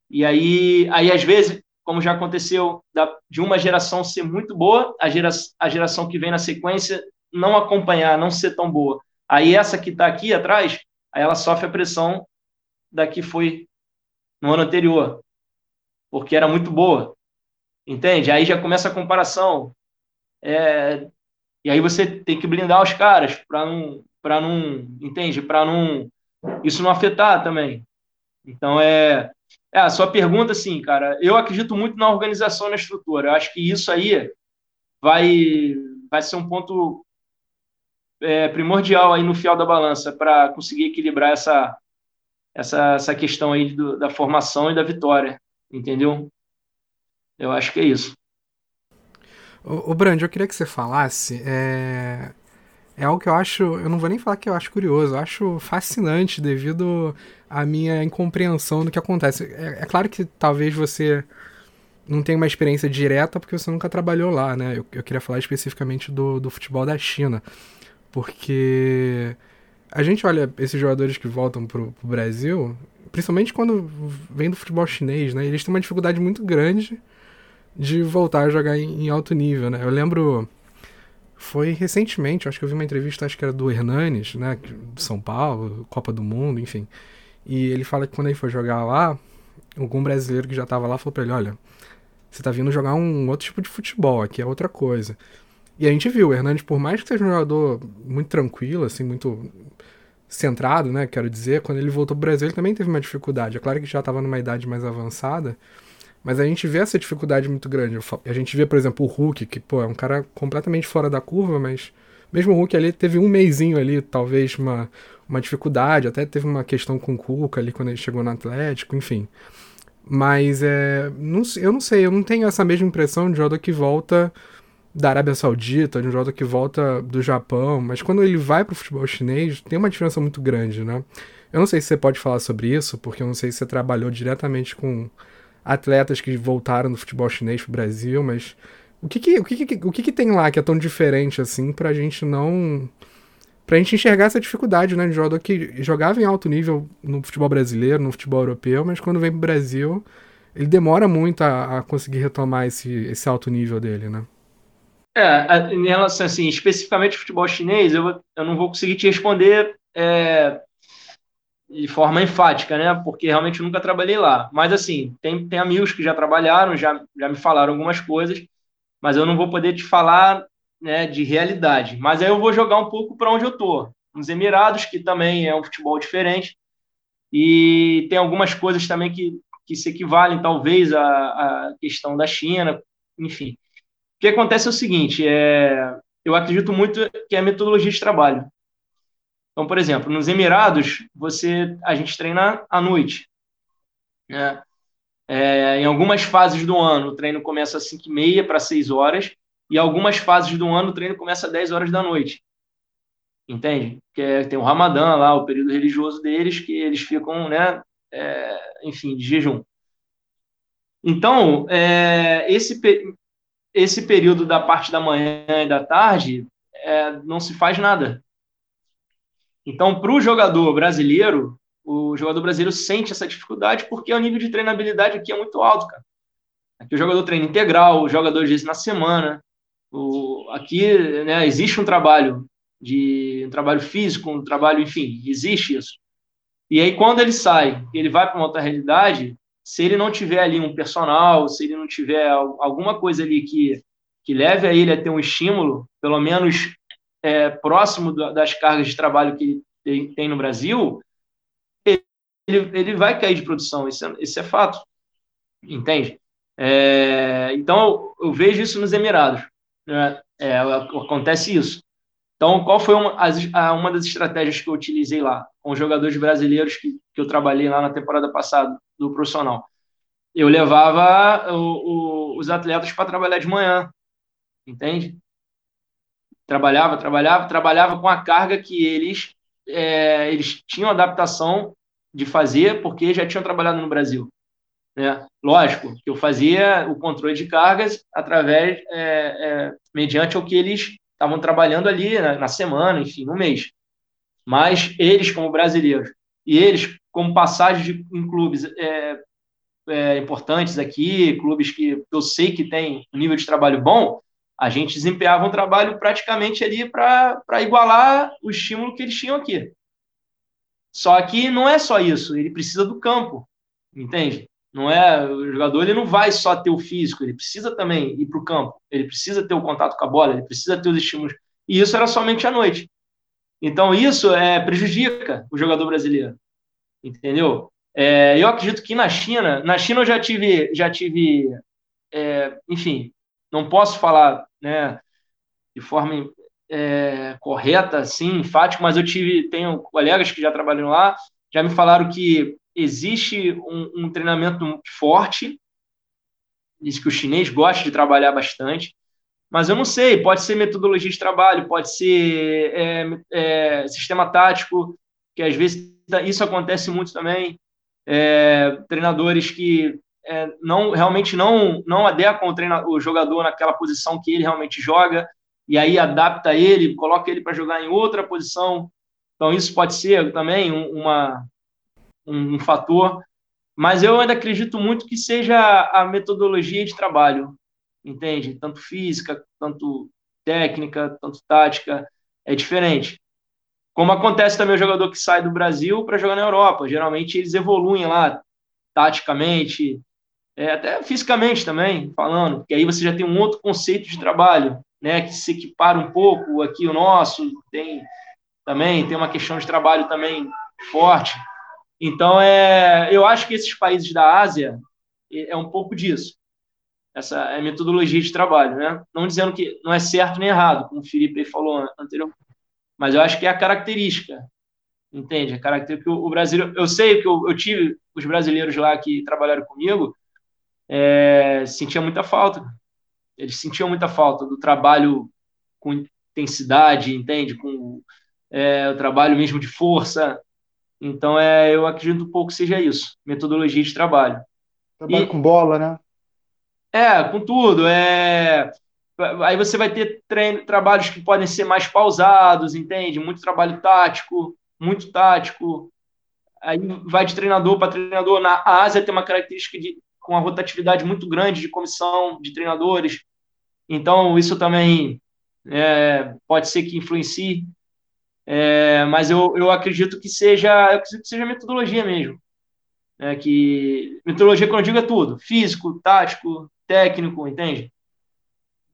E aí, aí às vezes, como já aconteceu, de uma geração ser muito boa, a, gera, a geração que vem na sequência não acompanhar, não ser tão boa. Aí essa que está aqui atrás, aí ela sofre a pressão da que foi no ano anterior, porque era muito boa. Entende? Aí já começa a comparação. É, e aí você tem que blindar os caras para não, para não, entende? Para não isso não afetar também. Então é, é a sua pergunta, assim, cara. Eu acredito muito na organização, na estrutura. Eu acho que isso aí vai vai ser um ponto é, primordial aí no fiel da balança para conseguir equilibrar essa, essa, essa questão aí do, da formação e da vitória, entendeu? Eu acho que é isso. O, Brand, eu queria que você falasse. É, é algo que eu acho. Eu não vou nem falar que eu acho curioso, eu acho fascinante devido à minha incompreensão do que acontece. É, é claro que talvez você não tenha uma experiência direta porque você nunca trabalhou lá, né? Eu, eu queria falar especificamente do, do futebol da China. Porque a gente olha esses jogadores que voltam pro, pro Brasil, principalmente quando vem do futebol chinês, né? Eles têm uma dificuldade muito grande de voltar a jogar em, em alto nível, né? Eu lembro foi recentemente, acho que eu vi uma entrevista, acho que era do Hernanes, né, de São Paulo, Copa do Mundo, enfim. E ele fala que quando ele foi jogar lá, algum brasileiro que já estava lá falou para ele, olha, você tá vindo jogar um outro tipo de futebol, aqui é outra coisa. E a gente viu, o Hernandes, por mais que seja um jogador muito tranquilo, assim, muito centrado, né, quero dizer, quando ele voltou pro Brasil ele também teve uma dificuldade. É claro que já estava numa idade mais avançada, mas a gente vê essa dificuldade muito grande. A gente vê, por exemplo, o Hulk, que, pô, é um cara completamente fora da curva, mas mesmo o Hulk ali teve um meizinho ali, talvez uma, uma dificuldade, até teve uma questão com o Cuca ali quando ele chegou no Atlético, enfim. Mas é, não, eu não sei, eu não tenho essa mesma impressão de jogador que volta da Arábia Saudita, de um jogador que volta do Japão, mas quando ele vai para o futebol chinês, tem uma diferença muito grande, né? Eu não sei se você pode falar sobre isso, porque eu não sei se você trabalhou diretamente com atletas que voltaram do futebol chinês para o Brasil, mas o que que, o que, que, o que, que tem lá que é tão diferente assim para a gente não pra gente enxergar essa dificuldade, né, de jogador que jogava em alto nível no futebol brasileiro, no futebol europeu, mas quando vem pro Brasil, ele demora muito a, a conseguir retomar esse, esse alto nível dele, né? É, em relação assim, especificamente futebol chinês, eu, eu não vou conseguir te responder é, de forma enfática, né? Porque realmente nunca trabalhei lá. Mas assim, tem, tem amigos que já trabalharam, já, já me falaram algumas coisas, mas eu não vou poder te falar né, de realidade. Mas aí eu vou jogar um pouco para onde eu tô. Nos Emirados, que também é um futebol diferente, e tem algumas coisas também que, que se equivalem, talvez, à, à questão da China, enfim. O que acontece é o seguinte, é, eu acredito muito que é a metodologia de trabalho. Então, por exemplo, nos Emirados, você, a gente treina à noite. Né? É, em algumas fases do ano, o treino começa às 5h30 para 6 horas, e algumas fases do ano, o treino começa às 10 horas da noite. Entende? Que é, tem o Ramadã lá, o período religioso deles, que eles ficam, né, é, enfim, de jejum. Então, é, esse, esse período da parte da manhã e da tarde é, não se faz nada. Então, para o jogador brasileiro, o jogador brasileiro sente essa dificuldade porque o nível de treinabilidade aqui é muito alto, cara. Aqui o jogador treina integral, o jogador vezes na semana. O, aqui né, existe um trabalho de um trabalho físico, um trabalho, enfim, existe isso. E aí quando ele sai, ele vai para uma outra realidade, se ele não tiver ali um personal, se ele não tiver alguma coisa ali que, que leve a ele a ter um estímulo, pelo menos é, próximo das cargas de trabalho que ele tem no Brasil, ele, ele vai cair de produção, isso é, é fato, entende? É, então, eu, eu, vejo isso nos Emirados, né? é, acontece isso. Então, qual foi uma, uma das estratégias que eu utilizei lá, com os jogadores brasileiros que, que eu trabalhei lá na temporada passada, do profissional? Eu levava o, o, os atletas para trabalhar de manhã, entende? Trabalhava, trabalhava, trabalhava com a carga que eles, é, eles tinham adaptação de fazer, porque já tinham trabalhado no Brasil. Né? Lógico que eu fazia o controle de cargas através, é, é, mediante o que eles estavam trabalhando ali na, na, semana, enfim, no mês. Mas eles, como brasileiros, e eles, como passagem de, em clubes é, é, importantes aqui, clubes que eu sei que têm um nível de trabalho bom, a gente desempenhava um trabalho praticamente ali para igualar o estímulo que eles tinham aqui. Só que não é só isso, ele precisa do campo, entende? Não é o jogador, ele não vai só ter o físico, ele precisa também ir para o campo, ele precisa ter o contato com a bola, ele precisa ter os estímulos. E isso era somente à noite. Então isso é prejudica o jogador brasileiro, entendeu? É, eu acredito que na China, na China eu já tive, já tive, é, enfim, não posso falar, né, de forma é, correta, assim, enfática, mas eu tive, tenho colegas que já trabalham lá, já me falaram que existe um, um treinamento forte, diz que o chinês gosta de trabalhar bastante, mas eu não sei, pode ser metodologia de trabalho, pode ser é, é, sistema tático, que às vezes isso acontece muito também, é, treinadores que é, não realmente não não adequam o, treina, o jogador naquela posição que ele realmente joga, e aí adapta ele, coloca ele para jogar em outra posição, então isso pode ser também uma, um, um fator, mas eu ainda acredito muito que seja a metodologia de trabalho, entende? Tanto física, tanto técnica, tanto tática, é diferente. Como acontece também o jogador que sai do Brasil para jogar na Europa. Geralmente eles evoluem lá, taticamente, é, até fisicamente também, falando, porque aí você já tem um outro conceito de trabalho, né, que se equipara um pouco aqui o nosso, tem também, tem uma questão de trabalho também forte. Então, é, eu acho que esses países da Ásia é, um pouco disso. Essa é metodologia de trabalho, né? Não dizendo que não é certo nem errado, como o Felipe falou anteriormente, mas eu acho que é a característica, entende? A característica que o, Brasil, eu sei que eu, eu, tive os brasileiros lá que trabalharam comigo, é, sentia muita falta. Eles sentiam muita falta do trabalho com intensidade, entende? Com é, o trabalho mesmo de força, então, é, eu acredito um pouco que seja isso, metodologia de trabalho. Trabalho e, com bola, né? É, com tudo. É, aí você vai ter treino, trabalhos que podem ser mais pausados, entende? Muito trabalho tático, muito tático. Aí vai de treinador para treinador. Na Ásia tem uma característica de com uma rotatividade muito grande de comissão de treinadores. Então, isso também é, pode ser que influencie. É, mas eu, eu acredito que seja eu acredito que seja metodologia mesmo. É, que metodologia, quando eu digo, é tudo: físico, tático, técnico, entende?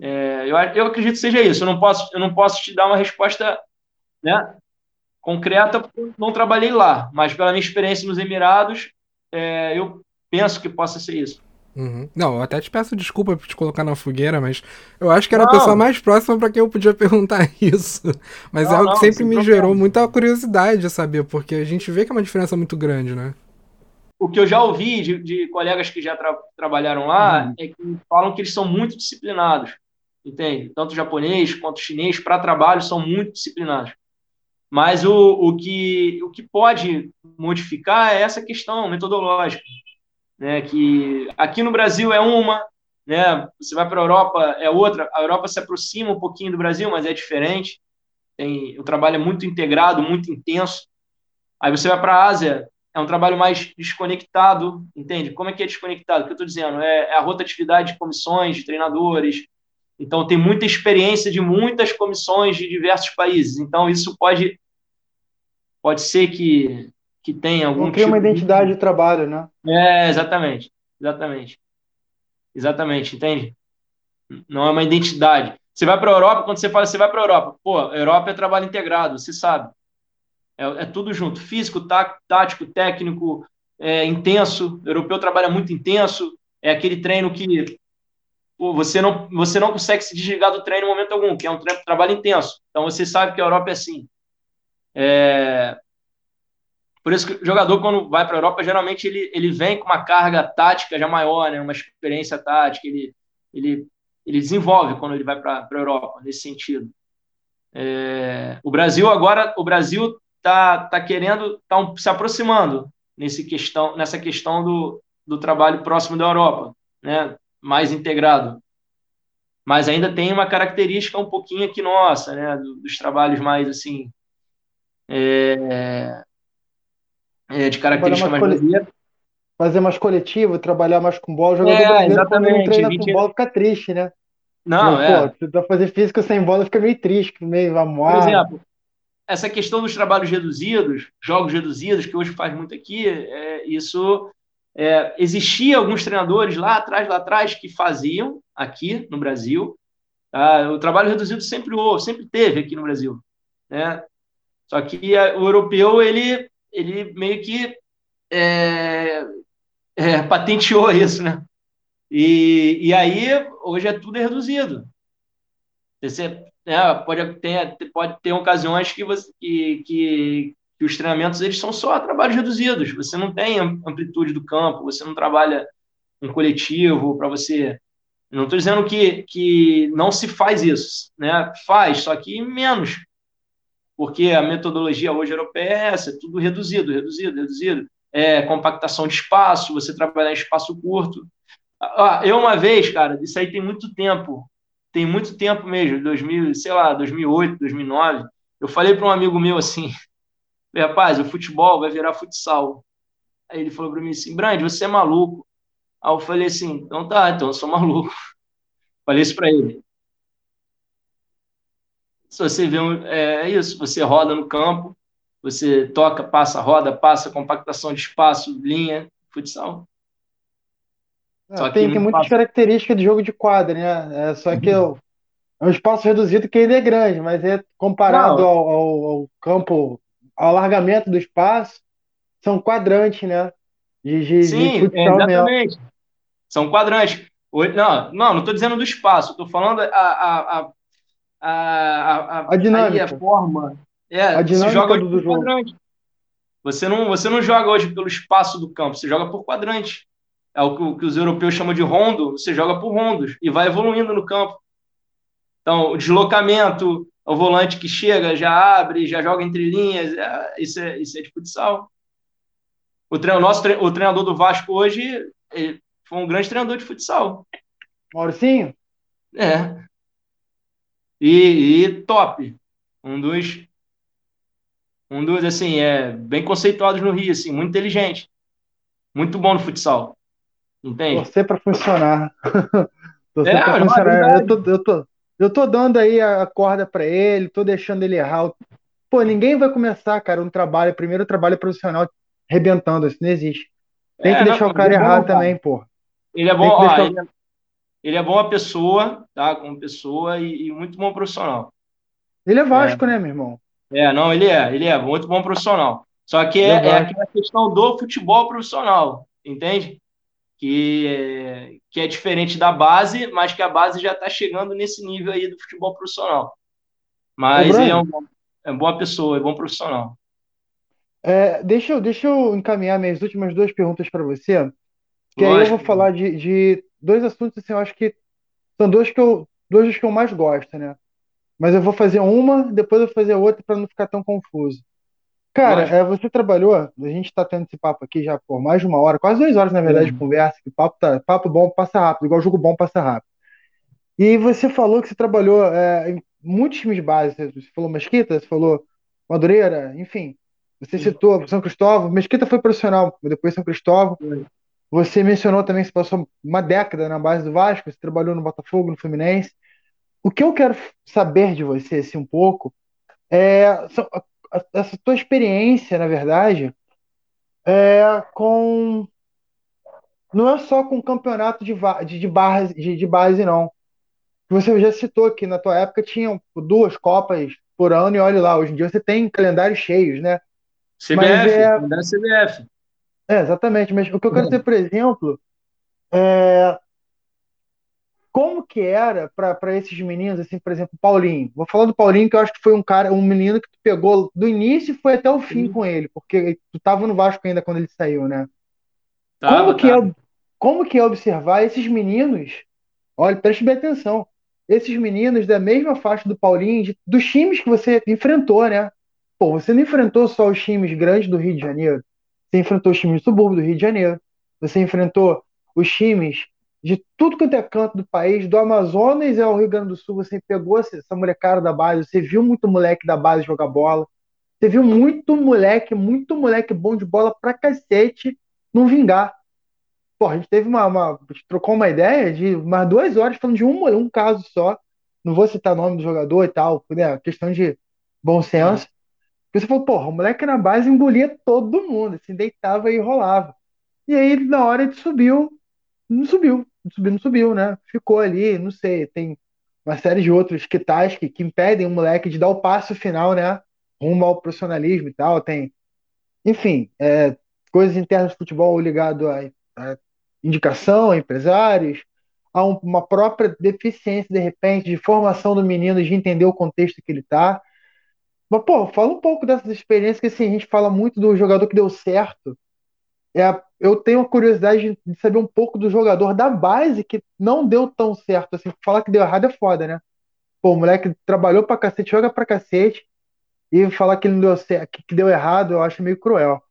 É, eu, eu acredito que seja isso. Eu não posso, eu não posso te dar uma resposta né, concreta, porque eu não trabalhei lá, mas pela minha experiência nos Emirados, é, eu penso que possa ser isso. Uhum. Não, eu até te peço desculpa por te colocar na fogueira, mas eu acho que era não. a pessoa mais próxima para quem eu podia perguntar isso. Mas não, é algo que sempre me problema. gerou muita curiosidade de saber, porque a gente vê que é uma diferença muito grande, né? O que eu já ouvi de, de colegas que já tra trabalharam lá uhum. é que falam que eles são muito disciplinados, entende? Tanto japonês quanto chinês, para trabalho, são muito disciplinados. Mas o, o, que, o que pode modificar é essa questão metodológica né, que aqui no Brasil é uma, né, você vai para a Europa é outra, a Europa se aproxima um pouquinho do Brasil, mas é diferente, tem, o trabalho é muito integrado, muito intenso, aí você vai para a Ásia, é um trabalho mais desconectado, entende? Como é que é desconectado? O que eu estou dizendo? É, é, a rotatividade de comissões, de treinadores. Então, tem muita experiência de muitas comissões de diversos países. Então, isso pode, pode ser que, que tenha algum. Não cria tipo uma identidade de... de trabalho, né? É, exatamente. Exatamente. Exatamente, entende? Não é uma identidade. Você vai para a Europa, quando você fala, você vai para a Europa, pô, a Europa é trabalho integrado, você sabe. É, é tudo junto, físico, tá, tático, técnico, é, intenso. O europeu trabalha muito intenso. É aquele treino que pô, você, não, você não consegue se desligar do treino em momento algum, que é um treino, trabalho intenso. Então você sabe que a Europa é assim. É... Por isso que o jogador, quando vai para a Europa, geralmente ele, ele vem com uma carga tática já maior, né? uma experiência tática. Ele, ele ele desenvolve quando ele vai para a Europa, nesse sentido. É, o Brasil agora, o Brasil está tá querendo, está um, se aproximando nesse questão, nessa questão do, do trabalho próximo da Europa, né, mais integrado. Mas ainda tem uma característica um pouquinho aqui nossa, né, dos trabalhos mais assim, é, é, de característica mais brasileira fazer mais coletivo, trabalhar mais com bola. Jogador é, brasileiro, exatamente. quando treina gente... com bola, fica triste, né? Não, Porque, é. Pô, tá fazer física sem bola, fica meio triste, meio amuado. Por exemplo, essa questão dos trabalhos reduzidos, jogos reduzidos, que hoje faz muito aqui, é, isso é, existia alguns treinadores lá atrás, lá atrás, que faziam aqui no Brasil. Tá? O trabalho reduzido sempre houve, sempre teve aqui no Brasil. Né? Só que a, o europeu, ele, ele meio que é, é, patenteou isso, né? E, e aí, hoje é tudo reduzido. Você, né, pode, ter, pode ter ocasiões que, você, que, que, que, os treinamentos eles são só trabalhos reduzidos. Você não tem amplitude do campo, você não trabalha um coletivo para você. Não estou dizendo que, que não se faz isso, né? Faz, só que menos. Porque a metodologia hoje europeia é essa, é tudo reduzido, reduzido, reduzido é, compactação de espaço, você trabalhar em espaço curto. Ah, eu uma vez, cara, isso aí tem muito tempo, tem muito tempo mesmo, 2000, sei lá, 2008, 2009, eu falei para um amigo meu assim, rapaz, o futebol vai virar futsal. Aí ele falou para mim assim, Brand, você é maluco. Aí eu falei assim, então tá, então eu sou maluco. Falei isso para ele. Se você vê, é, é isso, você roda no campo, você toca, passa, roda, passa, compactação de espaço, linha, futsal. É, tem, tem muitas características de jogo de quadra, né? É, só que uhum. é um espaço reduzido que ele é grande, mas é comparado ao, ao, ao, campo, alargamento do espaço, são quadrantes, né? De, de, Sim, de exatamente. Mesmo. São quadrantes. Não, não, não estou dizendo do espaço, estou falando a, a, a, a, a, a dinâmica. a forma, é, a você joga do jogo. quadrante. Você não, você não joga hoje pelo espaço do campo, você joga por quadrante. É o que, o que os europeus chamam de rondo, você joga por rondos e vai evoluindo no campo. Então, o deslocamento, o volante que chega, já abre, já joga entre linhas, é, isso, é, isso é de futsal. O, treino, nosso, o treinador do Vasco hoje foi um grande treinador de futsal. Mauricinho? É. E, e top. Um dos um dos, assim, é, bem conceituados no Rio, assim, muito inteligente. Muito bom no futsal. Entende? Torcer para funcionar. Torcer é, pra funcionar. eu, tô, eu, tô, eu tô dando aí a corda para ele, tô deixando ele errar. Pô, ninguém vai começar, cara, um trabalho, primeiro trabalho profissional, rebentando, isso não existe. Tem é, que deixar não, o cara é errar bom, também, pô. Ele é bom, ó, deixar... ele, é, ele, é, bom a pessoa, tá? Como pessoa e, e muito bom profissional. Ele é Vasco, é. né, meu irmão? É, não, ele é, ele é muito bom profissional. Só que é, é aquela questão do futebol profissional, entende? Que é, que é diferente da base, mas que a base já está chegando nesse nível aí do futebol profissional. Mas é, um, é boa pessoa, é bom profissional. É, deixa, eu, deixa eu encaminhar minhas últimas duas perguntas para você. Que Lógico. aí eu vou falar de, de dois assuntos, assim, eu acho que são dois que eu, dois dos que eu mais gosto, né? Mas eu vou fazer uma, depois eu vou fazer outra para não ficar tão confuso. Cara, é, você trabalhou, a gente está tendo esse papo aqui já por mais de uma hora, quase duas horas, na verdade, de conversa, que papo, tá, papo bom passa rápido, igual jogo bom passa rápido. E você falou que você trabalhou é, em muitos times básicos, você falou Mesquita, você falou Madureira, enfim, Você citou São Cristóvão, Mesquita foi profissional, depois São Cristóvão. Você mencionou também que você passou uma década na base do Vasco, você trabalhou no Botafogo, no Fluminense. O que eu quero saber de você, assim, um pouco, é essa tua experiência, na verdade, é com não é só com campeonato de, de, de, base, de, de base, não. Você já citou que na tua época tinham duas Copas por ano e olha lá, hoje em dia você tem calendários cheios, né? CBF, é... CBF. É, exatamente, mas o que eu quero dizer, por exemplo, é como que era para esses meninos, assim, por exemplo, Paulinho. Vou falar do Paulinho, que eu acho que foi um cara, um menino que tu pegou do início e foi até o fim com ele, porque tu tava no Vasco ainda quando ele saiu, né? Tava, como, que é, como que é observar esses meninos? Olha, preste bem atenção. Esses meninos da mesma faixa do Paulinho, de, dos times que você enfrentou, né? Pô, você não enfrentou só os times grandes do Rio de Janeiro. Você enfrentou os times do subúrbio do Rio de Janeiro. Você enfrentou os times de tudo quanto é canto do país, do Amazonas ao Rio Grande do Sul, você pegou essa molecada da base, você viu muito moleque da base jogar bola, você viu muito moleque, muito moleque bom de bola pra cacete não vingar. Pô, a gente teve uma, uma a gente trocou uma ideia de umas duas horas falando de um, um caso só, não vou citar nome do jogador e tal, né, questão de bom senso. Porque você falou, porra, o moleque na base engolia todo mundo, assim, deitava e rolava. E aí, na hora, ele subiu, não subiu subiu, não subiu, né? Ficou ali, não sei, tem uma série de outros que que, que impedem o moleque de dar o passo final, né? Rumo ao profissionalismo e tal. Tem, enfim, é, coisas internas do futebol ligado a, a indicação, a empresários, a um, uma própria deficiência, de repente, de formação do menino, de entender o contexto que ele está. Mas, pô, fala um pouco dessas experiências, que assim, a gente fala muito do jogador que deu certo, é, eu tenho a curiosidade de saber um pouco do jogador da base que não deu tão certo. Assim, falar que deu errado é foda, né? Pô, o moleque trabalhou pra cacete, joga pra cacete, e falar que não deu certo, que deu errado, eu acho meio cruel.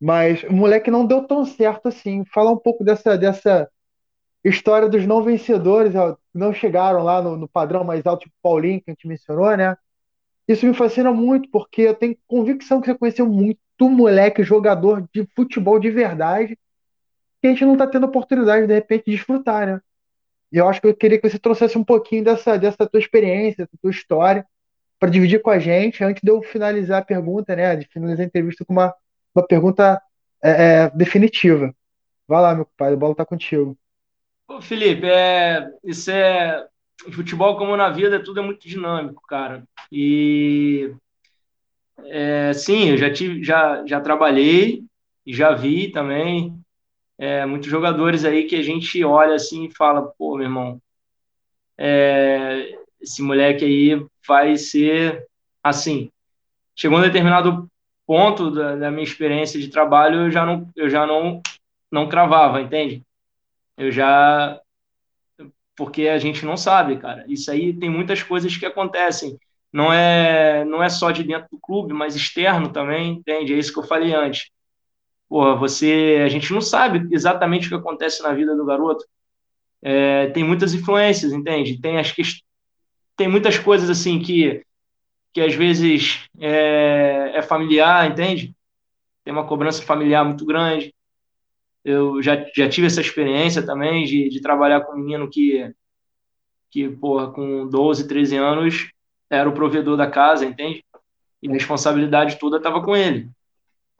Mas o moleque não deu tão certo assim. Falar um pouco dessa, dessa história dos não vencedores, não chegaram lá no, no padrão mais alto, tipo Paulinho, que a gente mencionou, né? Isso me fascina muito, porque eu tenho convicção que você conheceu muito moleque jogador de futebol de verdade que a gente não está tendo oportunidade, de repente, de desfrutar, né? E eu acho que eu queria que você trouxesse um pouquinho dessa, dessa tua experiência, dessa tua história, para dividir com a gente, antes de eu finalizar a pergunta, né? De finalizar a entrevista com uma, uma pergunta é, é, definitiva. Vai lá, meu pai, a bola está contigo. Ô, Felipe, é, isso é. Futebol, como na vida, tudo é muito dinâmico, cara. E é, sim, eu já tive, já, já trabalhei, já vi também é, muitos jogadores aí que a gente olha assim e fala, pô, meu irmão, é, esse moleque aí vai ser assim. Chegou um determinado ponto da, da, minha experiência de trabalho, eu já não, eu já não, não cravava, entende? Eu já porque a gente não sabe, cara. Isso aí tem muitas coisas que acontecem não é não é só de dentro do clube, mas externo também, entende? É isso que eu falei antes. Porra, você, a gente não sabe exatamente o que acontece na vida do garoto. É, tem muitas influências, entende? Tem as que, tem muitas coisas assim que que às vezes é, é familiar, entende? Tem uma cobrança familiar muito grande. Eu já, já tive essa experiência também de, de trabalhar com um menino que, que porra, com 12, 13 anos, era o provedor da casa, entende? E a responsabilidade toda estava com ele.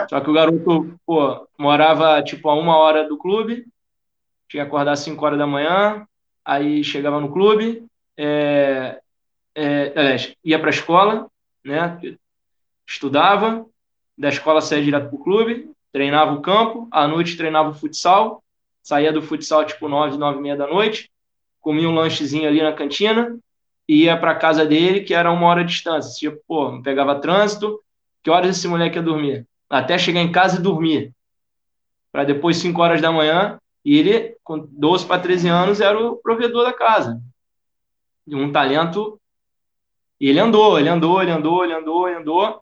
Só que o garoto, pô, morava tipo a uma hora do clube, tinha que acordar às 5 horas da manhã, aí chegava no clube, é, é, ia para a escola, né? Estudava, da escola saía direto para o clube, treinava o campo, à noite treinava o futsal, saía do futsal tipo 9, 9 e meia da noite, comia um lanchezinho ali na cantina, ia para casa dele, que era uma hora de distância. Tipo, pô, pegava trânsito, que horas esse moleque ia dormir? Até chegar em casa e dormir. Para depois, 5 horas da manhã, e ele, com 12 para 13 anos, era o provedor da casa. De um talento. E ele andou, ele andou, ele andou, ele andou, ele andou.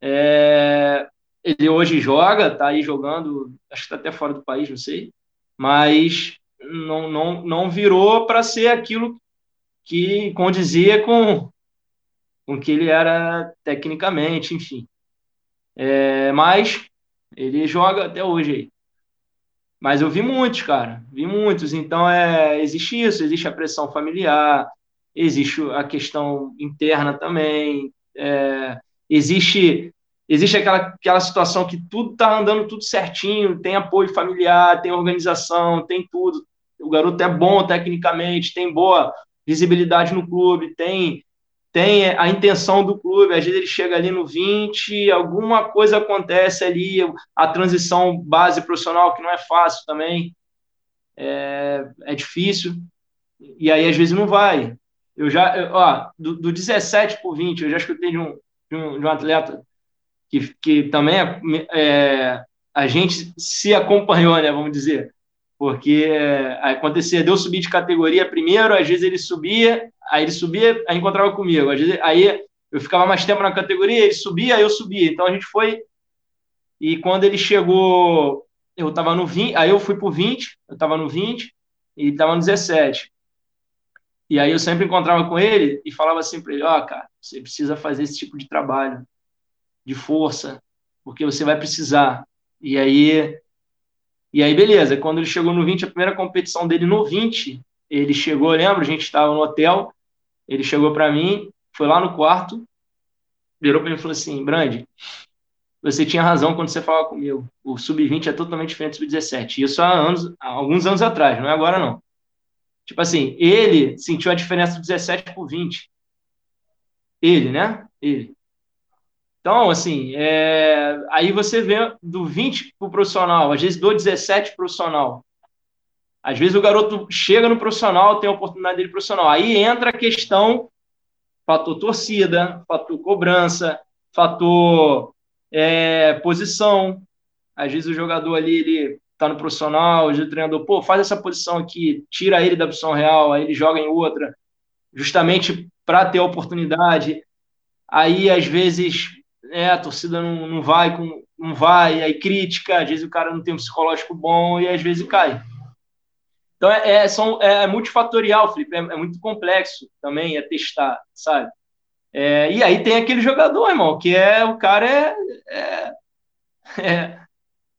É... Ele hoje joga, tá aí jogando, acho que está até fora do país, não sei. Mas não, não, não virou para ser aquilo que condizia com com que ele era tecnicamente, enfim. É, mas ele joga até hoje aí. Mas eu vi muitos, cara, vi muitos. Então é, existe isso, existe a pressão familiar, existe a questão interna também, é, existe existe aquela, aquela situação que tudo tá andando tudo certinho, tem apoio familiar, tem organização, tem tudo. O garoto é bom tecnicamente, tem boa visibilidade no clube, tem tem a intenção do clube, às vezes ele chega ali no 20, alguma coisa acontece ali, a transição base profissional, que não é fácil também, é, é difícil, e aí às vezes não vai. Eu já, ó, do, do 17 por 20, eu já escutei de um, de um, de um atleta que, que também é, é, a gente se acompanhou, né, vamos dizer, porque é, acontecia, deu subir de categoria primeiro, às vezes ele subia, aí ele subia, aí encontrava comigo. Às vezes, aí eu ficava mais tempo na categoria, ele subia, eu subia. Então a gente foi. E quando ele chegou, eu estava no 20, aí eu fui pro 20, eu estava no 20 e estava no 17. E aí eu sempre encontrava com ele e falava assim para ele: Ó, oh, cara, você precisa fazer esse tipo de trabalho, de força, porque você vai precisar. E aí. E aí, beleza. Quando ele chegou no 20, a primeira competição dele no 20, ele chegou, lembra? A gente estava no hotel, ele chegou para mim, foi lá no quarto, virou para mim e falou assim: Brandi, você tinha razão quando você falava comigo. O sub-20 é totalmente diferente do sub-17. Isso há anos, há alguns anos atrás, não é agora não. Tipo assim, ele sentiu a diferença do 17 por 20. Ele, né? Ele. Então, assim, é... aí você vê do 20 para o profissional, às vezes do 17 para o profissional. Às vezes o garoto chega no profissional, tem a oportunidade dele profissional. Aí entra a questão fator torcida, fator cobrança, fator é, posição. Às vezes o jogador ali, ele tá no profissional, o treinador, pô, faz essa posição aqui, tira ele da posição real, aí ele joga em outra, justamente para ter a oportunidade. Aí, às vezes, é, a torcida não, não vai, com, não vai, aí crítica, às vezes o cara não tem um psicológico bom e às vezes cai. Então é, é, são, é, é multifatorial, Felipe, é, é, muito complexo também, é testar, sabe? É, e aí tem aquele jogador, irmão, que é o cara é, é, é,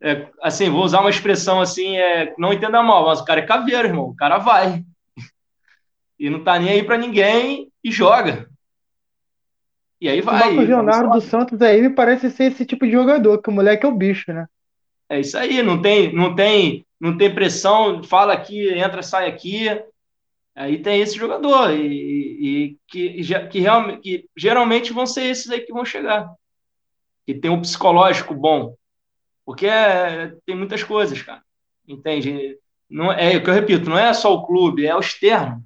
é assim, vou usar uma expressão assim, é, não entenda mal, mas o cara é caveiro, irmão, o cara vai e não tá nem aí para ninguém e joga. E aí vai. O Leonardo dos Santos aí me parece ser esse tipo de jogador, que o moleque é o bicho, né? É isso aí, não tem, não tem não tem pressão, fala aqui, entra, sai aqui. Aí tem esse jogador, e, e que, que, realmente, que geralmente vão ser esses aí que vão chegar. Que tem um psicológico bom. Porque é, tem muitas coisas, cara. Entende? Não, é o que eu repito, não é só o clube, é o externo.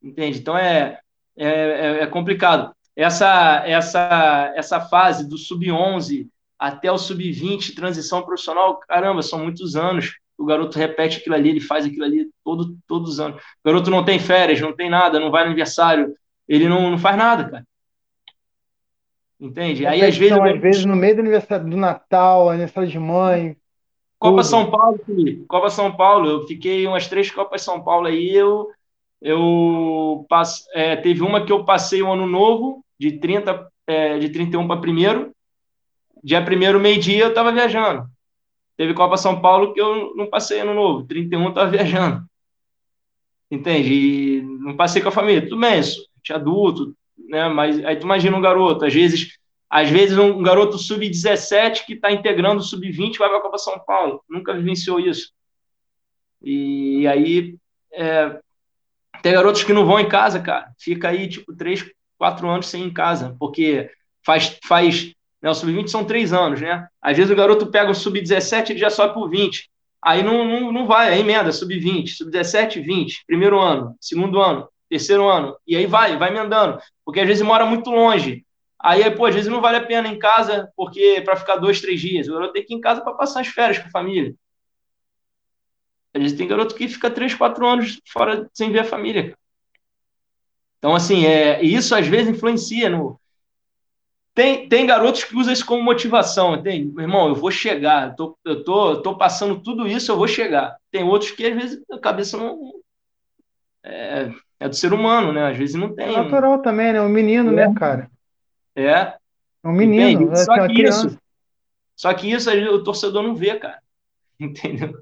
Entende? Então é, é, é, é complicado. Essa, essa, essa fase do sub-11 até o sub-20, transição profissional, caramba, são muitos anos. O garoto repete aquilo ali, ele faz aquilo ali todo, todos os anos. O garoto não tem férias, não tem nada, não vai no aniversário, ele não, não faz nada, cara. Entende? Aí, às vezes. Às vezes, no meio do aniversário do Natal, aniversário de mãe. Copa tudo. São Paulo, Felipe. Copa São Paulo. Eu fiquei umas três Copas São Paulo aí. Eu, eu passe, é, teve uma que eu passei o ano novo, de 30, é, de 31 para primeiro dia primeiro, meio-dia, eu estava viajando. Teve Copa São Paulo que eu não passei ano novo, 31 eu estava viajando. Entende? E não passei com a família. Tudo bem, isso, adulto, né? Mas aí tu imagina um garoto, às vezes, às vezes um garoto sub-17 que está integrando o sub-20 vai para a Copa São Paulo. Nunca vivenciou isso. E aí é, tem garotos que não vão em casa, cara. Fica aí, tipo, três, quatro anos sem ir em casa, porque faz, faz né? O sub-20 são três anos, né? Às vezes o garoto pega o sub-17 e já sobe por 20. Aí não, não, não vai, aí emenda, sub-20, sub-17, 20, primeiro ano, segundo ano, terceiro ano, e aí vai, vai emendando, porque às vezes mora muito longe. Aí, pô, às vezes não vale a pena em casa, porque para ficar dois, três dias. O garoto tem que ir em casa para passar as férias com a família. Às vezes tem garoto que fica três, quatro anos fora sem ver a família. Então, assim, é, isso às vezes influencia no, tem, tem garotos que usam isso como motivação, entende? Meu irmão, eu vou chegar, eu tô, eu tô, eu tô passando tudo isso, eu vou chegar. Tem outros que às vezes a cabeça não. É, é do ser humano, né? Às vezes não tem. É natural também, né? O menino, né, é. né, cara? É. É um menino, é só que isso. Só que isso o torcedor não vê, cara. Entendeu?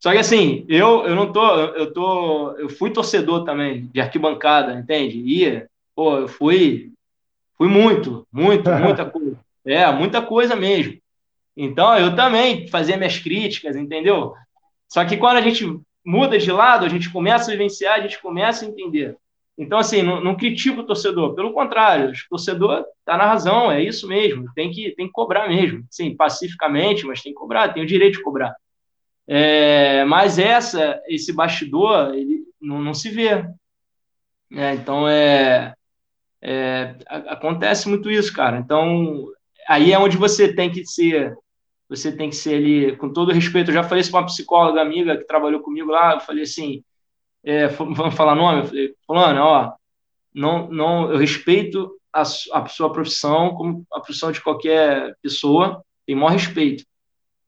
Só que assim, eu, eu não tô, eu tô, eu fui torcedor também de arquibancada, entende? Ia, pô, eu fui, fui muito, muito, muita coisa. É, muita coisa mesmo. Então, eu também fazia minhas críticas, entendeu? Só que quando a gente muda de lado, a gente começa a vivenciar, a gente começa a entender. Então, assim, não, não critico o torcedor, pelo contrário, o torcedor está na razão, é isso mesmo, tem que, tem que cobrar mesmo. Sim, pacificamente, mas tem que cobrar, tem o direito de cobrar. É, mas essa, esse bastidor, ele não, não se vê. É, então, é, é, acontece muito isso, cara. Então, aí é onde você tem que ser, você tem que ser ali, com todo respeito. Eu já falei isso para uma psicóloga amiga que trabalhou comigo lá. Eu falei assim: é, vamos falar nome? Falei, Fulano, ó, não, não, eu respeito a, a sua profissão como a profissão de qualquer pessoa, tem maior respeito.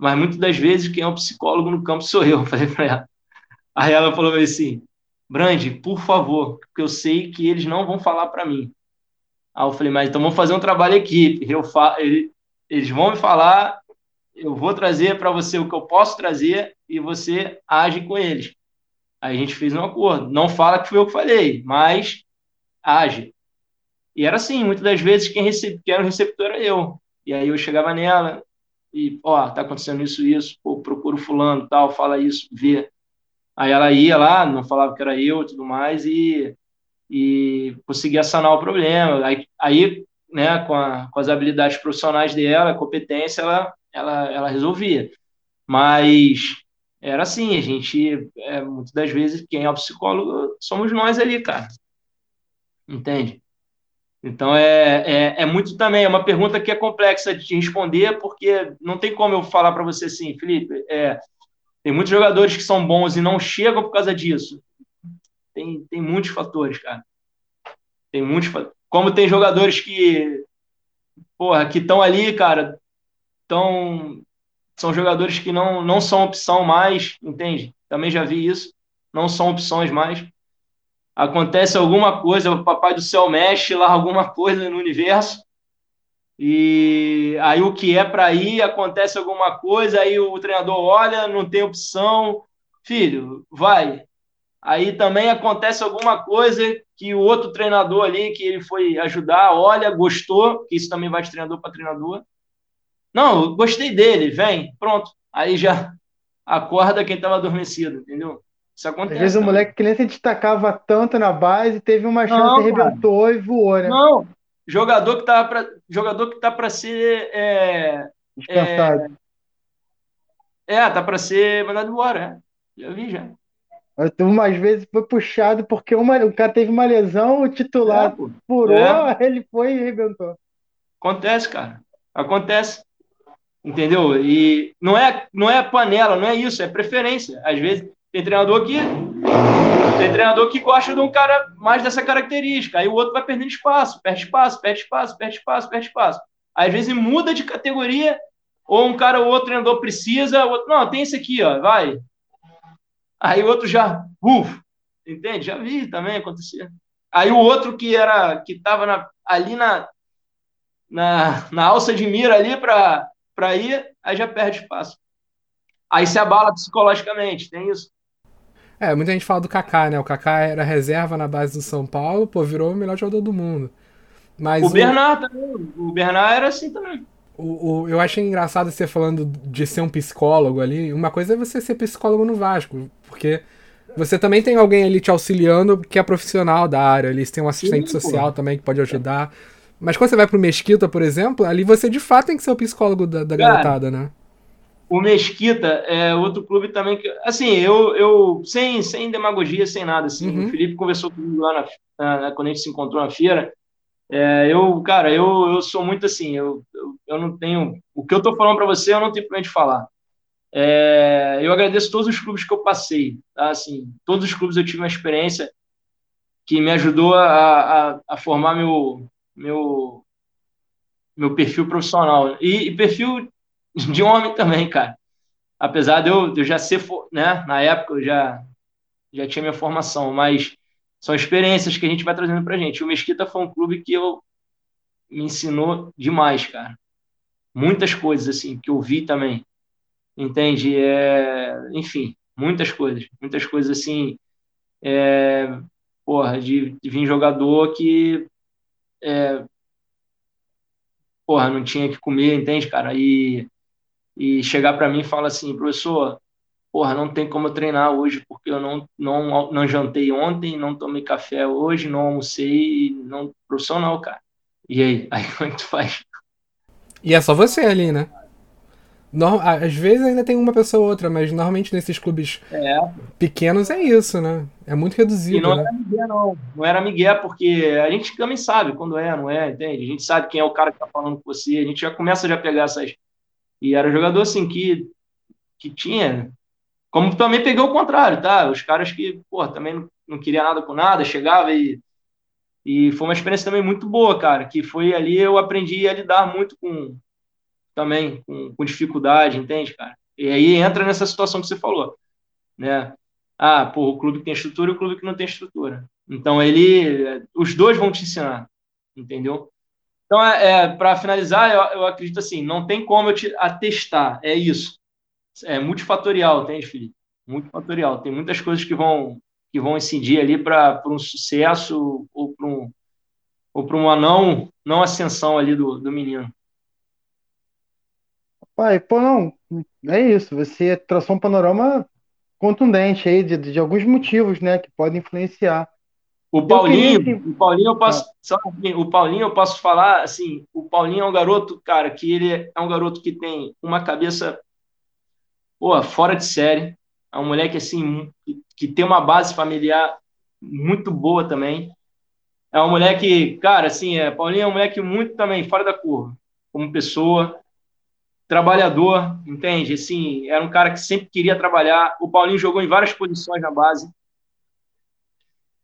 Mas muitas das vezes quem é o psicólogo no campo sou eu, falei para ela. Aí ela falou assim: Brande, por favor, porque eu sei que eles não vão falar para mim. Aí eu falei, mas então vamos fazer um trabalho equipe. Eu fa eles vão me falar, eu vou trazer para você o que eu posso trazer e você age com eles. Aí a gente fez um acordo. Não fala que foi eu que falei, mas age. E era assim, muitas das vezes quem, quem era o receptor era eu. E aí eu chegava nela e, ó, tá acontecendo isso, isso, pô, procura fulano, tal, fala isso, vê. Aí ela ia lá, não falava que era eu e tudo mais, e, e conseguia sanar o problema. Aí, aí né, com, a, com as habilidades profissionais dela, competência, ela, ela, ela resolvia. Mas era assim, a gente, é, muitas das vezes, quem é o psicólogo somos nós ali, cara. Entende? Então é, é, é, muito também, é uma pergunta que é complexa de responder, porque não tem como eu falar para você assim, Felipe, é, tem muitos jogadores que são bons e não chegam por causa disso. Tem, tem muitos fatores, cara. Tem muitos Como tem jogadores que, porra, que estão ali, cara, estão são jogadores que não, não são opção mais, entende? Também já vi isso, não são opções mais. Acontece alguma coisa, o papai do céu mexe lá alguma coisa no universo, e aí o que é para ir, acontece alguma coisa, aí o treinador olha, não tem opção, filho, vai. Aí também acontece alguma coisa que o outro treinador ali, que ele foi ajudar, olha, gostou, que isso também vai de treinador para treinador, não, gostei dele, vem, pronto. Aí já acorda quem estava adormecido, entendeu? Isso acontece. Às vezes o moleque que nem se destacava tanto na base, teve uma chance, não, arrebentou cara. e voou, né? Não, jogador que tá para jogador que tá para ser é, dispensado. É, é tá para ser mandado embora, é. já vi já. Umas vezes foi puxado porque uma, o cara teve uma lesão, o titular é, furou, é. ele foi e arrebentou. Acontece, cara. Acontece. Entendeu? E não é, não é panela, não é isso, é preferência. Às vezes tem treinador que tem treinador que gosta de um cara mais dessa característica. Aí o outro vai perdendo espaço, perde espaço, perde espaço, perde espaço, perde espaço. Às vezes muda de categoria, ou um cara ou outro treinador precisa, outro, não, tem esse aqui, ó, vai. Aí o outro já, uf, entende? Já vi também acontecer. Aí o outro que era que estava ali na na, na alça de mira ali para ir, aí já perde espaço. Aí se abala psicologicamente, tem isso. É, muita gente fala do Kaká, né? O Kaká era reserva na base do São Paulo, pô, virou o melhor jogador do mundo. Mas o, o... Bernard também, o Bernard era assim também. O, o, eu achei engraçado você falando de ser um psicólogo ali. Uma coisa é você ser psicólogo no Vasco, porque você também tem alguém ali te auxiliando que é profissional da área. Eles têm um assistente Sim, social pô. também que pode ajudar. Mas quando você vai pro Mesquita, por exemplo, ali você de fato tem que ser o psicólogo da, da Cara, garotada, né? O Mesquita é outro clube também que. Assim, eu, eu sem, sem demagogia, sem nada. Assim, uhum. O Felipe conversou comigo lá na, na, quando a gente se encontrou na feira. É, eu, cara, eu, eu sou muito assim, eu, eu, eu não tenho. O que eu tô falando para você, eu não tenho problema de falar. É, eu agradeço todos os clubes que eu passei, tá? Assim, todos os clubes eu tive uma experiência que me ajudou a, a, a formar meu, meu, meu perfil profissional. E, e, perfil de homem também, cara. Apesar de eu, de eu já ser, né, na época eu já, já tinha minha formação, mas são experiências que a gente vai trazendo pra gente. O Mesquita foi um clube que eu me ensinou demais, cara. Muitas coisas, assim, que eu vi também. Entende? É, enfim, muitas coisas. Muitas coisas, assim, é, porra, de, de vir jogador que, é, porra, não tinha que comer, entende, cara? E, e chegar para mim e falar assim, professor, porra, não tem como eu treinar hoje porque eu não, não, não jantei ontem, não tomei café hoje, não almocei, não, profissional, cara. E aí? Aí como é que tu faz? E é só você ali, né? No, às vezes ainda tem uma pessoa ou outra, mas normalmente nesses clubes é. pequenos é isso, né? É muito reduzido. E não né? era Miguel, não. Não era Miguel, porque a gente também sabe quando é, não é, entende? A gente sabe quem é o cara que tá falando com você, a gente já começa já a pegar essas. E era um jogador assim que, que tinha. Como também peguei o contrário, tá? Os caras que, pô, também não, queria nada com nada, chegava e. E foi uma experiência também muito boa, cara, que foi ali eu aprendi a lidar muito com, também com, com dificuldade, entende, cara? E aí entra nessa situação que você falou, né? Ah, pô, o clube que tem estrutura e o clube que não tem estrutura. Então ele, os dois vão te ensinar, entendeu? Então, é, é para finalizar, eu, eu, acredito assim, não tem como eu te atestar, é isso. É multifatorial, entende, Felipe? Multifatorial. Tem muitas coisas que vão que vão incidir ali para um sucesso ou para um, ou para uma não, não ascensão ali do, do menino. Pai, pô, não, é isso. Você traçou um panorama contundente aí de, de alguns motivos, né, que podem influenciar. O Paulinho, queria, o Paulinho eu posso, ah. o Paulinho eu posso falar assim, o Paulinho é um garoto, cara, que ele é um garoto que tem uma cabeça pô, fora de série, é um moleque assim que, que tem uma base familiar muito boa também. É um moleque, cara, assim, é, Paulinho é um moleque muito também fora da curva, como pessoa, trabalhador, entende? Assim, era um cara que sempre queria trabalhar. O Paulinho jogou em várias posições na base,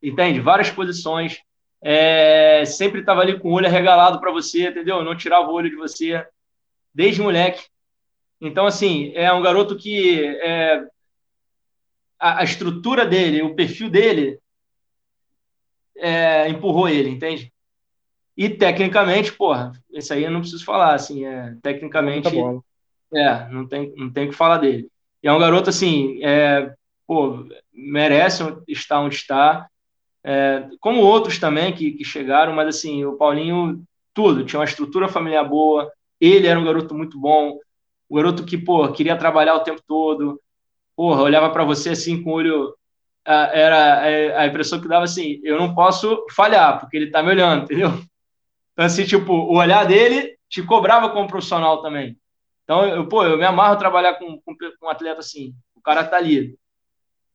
entende? Várias posições. É, sempre estava ali com o olho arregalado para você, entendeu? Não tirava o olho de você, desde moleque. Então, assim, é um garoto que é, a, a, estrutura dele, o perfil dele, é, empurrou ele, entende? E tecnicamente, porra, isso aí eu não preciso falar, assim, é, tecnicamente, é, não tem, não tem o que falar dele. E é um garoto, assim, é, pô, merece estar onde está, é, como outros também que, que chegaram, mas, assim, o Paulinho, tudo, tinha uma estrutura familiar boa, ele era um garoto muito bom, um garoto que, pô, queria trabalhar o tempo todo, porra, olhava para você, assim, com o olho era é, a impressão que dava assim, eu não posso falhar, porque ele tá me olhando, entendeu? Então, assim, tipo, o olhar dele te cobrava como profissional também. Então, eu, pô, eu me amarro trabalhar com, com, com um atleta assim. O cara tá ali.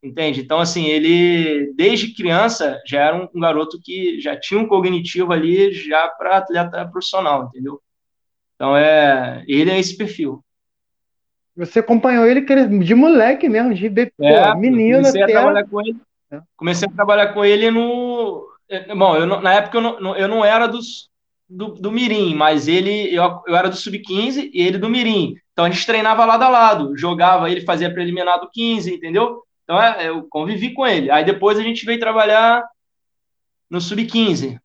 Entende? Então, assim, ele, desde criança, já era um, um garoto que já tinha um cognitivo ali já para atleta profissional, entendeu? Então, é, ele é esse perfil. Você acompanhou ele de moleque mesmo, de é, menino comecei até... A trabalhar com ele, é. Comecei a trabalhar com ele no... Bom, eu, na época eu não, eu não era dos, do, do Mirim, mas ele eu, eu era do Sub-15 e ele do Mirim. Então a gente treinava lado a lado, jogava, ele fazia preliminar do 15, entendeu? Então é, eu convivi com ele. Aí depois a gente veio trabalhar no Sub-15.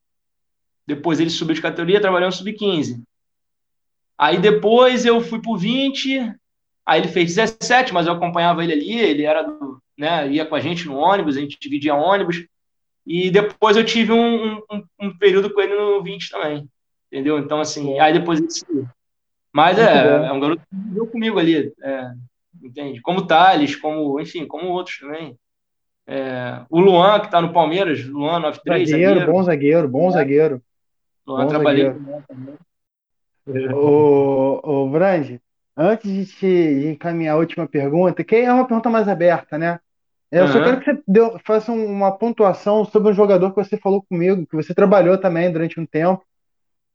Depois ele subiu de categoria, trabalhou no Sub-15. Aí depois eu fui pro 20, aí ele fez 17, mas eu acompanhava ele ali, ele era do, né, ia com a gente no ônibus, a gente dividia ônibus. E depois eu tive um, um, um período com ele no 20 também entendeu? Então, assim, aí depois ele. Mas é, é um garoto que viveu comigo ali, é, entende? Como Thales, como, enfim, como outros também. É, o Luan, que está no Palmeiras, Luan 93. Zagueiro, zagueiro. bom zagueiro, bom zagueiro. Luan bom trabalhei zagueiro. com. O, o Brand, antes de te encaminhar a última pergunta, que é uma pergunta mais aberta, né? Eu uhum. só quero que você deu, faça uma pontuação sobre um jogador que você falou comigo, que você trabalhou também durante um tempo,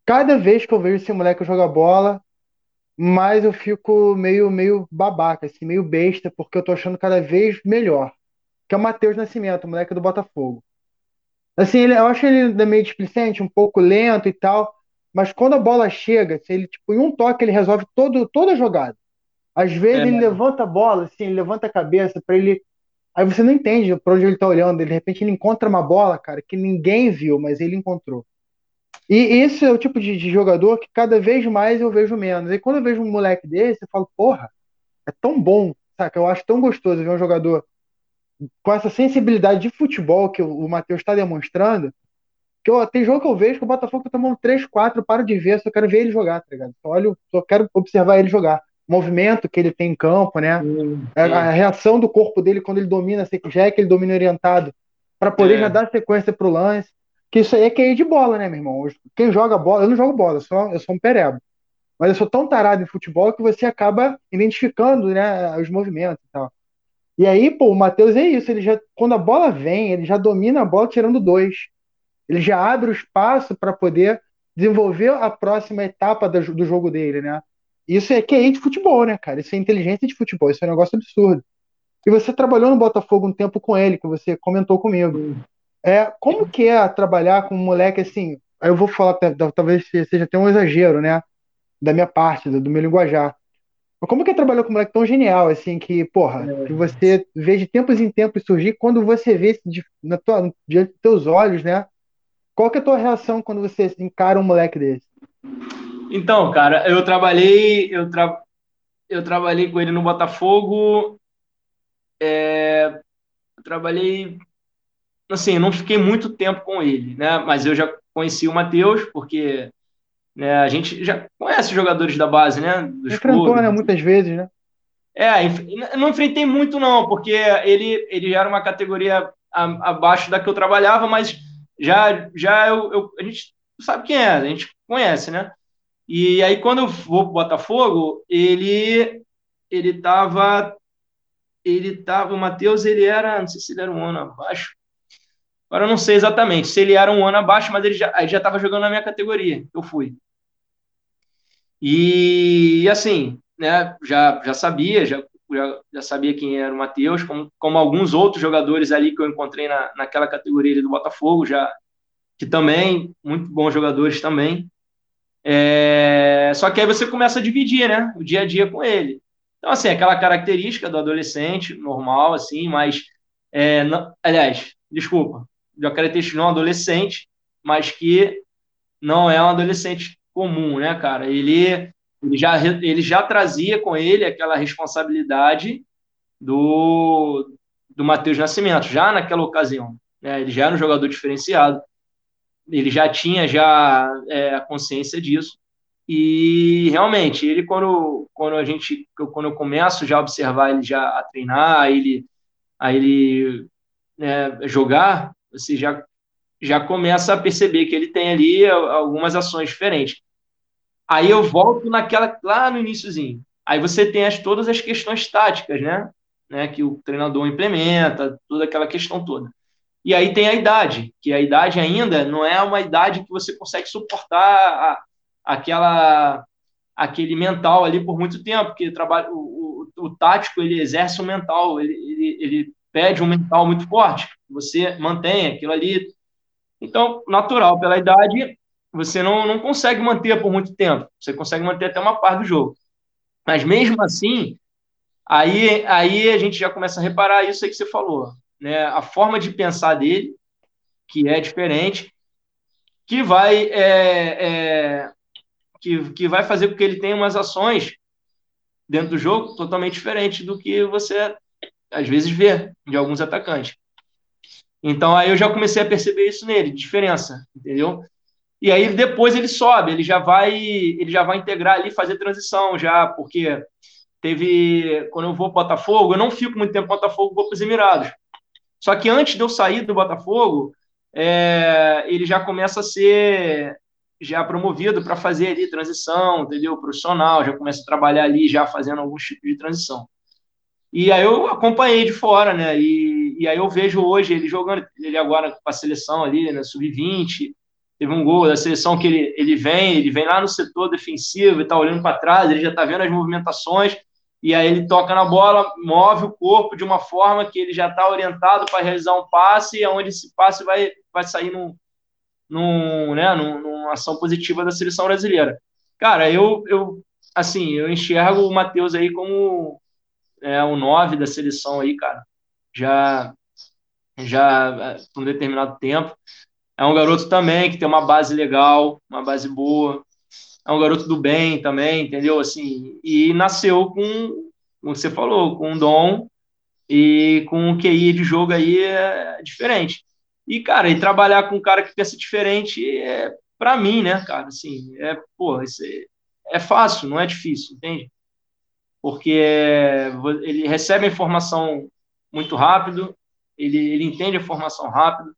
Cada vez que eu vejo esse moleque jogar bola, mais eu fico meio, meio babaca, assim, meio besta, porque eu tô achando cada vez melhor. Que é o Matheus Nascimento, o moleque do Botafogo. Assim, ele, eu acho ele meio displicente, um pouco lento e tal, mas quando a bola chega, assim, ele, tipo, em um toque ele resolve todo, toda a jogada. Às vezes é, ele levanta a bola, assim, ele levanta a cabeça para ele. Aí você não entende para onde ele tá olhando. De repente ele encontra uma bola, cara, que ninguém viu, mas ele encontrou. E esse é o tipo de, de, jogador que cada vez mais eu vejo menos. E quando eu vejo um moleque desse, eu falo, porra, é tão bom, saca? Eu acho tão gostoso ver um jogador com essa sensibilidade de futebol que o, o Matheus está demonstrando, que eu, tem jogo que eu vejo que o Botafogo tá tomando 3, 4, paro de ver, só quero ver ele jogar, tá ligado? Só, olho, só quero observar ele jogar. O movimento que ele tem em campo, né? a, a, reação do corpo dele quando ele domina, já é que ele domina orientado, para poder é. já dar sequência pro lance. Que isso aí é QI de bola, né, meu irmão? Quem joga bola, eu não jogo bola, eu sou, eu sou um perebo. Mas eu sou tão tarado em futebol que você acaba identificando né, os movimentos e tal. E aí, pô, o Matheus é isso, ele já, quando a bola vem, ele já domina a bola tirando dois. Ele já abre o espaço para poder desenvolver a próxima etapa do, do jogo dele, né? Isso é QI de futebol, né, cara? Isso é inteligência de futebol, isso é um negócio absurdo. E você trabalhou no Botafogo um tempo com ele, que você comentou comigo. É, como que é trabalhar com um moleque assim? Eu vou falar, talvez seja até um exagero, né? Da minha parte, do meu linguajar. Mas como que é trabalhar com um moleque tão genial, assim, que, porra, é. que você vê de tempos em tempos surgir, quando você vê na tua, diante dos teus olhos, né? Qual que é a tua reação quando você encara um moleque desse? Então, cara, eu trabalhei, eu, tra... eu trabalhei com ele no Botafogo. É... Eu trabalhei, assim, não fiquei muito tempo com ele, né? Mas eu já conheci o Matheus, porque né, a gente já conhece os jogadores da base, né? Dos Enfrentou, clubes. né? Muitas vezes, né? É, não enfrentei muito não, porque ele, ele já era uma categoria abaixo da que eu trabalhava, mas já, já eu, eu, a gente sabe quem é, a gente conhece, né? E aí, quando eu vou pro Botafogo, ele ele tava. Ele tava. O Matheus, ele era. Não sei se ele era um ano abaixo. Agora eu não sei exatamente se ele era um ano abaixo, mas ele já, aí já tava jogando na minha categoria. Eu fui. E assim, né, já, já sabia, já, já, já sabia quem era o Matheus, como, como alguns outros jogadores ali que eu encontrei na, naquela categoria do Botafogo, já que também, muito bons jogadores também. É, só que aí você começa a dividir, né, o dia a dia com ele. Então, assim, aquela característica do adolescente, normal, assim, mas, é, não, aliás, desculpa, da característica não adolescente, mas que não é um adolescente comum, né, cara? Ele ele já, ele já trazia com ele aquela responsabilidade do, do Matheus Nascimento, já naquela ocasião. Né? Ele já era um jogador diferenciado, ele já tinha já é, a consciência disso. E realmente, ele quando, quando a gente quando eu começo já a observar ele já a treinar, ele a ele né, jogar, você já já começa a perceber que ele tem ali algumas ações diferentes. Aí eu volto naquela lá no iníciozinho. Aí você tem as, todas as questões táticas, né? né? Que o treinador implementa, toda aquela questão toda. E aí tem a idade, que a idade ainda não é uma idade que você consegue suportar a, aquela aquele mental ali por muito tempo, porque trabalho, o, o, o tático ele exerce o mental, ele, ele, ele pede um mental muito forte, você mantém aquilo ali. Então, natural, pela idade, você não, não consegue manter por muito tempo. Você consegue manter até uma parte do jogo. Mas mesmo assim, aí, aí a gente já começa a reparar isso aí que você falou. Né? A forma de pensar dele, que é diferente, que vai, é, é, que, que vai fazer com que ele tenha umas ações dentro do jogo totalmente diferentes do que você às vezes vê de alguns atacantes. Então aí eu já comecei a perceber isso nele, diferença, entendeu? E aí depois ele sobe, ele já vai, ele já vai integrar ali, fazer transição já, porque teve quando eu vou para Botafogo, eu não fico muito tempo no Botafogo, vou para os Emirados. Só que antes de eu sair do Botafogo, é, ele já começa a ser já promovido para fazer ali transição, entendeu? Profissional, já começa a trabalhar ali já fazendo alguns tipos de transição. E aí eu acompanhei de fora, né? E, e aí eu vejo hoje ele jogando, ele agora com a seleção ali, né? Sub-20, teve um gol da seleção que ele, ele vem, ele vem lá no setor defensivo e tá olhando para trás, ele já está vendo as movimentações, e aí ele toca na bola, move o corpo de uma forma que ele já está orientado para realizar um passe, e onde esse passe vai, vai sair num, num, né, num, numa ação positiva da seleção brasileira. Cara, eu, eu assim, eu enxergo o Matheus aí como é, o 9 da seleção aí, cara. Já, já por um determinado tempo É um garoto também que tem uma base legal, uma base boa. É um garoto do bem também, entendeu? Assim, e nasceu com, como você falou, com um dom e com um QI de jogo aí é diferente. E, cara, e trabalhar com um cara que pensa diferente é, para mim, né, cara, assim, é, pô, é, é fácil, não é difícil, entende? Porque ele recebe a informação muito rápido, ele, ele entende a informação rápido,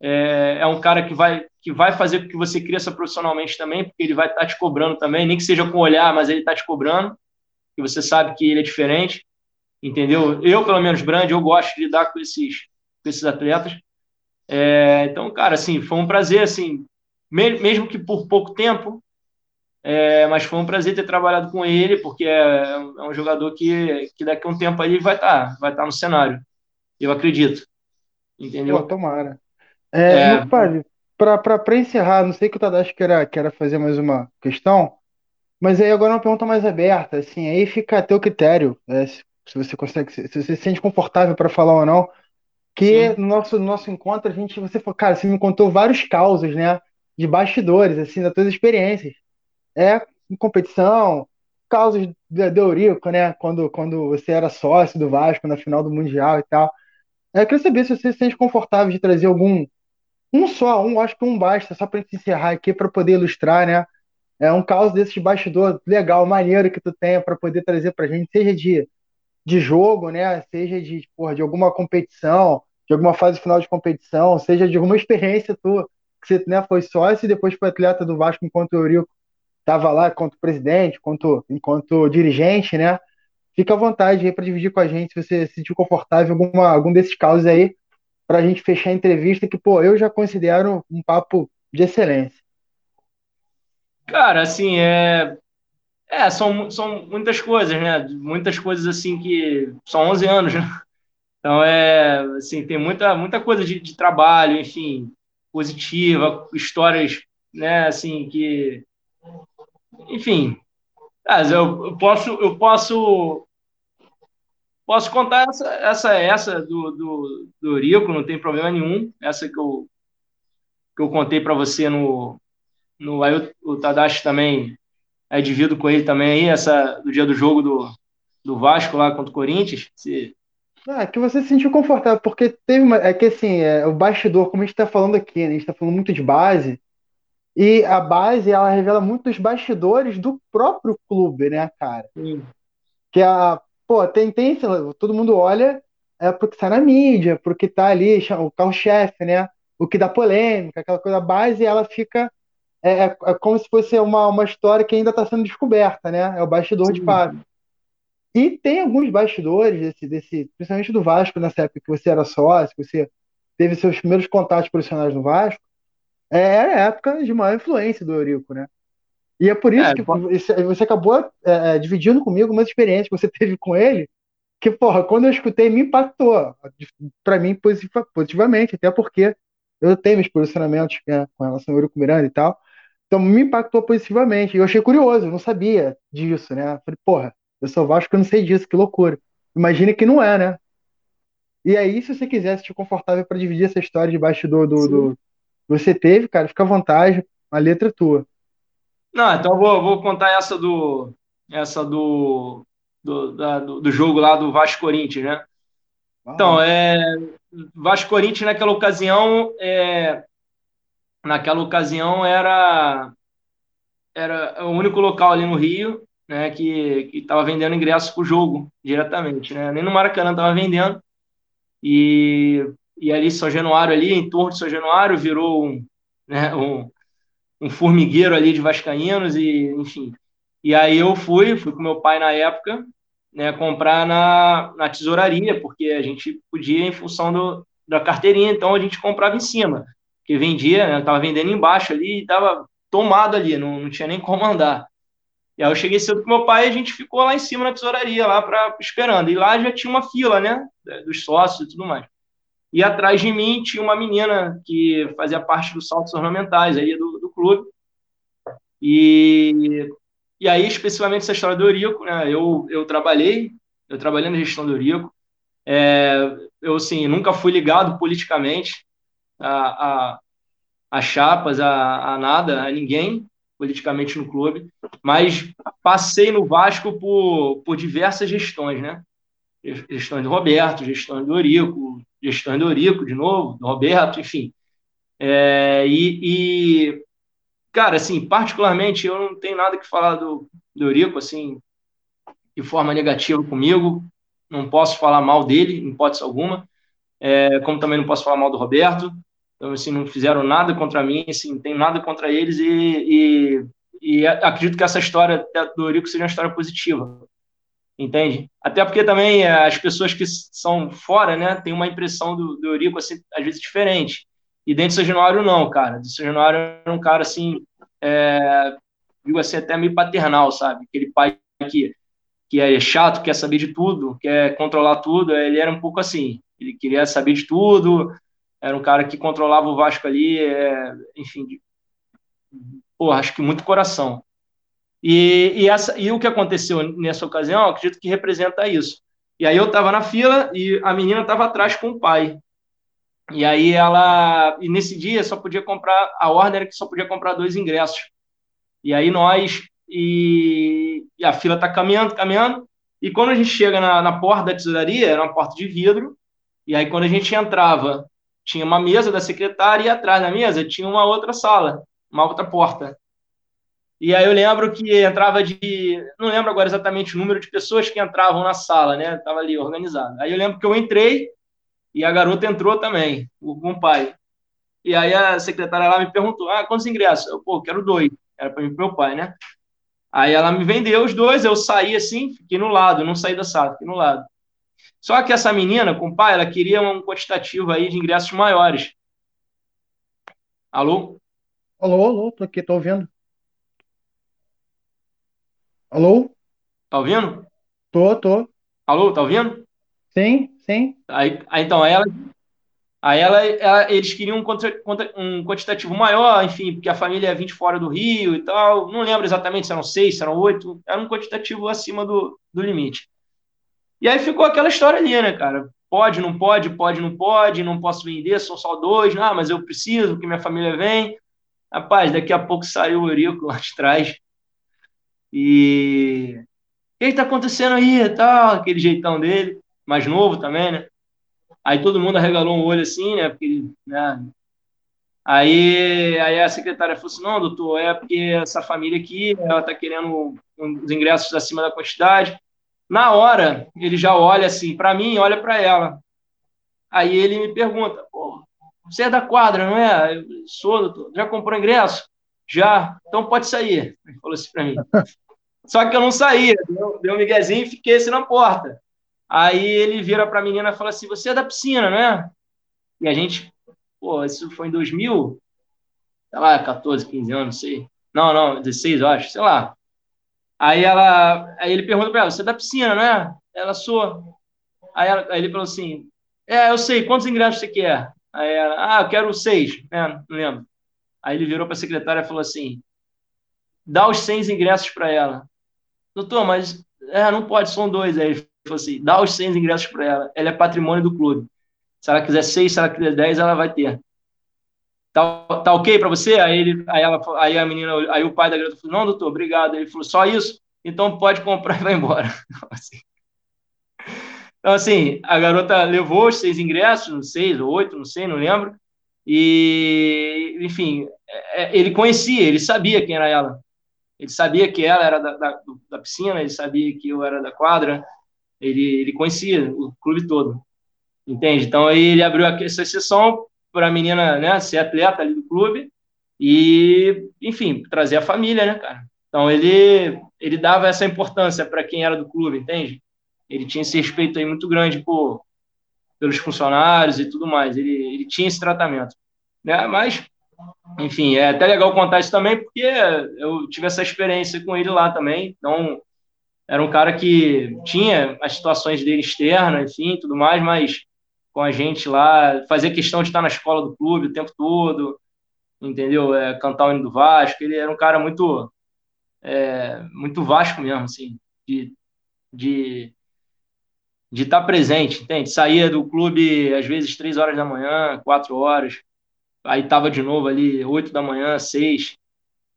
é, é um cara que vai, que vai fazer com que você cresça profissionalmente também, porque ele vai estar tá te cobrando também, nem que seja com olhar, mas ele está te cobrando, e você sabe que ele é diferente, entendeu? Eu, pelo menos, Brand, eu gosto de lidar com esses, com esses atletas, é, então, cara, assim, foi um prazer, assim, mesmo que por pouco tempo, é, mas foi um prazer ter trabalhado com ele, porque é, é um é jogador que, que daqui a um tempo aí vai estar tá, vai estar tá no cenário. Eu acredito. Entendeu? Pô, tomara. É, é... Para encerrar, não sei que o Tadashi queira, queira fazer mais uma questão, mas aí agora uma pergunta mais aberta, assim, aí fica a teu critério, é, se, você consegue, se, se você se sente confortável para falar ou não, que Sim. no nosso, no nosso encontro a gente, você falou, cara, você me contou vários causos, né, de bastidores, assim, das tuas experiências. É, em competição, causos de, Eurico, né, quando, quando você era sócio do Vasco na final do Mundial e tal. É, eu queria saber se você se sente confortável de trazer algum, um só, um, acho que um basta, só para gente encerrar aqui, para poder ilustrar, né, é um caos desses bastidores legal, maneiro que tu tenha para poder trazer para gente, seja de de jogo, né? Seja de, porra, de alguma competição, de alguma fase final de competição, seja de alguma experiência tua, que você né, foi sócio e depois foi atleta do Vasco enquanto o Eurico estava lá, enquanto presidente, enquanto, enquanto dirigente, né? Fica à vontade aí para dividir com a gente se você se sentiu confortável alguma, algum desses casos aí, para a gente fechar a entrevista, que, pô, eu já considero um papo de excelência. Cara, assim, é, é, são, são muitas coisas, né? Muitas coisas assim que são 11 anos, né? Então é, assim, tem muita muita coisa de, de trabalho, enfim, positiva, histórias, né, assim que enfim, eu, eu posso eu posso posso contar essa essa essa do do, do Rico, não tem problema nenhum, essa que eu que eu contei para você no no aí o, o Tadashi também aí divido com ele também aí, essa do dia do jogo do, do Vasco lá contra o Corinthians. Se... Ah, é que você se sentiu confortável, porque teve uma. É que assim, é, o bastidor, como a gente está falando aqui, né, a gente está falando muito de base, e a base ela revela muito dos bastidores do próprio clube, né, cara? Sim. Que a. Pô, tem, tem. Todo mundo olha é porque está na mídia, porque tá ali, o carro-chefe, né? O que dá polêmica, aquela coisa base, ela fica é, é, é como se fosse uma, uma história que ainda está sendo descoberta, né? É o bastidor Sim. de fato. E tem alguns bastidores desse, desse, principalmente do Vasco, nessa época que você era sócio, que você teve seus primeiros contatos profissionais no Vasco, é, era a época de maior influência do Eurico, né? E é por isso é, que você acabou é, é, dividindo comigo uma experiência que você teve com ele, que, porra, quando eu escutei, me impactou. para mim, positivamente, até porque eu tenho meus posicionamentos né, com relação ao Eurico Miranda e tal. Então me impactou positivamente. E eu achei curioso, eu não sabia disso, né? Falei, porra, eu sou Vasco, eu não sei disso, que loucura. Imagina que não é, né? E aí, se você quiser se confortável para dividir essa história de bastidor do, do, você teve, cara, fica à vontade, a letra é tua. Não, então eu vou, vou contar essa do essa do do, da, do, do jogo lá do Vasco Corinthians, né? Então, é Vasco Corinthians naquela ocasião é, naquela ocasião era era o único local ali no Rio né, que estava vendendo ingressos para o jogo diretamente, né? Nem no Maracanã estava vendendo. E, e ali São Januário ali, em torno de São Januário, virou um, né, um, um formigueiro ali de vascaínos e enfim. E aí eu fui, fui com meu pai na época, né, comprar na, na tesouraria, porque a gente podia em função do, da carteirinha, então a gente comprava em cima que vendia, né, tava vendendo embaixo ali e tava tomado ali, não, não tinha nem como andar. E aí eu cheguei cedo com meu pai e a gente ficou lá em cima na tesouraria, lá para esperando. E lá já tinha uma fila, né, dos sócios e tudo mais. E atrás de mim tinha uma menina que fazia parte dos saltos ornamentais aí do, do clube. E, e aí, especificamente essa história do Eurico, né, eu, eu trabalhei, eu trabalhei na gestão do Eurico. É, eu, assim, nunca fui ligado politicamente, a, a, a chapas, a, a nada, a ninguém politicamente no clube, mas passei no Vasco por, por diversas gestões, né? Gestões do Roberto, gestões do Eurico, gestões do Eurico de novo, do Roberto, enfim. É, e, e, cara, assim, particularmente, eu não tenho nada que falar do, do assim, de forma negativa comigo, não posso falar mal dele, em hipótese alguma, é, como também não posso falar mal do Roberto, então, assim, não fizeram nada contra mim, assim, não tenho nada contra eles e, e, e acredito que essa história do Eurico seja uma história positiva, entende? Até porque também é, as pessoas que são fora, né, têm uma impressão do, do Eurico, assim, às vezes diferente. E dentro de São Januário, não, cara. De São Januário era um cara, assim, é, digo assim, até meio paternal, sabe? Aquele pai que, que é chato, quer saber de tudo, quer controlar tudo. Ele era um pouco assim. Ele queria saber de tudo, era um cara que controlava o Vasco ali, é, enfim, de, porra, acho que muito coração. E, e, essa, e o que aconteceu nessa ocasião, acredito que representa isso. E aí eu estava na fila e a menina estava atrás com o pai. E aí ela, e nesse dia só podia comprar, a ordem era que só podia comprar dois ingressos. E aí nós, e, e a fila está caminhando, caminhando, e quando a gente chega na, na porta da tesouraria, era uma porta de vidro, e aí quando a gente entrava tinha uma mesa da secretária e atrás da mesa tinha uma outra sala, uma outra porta. E aí eu lembro que entrava de. Não lembro agora exatamente o número de pessoas que entravam na sala, né? Estava ali organizado. Aí eu lembro que eu entrei e a garota entrou também, o pai. E aí a secretária lá me perguntou: ah, quantos ingressos? Eu, pô, quero dois. Era para mim meu pai, né? Aí ela me vendeu os dois, eu saí assim, fiquei no lado, não saí da sala, fiquei no lado. Só que essa menina, com o pai, ela queria um quantitativo aí de ingressos maiores. Alô? Alô, alô, tô aqui, tô ouvindo. Alô? Tá ouvindo? Tô, tô. Alô, tá ouvindo? Sim, sim. Aí, aí então, ela, aí ela, ela, eles queriam um, contra, um quantitativo maior, enfim, porque a família ia vir de fora do Rio e tal. Não lembro exatamente se eram seis, se eram oito. Era um quantitativo acima do, do limite. E aí ficou aquela história ali, né, cara? Pode, não pode, pode, não pode, não posso vender, são só dois, ah, mas eu preciso, que minha família vem. Rapaz, daqui a pouco saiu o Eurico lá de trás. E. O que está acontecendo aí tal? Aquele jeitão dele, mais novo também, né? Aí todo mundo arregalou um olho assim, né? Porque, né? Aí, aí a secretária falou assim: não, doutor, é porque essa família aqui, ela está querendo os ingressos acima da quantidade. Na hora, ele já olha assim para mim, olha para ela. Aí ele me pergunta: você é da quadra, não é? Eu sou, doutor. Já comprou ingresso? Já. Então pode sair. Ele falou assim para mim. Só que eu não saía. Deu, deu um miguezinho e fiquei assim na porta. Aí ele vira para a menina e fala assim: Você é da piscina, né? E a gente, pô, isso foi em 2000, sei lá, 14, 15 anos, não sei. Não, não, 16, eu acho, sei lá. Aí, ela, aí ele pergunta para ela: Você é da piscina, né? Ela sou. Aí, ela, aí ele falou assim: É, eu sei, quantos ingressos você quer? Aí ela: Ah, eu quero seis. É, não lembro. Aí ele virou para a secretária e falou assim: Dá os 100 ingressos para ela. Doutor, mas é, não pode, são dois. Aí ele falou assim: Dá os 100 ingressos para ela. Ela é patrimônio do clube. Se ela quiser seis, se ela quiser dez, ela vai ter. Tá, tá ok para você? Aí, ele, aí, ela, aí a menina, aí o pai da garota falou, não, doutor, obrigado. Ele falou, só isso? Então pode comprar e vai embora. Assim. Então, assim, a garota levou os seis ingressos, seis ou oito, não sei, não lembro. E, enfim, é, é, ele conhecia, ele sabia quem era ela. Ele sabia que ela era da, da, da piscina, ele sabia que eu era da quadra, ele, ele conhecia o clube todo. Entende? Então, aí ele abriu essa exceção para a menina né, ser atleta ali do clube e, enfim, trazer a família, né, cara? Então ele, ele dava essa importância para quem era do clube, entende? Ele tinha esse respeito aí muito grande por, pelos funcionários e tudo mais. Ele, ele tinha esse tratamento. Né? Mas, enfim, é até legal contar isso também, porque eu tive essa experiência com ele lá também. Então, era um cara que tinha as situações dele externas, enfim, tudo mais, mas com a gente lá, fazer questão de estar na escola do clube o tempo todo, entendeu? É, cantar o hino do Vasco. Ele era um cara muito, é, muito Vasco mesmo, assim, de, de, de estar presente, entende? Saía do clube às vezes três horas da manhã, quatro horas, aí tava de novo ali, 8 da manhã, 6.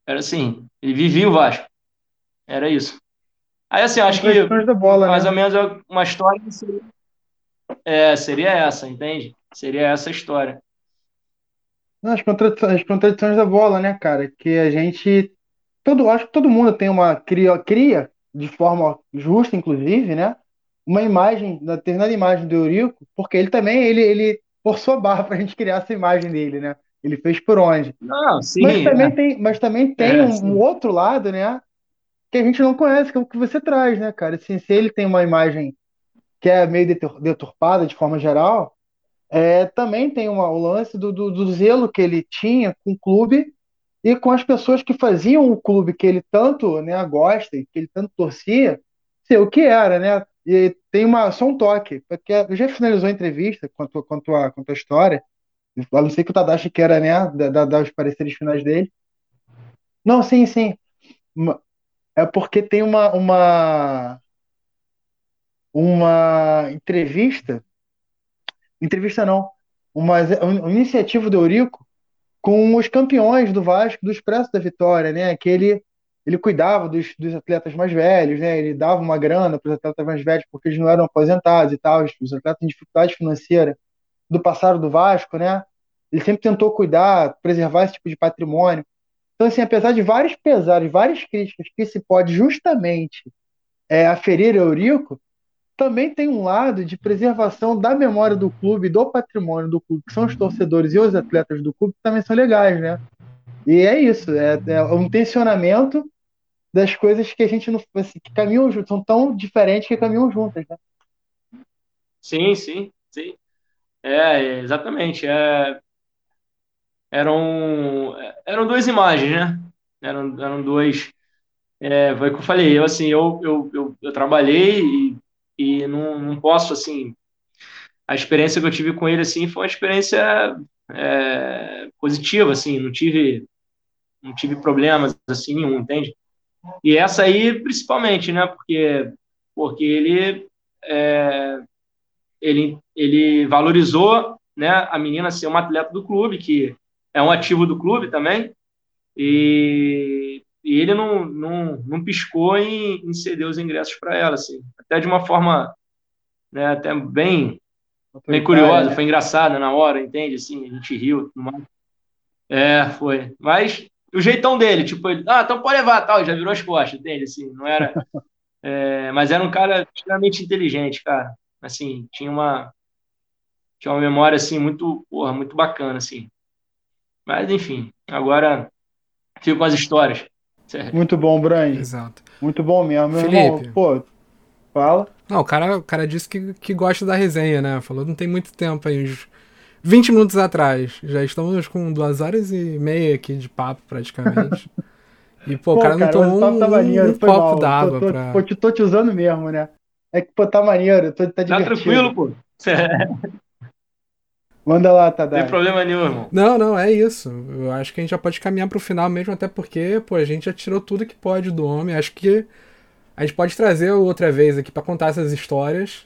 Era assim, ele vivia o Vasco. Era isso. Aí assim, acho que bola, mais né? ou menos uma história seria, é, seria essa, entende? Seria essa a história. As contradições, as contradições da bola, né, cara? Que a gente. Todo, acho que todo mundo tem uma. Cria, cria de forma justa, inclusive, né? Uma imagem, determinada imagem do Eurico, porque ele também ele, ele forçou a barra pra gente criar essa imagem dele, né? Ele fez por onde. Não, sim. Mas também é. tem, mas também tem é, um, um, outro lado, né? Que a gente não conhece, que é o que você traz, né, cara? Assim, se ele tem uma imagem que é meio deturpada de forma geral, é, também tem uma, o lance do, do, do, zelo que ele tinha com o clube e com as pessoas que faziam o clube que ele tanto né, gosta e que ele tanto torcia ser o que era, né? E tem uma, só um toque, porque já finalizou a entrevista quanto, quanto, a, quanto a história, eu não sei que o Tadashi queira, né, dar, dar os pareceres finais dele. Não, sim, sim. É porque tem uma, uma, uma entrevista entrevista não, uma, uma iniciativa do Eurico com os campeões do Vasco do Expresso da Vitória, né? Que ele, cuidava dos, dos atletas mais velhos, né? Ele dava uma grana para os atletas mais velhos porque eles não eram aposentados e tal, os atletas em dificuldade financeira do passado do Vasco, né? Ele sempre tentou cuidar, preservar esse tipo de patrimônio. Então, assim, apesar de vários pesares, várias críticas que se pode justamente é, aferir a Eurico, também tem um lado de preservação da memória do clube, do patrimônio do clube, que são os torcedores e os atletas do clube, que também são legais, né? E é isso, é, é um tensionamento das coisas que a gente não. Assim, que caminham juntos, são tão diferentes que caminham juntas, né? Sim, sim, sim. É, exatamente. É, eram, eram duas imagens, né? Eram, eram dois. É, foi o que eu falei, eu assim, eu, eu, eu, eu trabalhei e e não, não posso, assim, a experiência que eu tive com ele, assim, foi uma experiência é, positiva, assim, não tive, não tive problemas, assim, nenhum, entende? E essa aí, principalmente, né, porque, porque ele, é, ele, ele valorizou, né, a menina ser uma atleta do clube, que é um ativo do clube também, e e ele não, não, não piscou em, em ceder os ingressos para ela, assim. Até de uma forma né, até bem, bem curiosa, né? foi engraçada na hora, entende? Assim, a gente riu. É, foi. Mas o jeitão dele, tipo, ele, ah, então pode levar, tal, já virou as costas, entende? Assim, não era... É, mas era um cara extremamente inteligente, cara. Assim, tinha uma tinha uma memória assim muito, porra, muito bacana assim. Mas enfim, agora fico com as histórias. Muito bom, Brian. Exato. Muito bom mesmo. Meu Felipe. Irmão, pô, fala. Não, o cara, o cara disse que, que gosta da resenha, né? Falou não tem muito tempo aí, 20 minutos atrás. Já estamos com duas horas e meia aqui de papo, praticamente. E, pô, pô o cara, cara não tomou um, tá maneiro, um copo d'água pra... Pô, te, tô te usando mesmo, né? É que, pô, tá maneiro, tô, tá divertido. Tá tranquilo, pô. Manda lá, Tadá. Não tem problema nenhum, irmão. Não, não, é isso. Eu acho que a gente já pode caminhar pro final mesmo, até porque, pô, a gente já tirou tudo que pode do homem. Acho que a gente pode trazer outra vez aqui para contar essas histórias.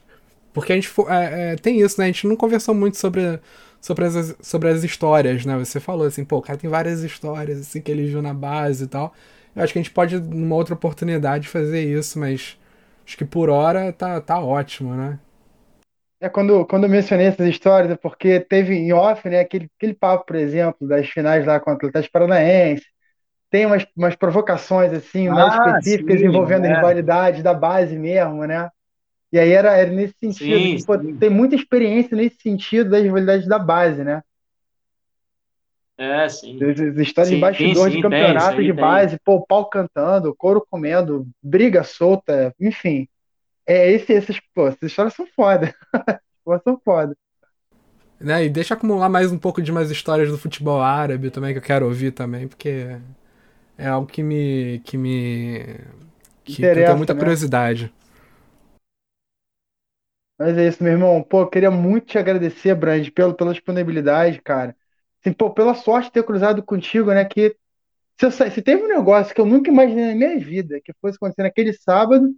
Porque a gente é, é, tem isso, né? A gente não conversou muito sobre, sobre, as, sobre as histórias, né? Você falou assim, pô, o cara tem várias histórias assim que ele viu na base e tal. Eu acho que a gente pode, numa outra oportunidade, fazer isso, mas acho que por hora tá, tá ótimo, né? É quando, quando eu mencionei essas histórias, é porque teve em off, né, aquele, aquele papo, por exemplo, das finais lá com o Atlético Paranaense. Tem umas, umas provocações, assim, ah, mais específicas sim, envolvendo é. a rivalidade da base mesmo, né? E aí era, era nesse sentido. Sim, que, pô, tem muita experiência nesse sentido das rivalidades da base, né? É, sim. As histórias sim, de bastidor de campeonato tem, de base, pô, o pau cantando, couro comendo, briga solta, enfim. É, esse, esses, pô, essas histórias são foda. são foda. Né, e deixa acumular mais um pouco de mais histórias do futebol árabe também, que eu quero ouvir também, porque é algo que me. que me. que, que eu tenho muita né? curiosidade. Mas é isso, meu irmão. Pô, eu queria muito te agradecer, Brand, pelo, pela disponibilidade, cara. Assim, pô, pela sorte de ter cruzado contigo, né? Que se, se teve um negócio que eu nunca imaginei na minha vida que fosse acontecer naquele sábado,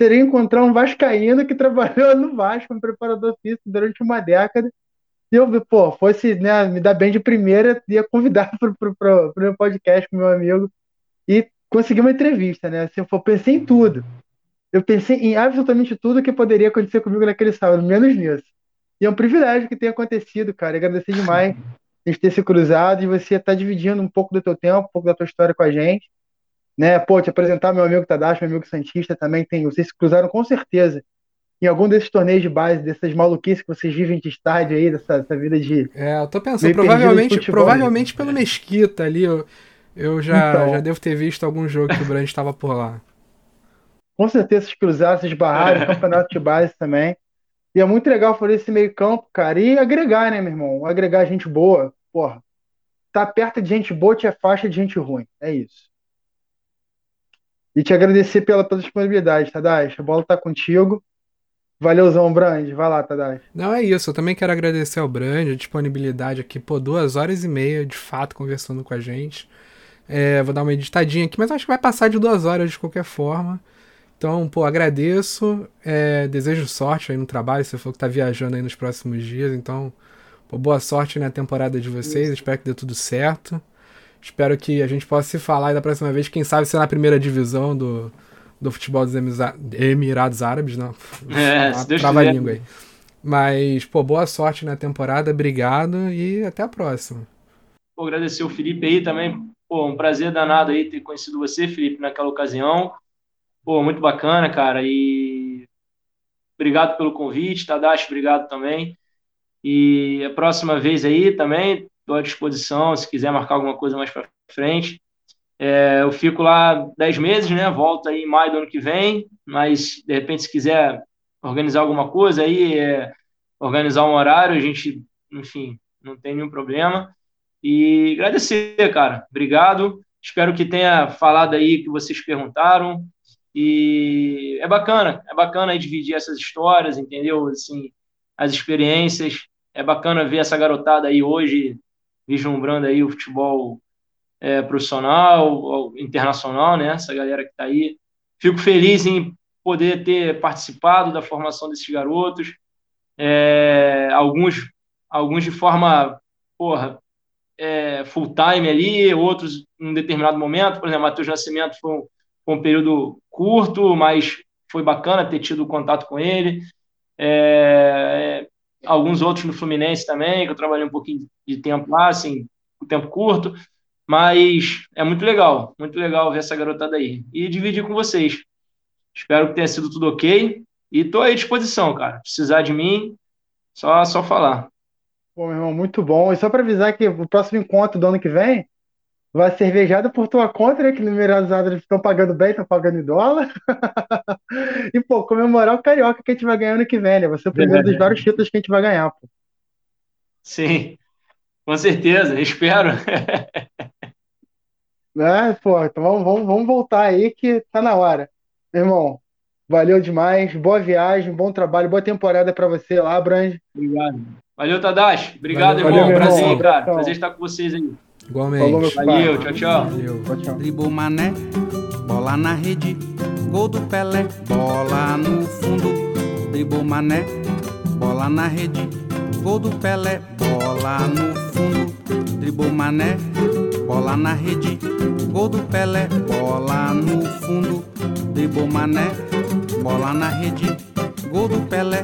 seria encontrar um vascaíno que trabalhou no Vasco, um preparador físico durante uma década Se eu, pô, fosse né, me dar bem de primeira, ia convidar para o meu podcast com meu amigo e conseguir uma entrevista, né? Se eu pensei em tudo. Eu pensei em absolutamente tudo que poderia acontecer comigo naquele sábado, menos nisso. E é um privilégio que tenha acontecido, cara. Agradecer demais a gente ter se cruzado e você estar tá dividindo um pouco do teu tempo, um pouco da tua história com a gente. Né? Pô, te apresentar meu amigo Tadashi, meu amigo Santista também tem. Vocês se cruzaram com certeza em algum desses torneios de base, dessas maluquices que vocês vivem de estádio aí, dessa, dessa vida de. É, eu tô pensando, provavelmente, provavelmente pelo Mesquita ali, eu, eu já, então, já devo ter visto algum jogo que o Brand estava por lá. Com certeza esses cruzados, esses barrados, campeonato de base também. E é muito legal fazer esse meio campo, cara. E agregar, né, meu irmão? Agregar gente boa. Porra. Tá perto de gente boa te afasta de gente ruim. É isso. E te agradecer pela, pela disponibilidade, Tadashi. A bola tá contigo. Valeuzão, Brand. Vai lá, Tadashi. Não, é isso. Eu também quero agradecer ao Brand, a disponibilidade aqui. Pô, duas horas e meia, de fato, conversando com a gente. É, vou dar uma editadinha aqui, mas acho que vai passar de duas horas de qualquer forma. Então, pô, agradeço. É, desejo sorte aí no trabalho. Você falou que tá viajando aí nos próximos dias. Então, pô, boa sorte na temporada de vocês. Isso. Espero que dê tudo certo. Espero que a gente possa se falar da próxima vez. Quem sabe ser na primeira divisão do, do futebol dos Emirados Árabes, não. É, se Deus Trava língua aí. Mas, pô, boa sorte na temporada. Obrigado e até a próxima. Vou agradecer o Felipe aí também. Pô, um prazer danado aí ter conhecido você, Felipe, naquela ocasião. Pô, muito bacana, cara. E obrigado pelo convite, Tadashi, obrigado também. E a próxima vez aí também estou à disposição, se quiser marcar alguma coisa mais para frente. É, eu fico lá 10 meses, né? Volto aí em maio do ano que vem, mas de repente, se quiser organizar alguma coisa aí, é, organizar um horário, a gente, enfim, não tem nenhum problema. E agradecer, cara. Obrigado. Espero que tenha falado aí que vocês perguntaram. E é bacana, é bacana dividir essas histórias, entendeu? Assim, as experiências. É bacana ver essa garotada aí hoje vislumbrando aí o futebol é, profissional, internacional, né? Essa galera que está aí. Fico feliz em poder ter participado da formação desses garotos. É, alguns, alguns de forma, porra, é, full time ali, outros em um determinado momento. Por exemplo, Matheus Nascimento foi um, foi um período curto, mas foi bacana ter tido contato com ele. É, alguns outros no Fluminense também, que eu trabalhei um pouquinho de tempo lá, assim, um tempo curto, mas é muito legal, muito legal ver essa garotada aí e dividir com vocês. Espero que tenha sido tudo ok e estou à disposição, cara. Precisar de mim, só só falar. Pô, meu irmão, muito bom. E só para avisar que o próximo encontro do ano que vem vai cervejada por tua conta, né? Que no eles estão pagando bem, estão pagando em dólar. e, pô, comemorar o Carioca que a gente vai ganhar ano que vem, né? Vai ser o primeiro dos vários títulos que a gente vai ganhar, pô. Sim, com certeza, espero. é, pô, então vamos, vamos, vamos voltar aí que tá na hora. Meu irmão, valeu demais, boa viagem, bom trabalho, boa temporada para você lá, Brand. Obrigado. Valeu, Tadashi. Obrigado, valeu, irmão. Valeu, Prazer, irmão. cara. Prazer estar com vocês aí. Igualmente. Falou, Valeu, tchau, tchau. Valeu. tchau, Dribou Mané, bola na rede, gol do Pelé, bola no fundo. Dribou Mané, bola na rede, gol do Pelé, bola no fundo. Dribou Mané, bola na rede, gol do Pelé, bola no fundo. Dribou Mané, bola na rede, gol do Pelé,